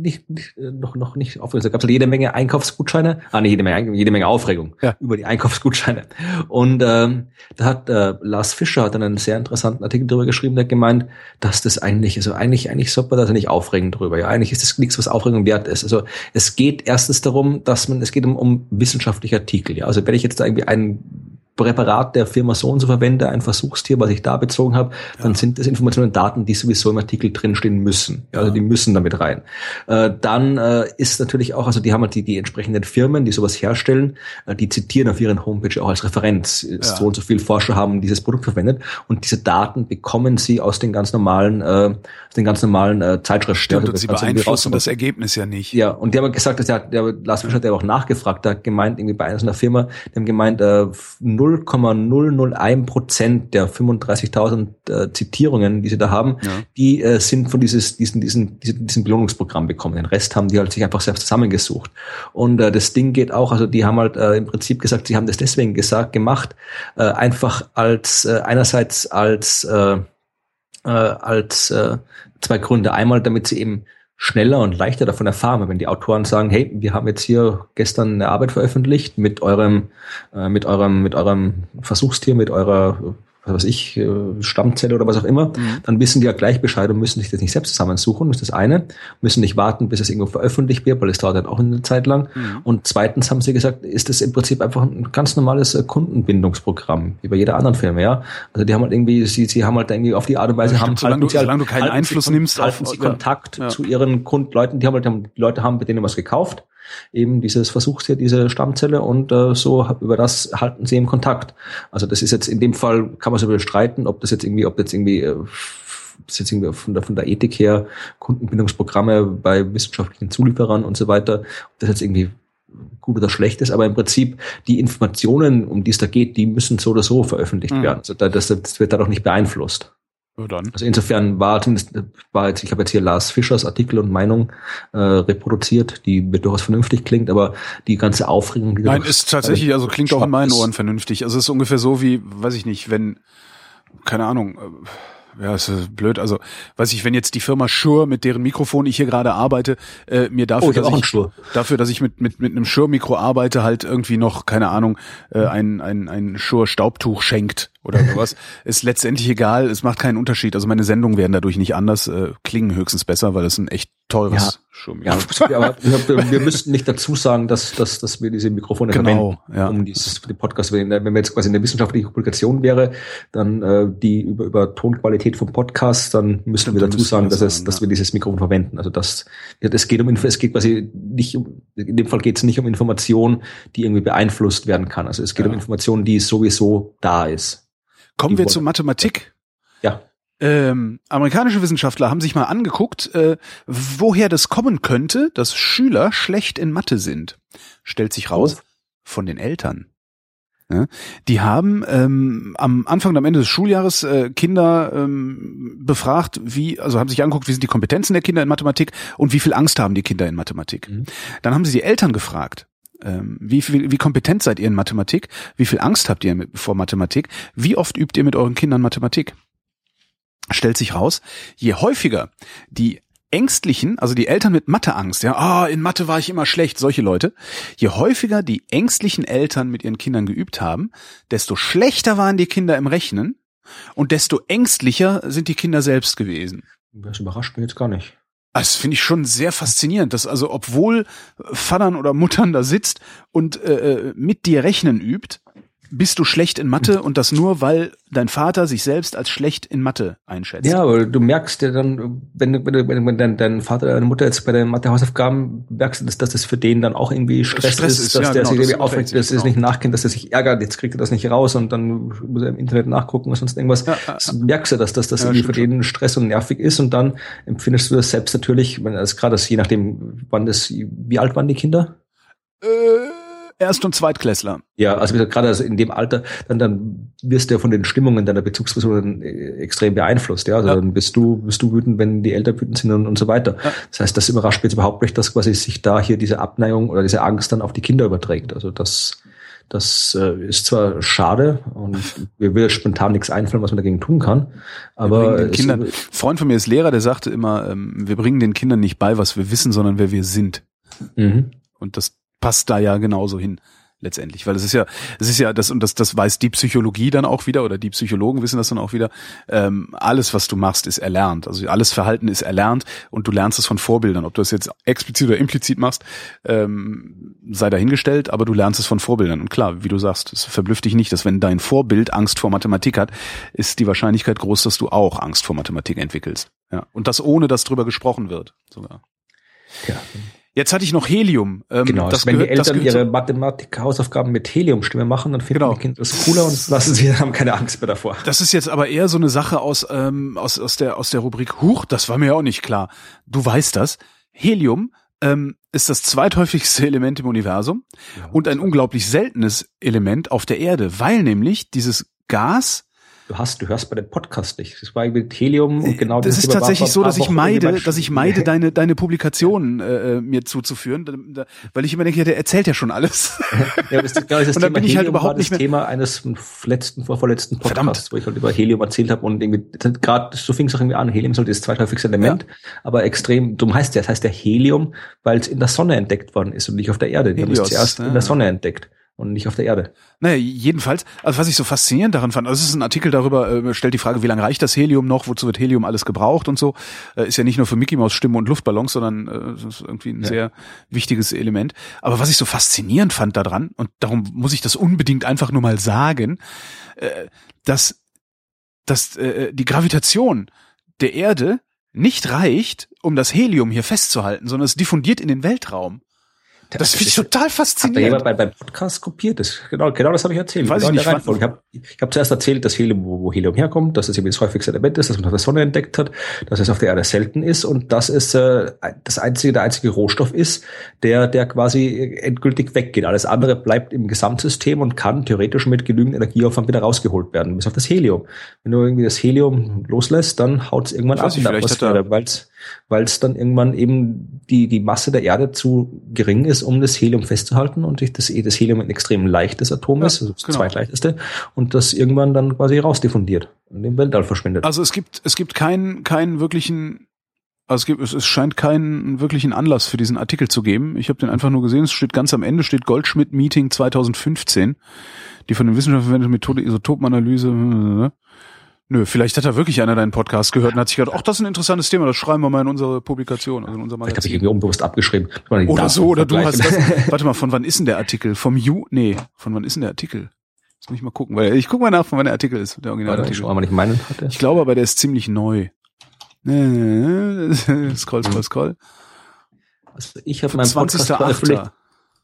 nicht, nicht, noch, noch nicht aufgelöst, da gab es halt jede Menge Einkaufsgutscheine, ah, nicht jede Menge, jede Menge Aufregung ja. über die Einkaufsgutscheine. Und ähm, da hat äh, Lars Fischer hat dann einen sehr interessanten Artikel darüber geschrieben, der gemeint, dass das eigentlich, also eigentlich, eigentlich sollte man da nicht aufregen drüber. Ja, eigentlich ist das nichts, was Aufregung wert ist. Also es geht erstens darum, dass man, es geht um, um wissenschaftliche Artikel. Ja, also wenn ich jetzt da irgendwie einen Präparat der Firma so und so verwende, ein Versuchstier, was ich da bezogen habe, ja. dann sind das Informationen und Daten, die sowieso im Artikel drinstehen müssen. Ja. Also die müssen damit rein. Äh, dann äh, ist natürlich auch, also die haben halt die, die entsprechenden Firmen, die sowas herstellen, äh, die zitieren auf ihren Homepage auch als Referenz. Ja. So und so viele Forscher haben dieses Produkt verwendet und diese Daten bekommen sie aus den ganz normalen, äh, aus den ganz normalen äh, Zeitschriften. Stimmt, also, und sie beeinflussen das Ergebnis ja nicht. Ja, und die haben gesagt, dass der, der Lars Fischer hat ja auch nachgefragt, da gemeint, irgendwie bei einer Firma, die haben gemeint, äh, 0,001 Prozent der 35.000 äh, Zitierungen, die sie da haben, ja. die äh, sind von dieses, diesen, diesen, diesen, diesen Belohnungsprogramm bekommen. Den Rest haben die halt sich einfach selbst zusammengesucht. Und äh, das Ding geht auch, also die haben halt äh, im Prinzip gesagt, sie haben das deswegen gesagt, gemacht, äh, einfach als äh, einerseits als äh, äh, als äh, zwei Gründe. Einmal, damit sie eben schneller und leichter davon erfahren, wenn die Autoren sagen, hey, wir haben jetzt hier gestern eine Arbeit veröffentlicht mit eurem, äh, mit eurem, mit eurem Versuchstier, mit eurer was ich, äh, Stammzelle oder was auch immer, mhm. dann wissen die ja gleich Bescheid und müssen sich das nicht selbst zusammensuchen, das ist das eine. Müssen nicht warten, bis es irgendwo veröffentlicht wird, weil es dauert dann auch eine Zeit lang. Mhm. Und zweitens haben sie gesagt, ist das im Prinzip einfach ein ganz normales äh, Kundenbindungsprogramm, wie bei jeder anderen Firma, ja. Also die haben halt irgendwie, sie, sie haben halt irgendwie auf die Art und Weise, ja, haben solange, halt, du, solange du keinen Einfluss sie, nimmst, halten auf, sie Kontakt ja. zu ihren Kunden, Leuten, die haben halt, die Leute haben bei denen was gekauft eben dieses Versuchstier, diese Stammzelle und äh, so über das halten sie im Kontakt. Also das ist jetzt in dem Fall, kann man so bestreiten, ob das jetzt irgendwie, ob das jetzt irgendwie äh, das jetzt irgendwie von der, von der Ethik her, Kundenbindungsprogramme bei wissenschaftlichen Zulieferern und so weiter, ob das jetzt irgendwie gut oder schlecht ist, aber im Prinzip die Informationen, um die es da geht, die müssen so oder so veröffentlicht mhm. werden. Also das, das wird dadurch nicht beeinflusst. Dann. Also insofern war zumindest, war jetzt, ich habe jetzt hier Lars Fischers Artikel und Meinung äh, reproduziert, die mir durchaus vernünftig klingt, aber die ganze Aufregung, die Nein, ist tatsächlich, also klingt auch in meinen Ohren vernünftig. Also es ist ungefähr so wie, weiß ich nicht, wenn, keine Ahnung, äh, ja, ist blöd. Also, weiß ich, wenn jetzt die Firma Shure, mit deren Mikrofon ich hier gerade arbeite, äh, mir dafür, oh, dass ich, dafür, dass ich mit mit mit einem Shure-Mikro arbeite, halt irgendwie noch keine Ahnung äh, ein ein ein Shure Staubtuch schenkt oder sowas, ist letztendlich egal. Es macht keinen Unterschied. Also meine Sendungen werden dadurch nicht anders, äh, klingen höchstens besser, weil es ein echt teures ja. Shure-Mikro. Ja, aber wir, wir müssten nicht dazu sagen, dass dass dass wir diese Mikrofone genau, verwenden, ja. um dieses den Podcast. Wenn, wenn wir jetzt quasi eine wissenschaftliche Publikation wäre, dann äh, die über über Tonqualität Qualität vom Podcast, dann müssen wir dazu sagen, dass, es, dass wir dieses Mikrofon verwenden. Also das, ja, das geht um, es geht quasi nicht um, in dem Fall geht es nicht um Information, die irgendwie beeinflusst werden kann. Also es geht ja. um Information, die sowieso da ist. Kommen wir zur Mathematik. Ja. Ähm, amerikanische Wissenschaftler haben sich mal angeguckt, äh, woher das kommen könnte, dass Schüler schlecht in Mathe sind. Stellt sich raus, oh. von den Eltern. Ja, die haben ähm, am Anfang und am Ende des Schuljahres äh, Kinder ähm, befragt, wie, also haben sich angeguckt, wie sind die Kompetenzen der Kinder in Mathematik und wie viel Angst haben die Kinder in Mathematik. Mhm. Dann haben sie die Eltern gefragt, ähm, wie, viel, wie kompetent seid ihr in Mathematik, wie viel Angst habt ihr vor Mathematik, wie oft übt ihr mit euren Kindern Mathematik. Stellt sich raus, je häufiger die Ängstlichen, also die Eltern mit Matheangst, ja, ah, in Mathe war ich immer schlecht, solche Leute, je häufiger die ängstlichen Eltern mit ihren Kindern geübt haben, desto schlechter waren die Kinder im Rechnen und desto ängstlicher sind die Kinder selbst gewesen. Das überrascht mich jetzt gar nicht. Das finde ich schon sehr faszinierend, dass also obwohl Vatern oder Muttern da sitzt und äh, äh mit dir rechnen übt, bist du schlecht in Mathe und das nur, weil dein Vater sich selbst als schlecht in Mathe einschätzt. Ja, aber du merkst ja dann, wenn, du, wenn, du, wenn dein, dein Vater oder deine Mutter jetzt bei den Mathe-Hausaufgaben merkst, dass, dass das für den dann auch irgendwie Stress, Stress ist, ist, dass ja, der genau, sich irgendwie aufregt, dass er es nicht nachkennt, dass er sich ärgert, jetzt kriegt er das nicht raus und dann muss er im Internet nachgucken oder sonst irgendwas. Ja, ja, merkst du, dass, dass das irgendwie für den Stress und nervig ist und dann empfindest du das selbst natürlich, wenn das gerade je nachdem, wann das, wie alt waren die Kinder? Äh Erst- und Zweitklässler. Ja, also gerade also in dem Alter, dann, dann wirst du ja von den Stimmungen deiner Bezugspersonen äh, extrem beeinflusst. Ja, also ja. dann bist du, bist du wütend, wenn die Eltern wütend sind und, und so weiter. Ja. Das heißt, das überrascht mich jetzt überhaupt nicht, dass quasi sich da hier diese Abneigung oder diese Angst dann auf die Kinder überträgt. Also das, das äh, ist zwar schade und mir will spontan nichts einfallen, was man dagegen tun kann, aber den Kindern, Freund von mir ist Lehrer, der sagte immer, ähm, wir bringen den Kindern nicht bei, was wir wissen, sondern wer wir sind. Mhm. Und das passt da ja genauso hin letztendlich, weil es ist ja, es ist ja das und das, das weiß die Psychologie dann auch wieder oder die Psychologen wissen das dann auch wieder. Ähm, alles, was du machst, ist erlernt. Also alles Verhalten ist erlernt und du lernst es von Vorbildern. Ob du es jetzt explizit oder implizit machst, ähm, sei dahingestellt, aber du lernst es von Vorbildern. Und klar, wie du sagst, es verblüfft dich nicht, dass wenn dein Vorbild Angst vor Mathematik hat, ist die Wahrscheinlichkeit groß, dass du auch Angst vor Mathematik entwickelst. Ja, und das ohne, dass drüber gesprochen wird, sogar. Ja. Jetzt hatte ich noch Helium. Ähm, genau, das wenn gehört, die Eltern ihre Mathematik-Hausaufgaben mit Heliumstimme machen, dann finden genau. die Kinder das cooler und lassen sie haben keine Angst mehr davor. Das ist jetzt aber eher so eine Sache aus, ähm, aus, aus, der, aus der Rubrik Huch, das war mir auch nicht klar. Du weißt das. Helium ähm, ist das zweithäufigste Element im Universum ja, und ein unglaublich seltenes Element auf der Erde, weil nämlich dieses Gas Du hast, du hörst bei dem Podcast nicht. Das war mit Helium und genau das, das ist tatsächlich so, dass ich meide, dass ich meide, deine deine Publikationen äh, äh mir zuzuführen, weil ich immer denke, ja, der erzählt ja schon alles. ja, das, genau, das und dann bin ich halt überhaupt nicht mehr. Thema eines letzten, vorvorletzten Podcasts, Verdammt. wo ich halt über Helium erzählt habe und irgendwie gerade so fing es auch irgendwie an. Helium ist halt das zweithäufigste Element, ja. aber extrem. Dumm heißt ja, das heißt ja Helium, weil es in der Sonne entdeckt worden ist und nicht auf der Erde. Die haben es zuerst ja. in der Sonne entdeckt und nicht auf der Erde. Naja, jedenfalls, also was ich so faszinierend daran fand, also es ist ein Artikel darüber, äh, stellt die Frage, wie lange reicht das Helium noch, wozu wird Helium alles gebraucht und so. Äh, ist ja nicht nur für Mickey Maus Stimme und Luftballons, sondern äh, ist irgendwie ein ja. sehr wichtiges Element. Aber was ich so faszinierend fand daran, und darum muss ich das unbedingt einfach nur mal sagen, äh, dass, dass äh, die Gravitation der Erde nicht reicht, um das Helium hier festzuhalten, sondern es diffundiert in den Weltraum. Das finde ich total faszinierend. Hat da jemand bei, beim Podcast kopiert? Das, genau, genau das habe ich erzählt. Weiß genau ich nicht. Ich habe ich hab zuerst erzählt, dass Helium, wo, wo Helium herkommt, dass es eben das häufigste Element ist, dass man auf der Sonne entdeckt hat, dass es auf der Erde selten ist und dass es äh, das einzige, der einzige Rohstoff ist, der, der quasi endgültig weggeht. Alles andere bleibt im Gesamtsystem und kann theoretisch mit genügend Energieaufwand wieder rausgeholt werden, bis auf das Helium. Wenn du irgendwie das Helium loslässt, dann haut es irgendwann ab in der Atmosphäre, weil es weil es dann irgendwann eben die, die Masse der Erde zu gering ist, um das Helium festzuhalten und das, das Helium ein extrem leichtes Atom ja, ist, also das genau. zweitleichteste, und das irgendwann dann quasi rausdiffundiert und im Weltall verschwindet. Also es gibt, es gibt keinen, keinen wirklichen also es, gibt, es scheint keinen wirklichen Anlass für diesen Artikel zu geben. Ich habe den einfach nur gesehen. Es steht ganz am Ende steht Goldschmidt Meeting 2015, die von den Wissenschaftlern verwendete Methode Isotopenanalyse. Nö, vielleicht hat er wirklich einer deinen Podcast gehört und hat sich gedacht, ach, das ist ein interessantes Thema, das schreiben wir mal in unsere Publikation, also in unser Magazin. Ich habe ich irgendwie unbewusst abgeschrieben. Oder so, oder du hast das. Warte mal, von wann ist denn der Artikel? Vom Ju? Nee, von wann ist denn der Artikel? Jetzt muss ich mal gucken, weil ich guck mal nach, von wann der Artikel ist, der Originalartikel. Ich, nicht meinen hatte. ich glaube aber, der ist ziemlich neu. scroll, scroll, scroll. Also ich habe meinen Podcast veröffentlicht.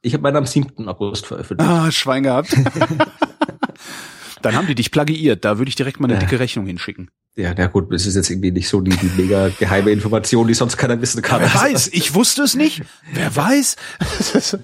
Ich habe meinen am 7. August veröffentlicht. Ah, Schwein gehabt. Dann haben die dich plagiiert. Da würde ich direkt mal eine dicke Rechnung hinschicken. Ja, na gut, das ist jetzt irgendwie nicht so die, die mega geheime Information, die sonst keiner wissen kann. Wer weiß, ich wusste es nicht. Wer weiß?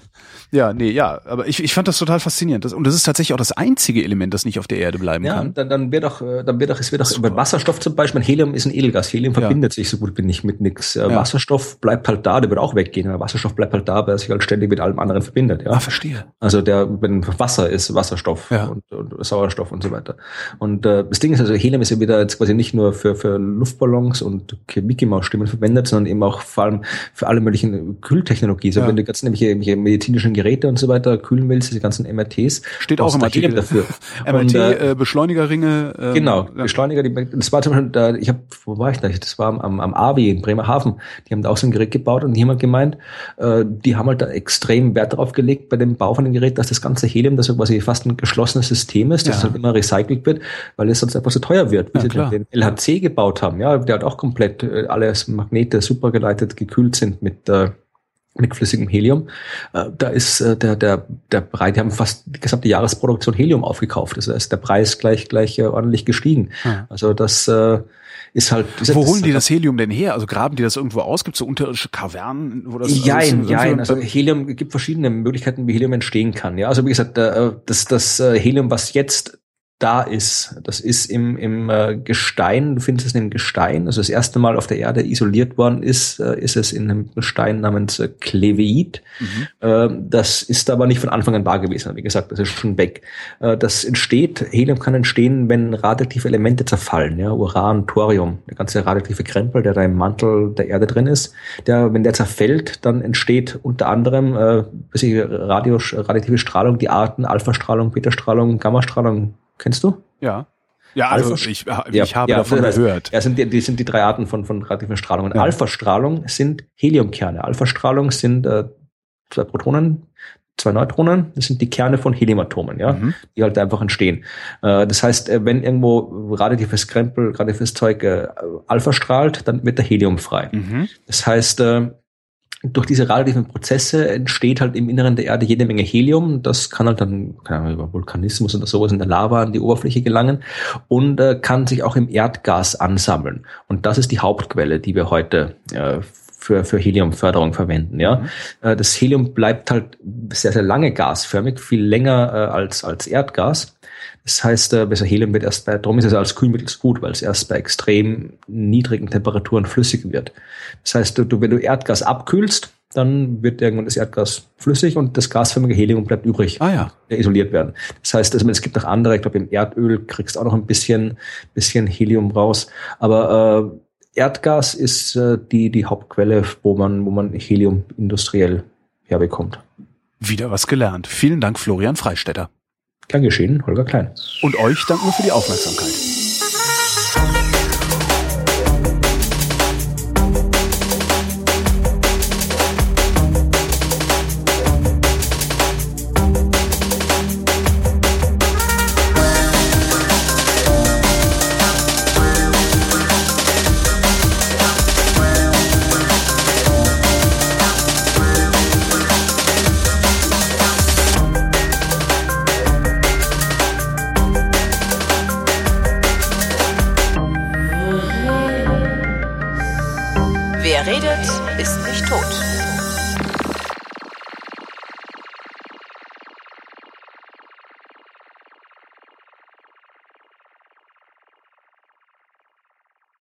Ja, nee, ja, aber ich, ich fand das total faszinierend. Das, und das ist tatsächlich auch das einzige Element, das nicht auf der Erde bleiben ja, kann. Ja, dann, dann wird doch, äh, dann wird doch, es wird doch über Wasserstoff zum Beispiel, Helium ist ein Edelgas. Helium verbindet ja. sich so gut wie nicht mit nix. Äh, ja. Wasserstoff bleibt halt da, der wird auch weggehen. Aber Wasserstoff bleibt halt da, weil er sich halt ständig mit allem anderen verbindet. Ja, ah, verstehe. Also der, wenn Wasser ist, Wasserstoff und, und Sauerstoff und so weiter. Und äh, das Ding ist also, Helium ist ja wieder jetzt quasi nicht nur für, für Luftballons und Mickey Maus Stimmen verwendet, sondern eben auch vor allem für alle möglichen Kühltechnologie. So wenn du ganz nämlich medizinischen Geräte und so weiter kühlen willst, diese ganzen MRTs. Steht auch im Artikel dafür. MRT, äh, Beschleunigerringe. Ähm, genau, ja. Beschleuniger. Die, das war zum Beispiel, da, ich habe, wo war ich da? Das war am, am AW in Bremerhaven. Die haben da auch so ein Gerät gebaut und jemand gemeint, äh, die haben halt da extrem Wert darauf gelegt bei dem Bau von dem Gerät, dass das ganze Helium, das so quasi fast ein geschlossenes System ist, das ja. halt immer recycelt wird, weil es sonst einfach so teuer wird. Wie ja, sie klar. den LHC gebaut haben, ja, der halt auch komplett äh, alles Magnete supergeleitet gekühlt sind mit äh, mit flüssigem Helium. Äh, da ist äh, der, der, der Preis, die haben fast die gesamte Jahresproduktion Helium aufgekauft. Also ist der Preis gleich, gleich äh, ordentlich gestiegen. Hm. Also das ist halt. Ist wo holen die das Helium denn her? Also graben die das irgendwo aus? Gibt es so unterirdische Kavernen, wo das Jein, jein. Also Helium gibt verschiedene Möglichkeiten, wie Helium entstehen kann. Ja, also wie gesagt, das, das Helium, was jetzt da ist. Das ist im, im äh, Gestein, du findest es im Gestein. Also das erste Mal auf der Erde isoliert worden ist, äh, ist es in einem Gestein namens äh, Kleveit. Mhm. Äh, das ist aber nicht von Anfang an da gewesen. Wie gesagt, das ist schon weg. Äh, das entsteht, Helium kann entstehen, wenn radioaktive Elemente zerfallen. Ja? Uran, Thorium, der ganze radioaktive Krempel, der da im Mantel der Erde drin ist. Der, wenn der zerfällt, dann entsteht unter anderem äh, Radio, radioaktive Strahlung, die Arten Alpha-Strahlung, Beta-Strahlung, Gamma-Strahlung Kennst du? Ja. Ja, also ich, ich habe ja, davon das gehört. Ja, sind die, die sind die drei Arten von, von radioaktiven Strahlungen. Ja. Alpha-Strahlung sind Heliumkerne. Alpha-Strahlung sind äh, zwei Protonen, zwei Neutronen. Das sind die Kerne von Heliumatomen, ja, mhm. die halt einfach entstehen. Äh, das heißt, äh, wenn irgendwo radioaktives Krempel, radioaktives Zeug äh, Alpha strahlt, dann wird der Helium frei. Mhm. Das heißt, äh, durch diese radioaktiven Prozesse entsteht halt im Inneren der Erde jede Menge Helium. Das kann halt dann keine Ahnung, über Vulkanismus oder sowas in der Lava an die Oberfläche gelangen und äh, kann sich auch im Erdgas ansammeln. Und das ist die Hauptquelle, die wir heute äh, für, für Heliumförderung verwenden. Ja, mhm. Äh, das Helium bleibt halt sehr, sehr lange gasförmig, viel länger äh, als, als Erdgas. Das heißt, äh, besser Helium wird erst bei, darum ist es als Kühlmittel gut, weil es erst bei extrem niedrigen Temperaturen flüssig wird. Das heißt, du, wenn du Erdgas abkühlst, dann wird irgendwann das Erdgas flüssig und das gasförmige Helium bleibt übrig, ah, ja. isoliert werden. Das heißt, also, es gibt noch andere, ich glaube im Erdöl kriegst du auch noch ein bisschen, bisschen Helium raus, aber äh, Erdgas ist äh, die, die Hauptquelle, wo man, wo man Helium industriell herbekommt. Wieder was gelernt. Vielen Dank, Florian Freistetter. Gern geschehen, Holger Klein. Und euch danken wir für die Aufmerksamkeit.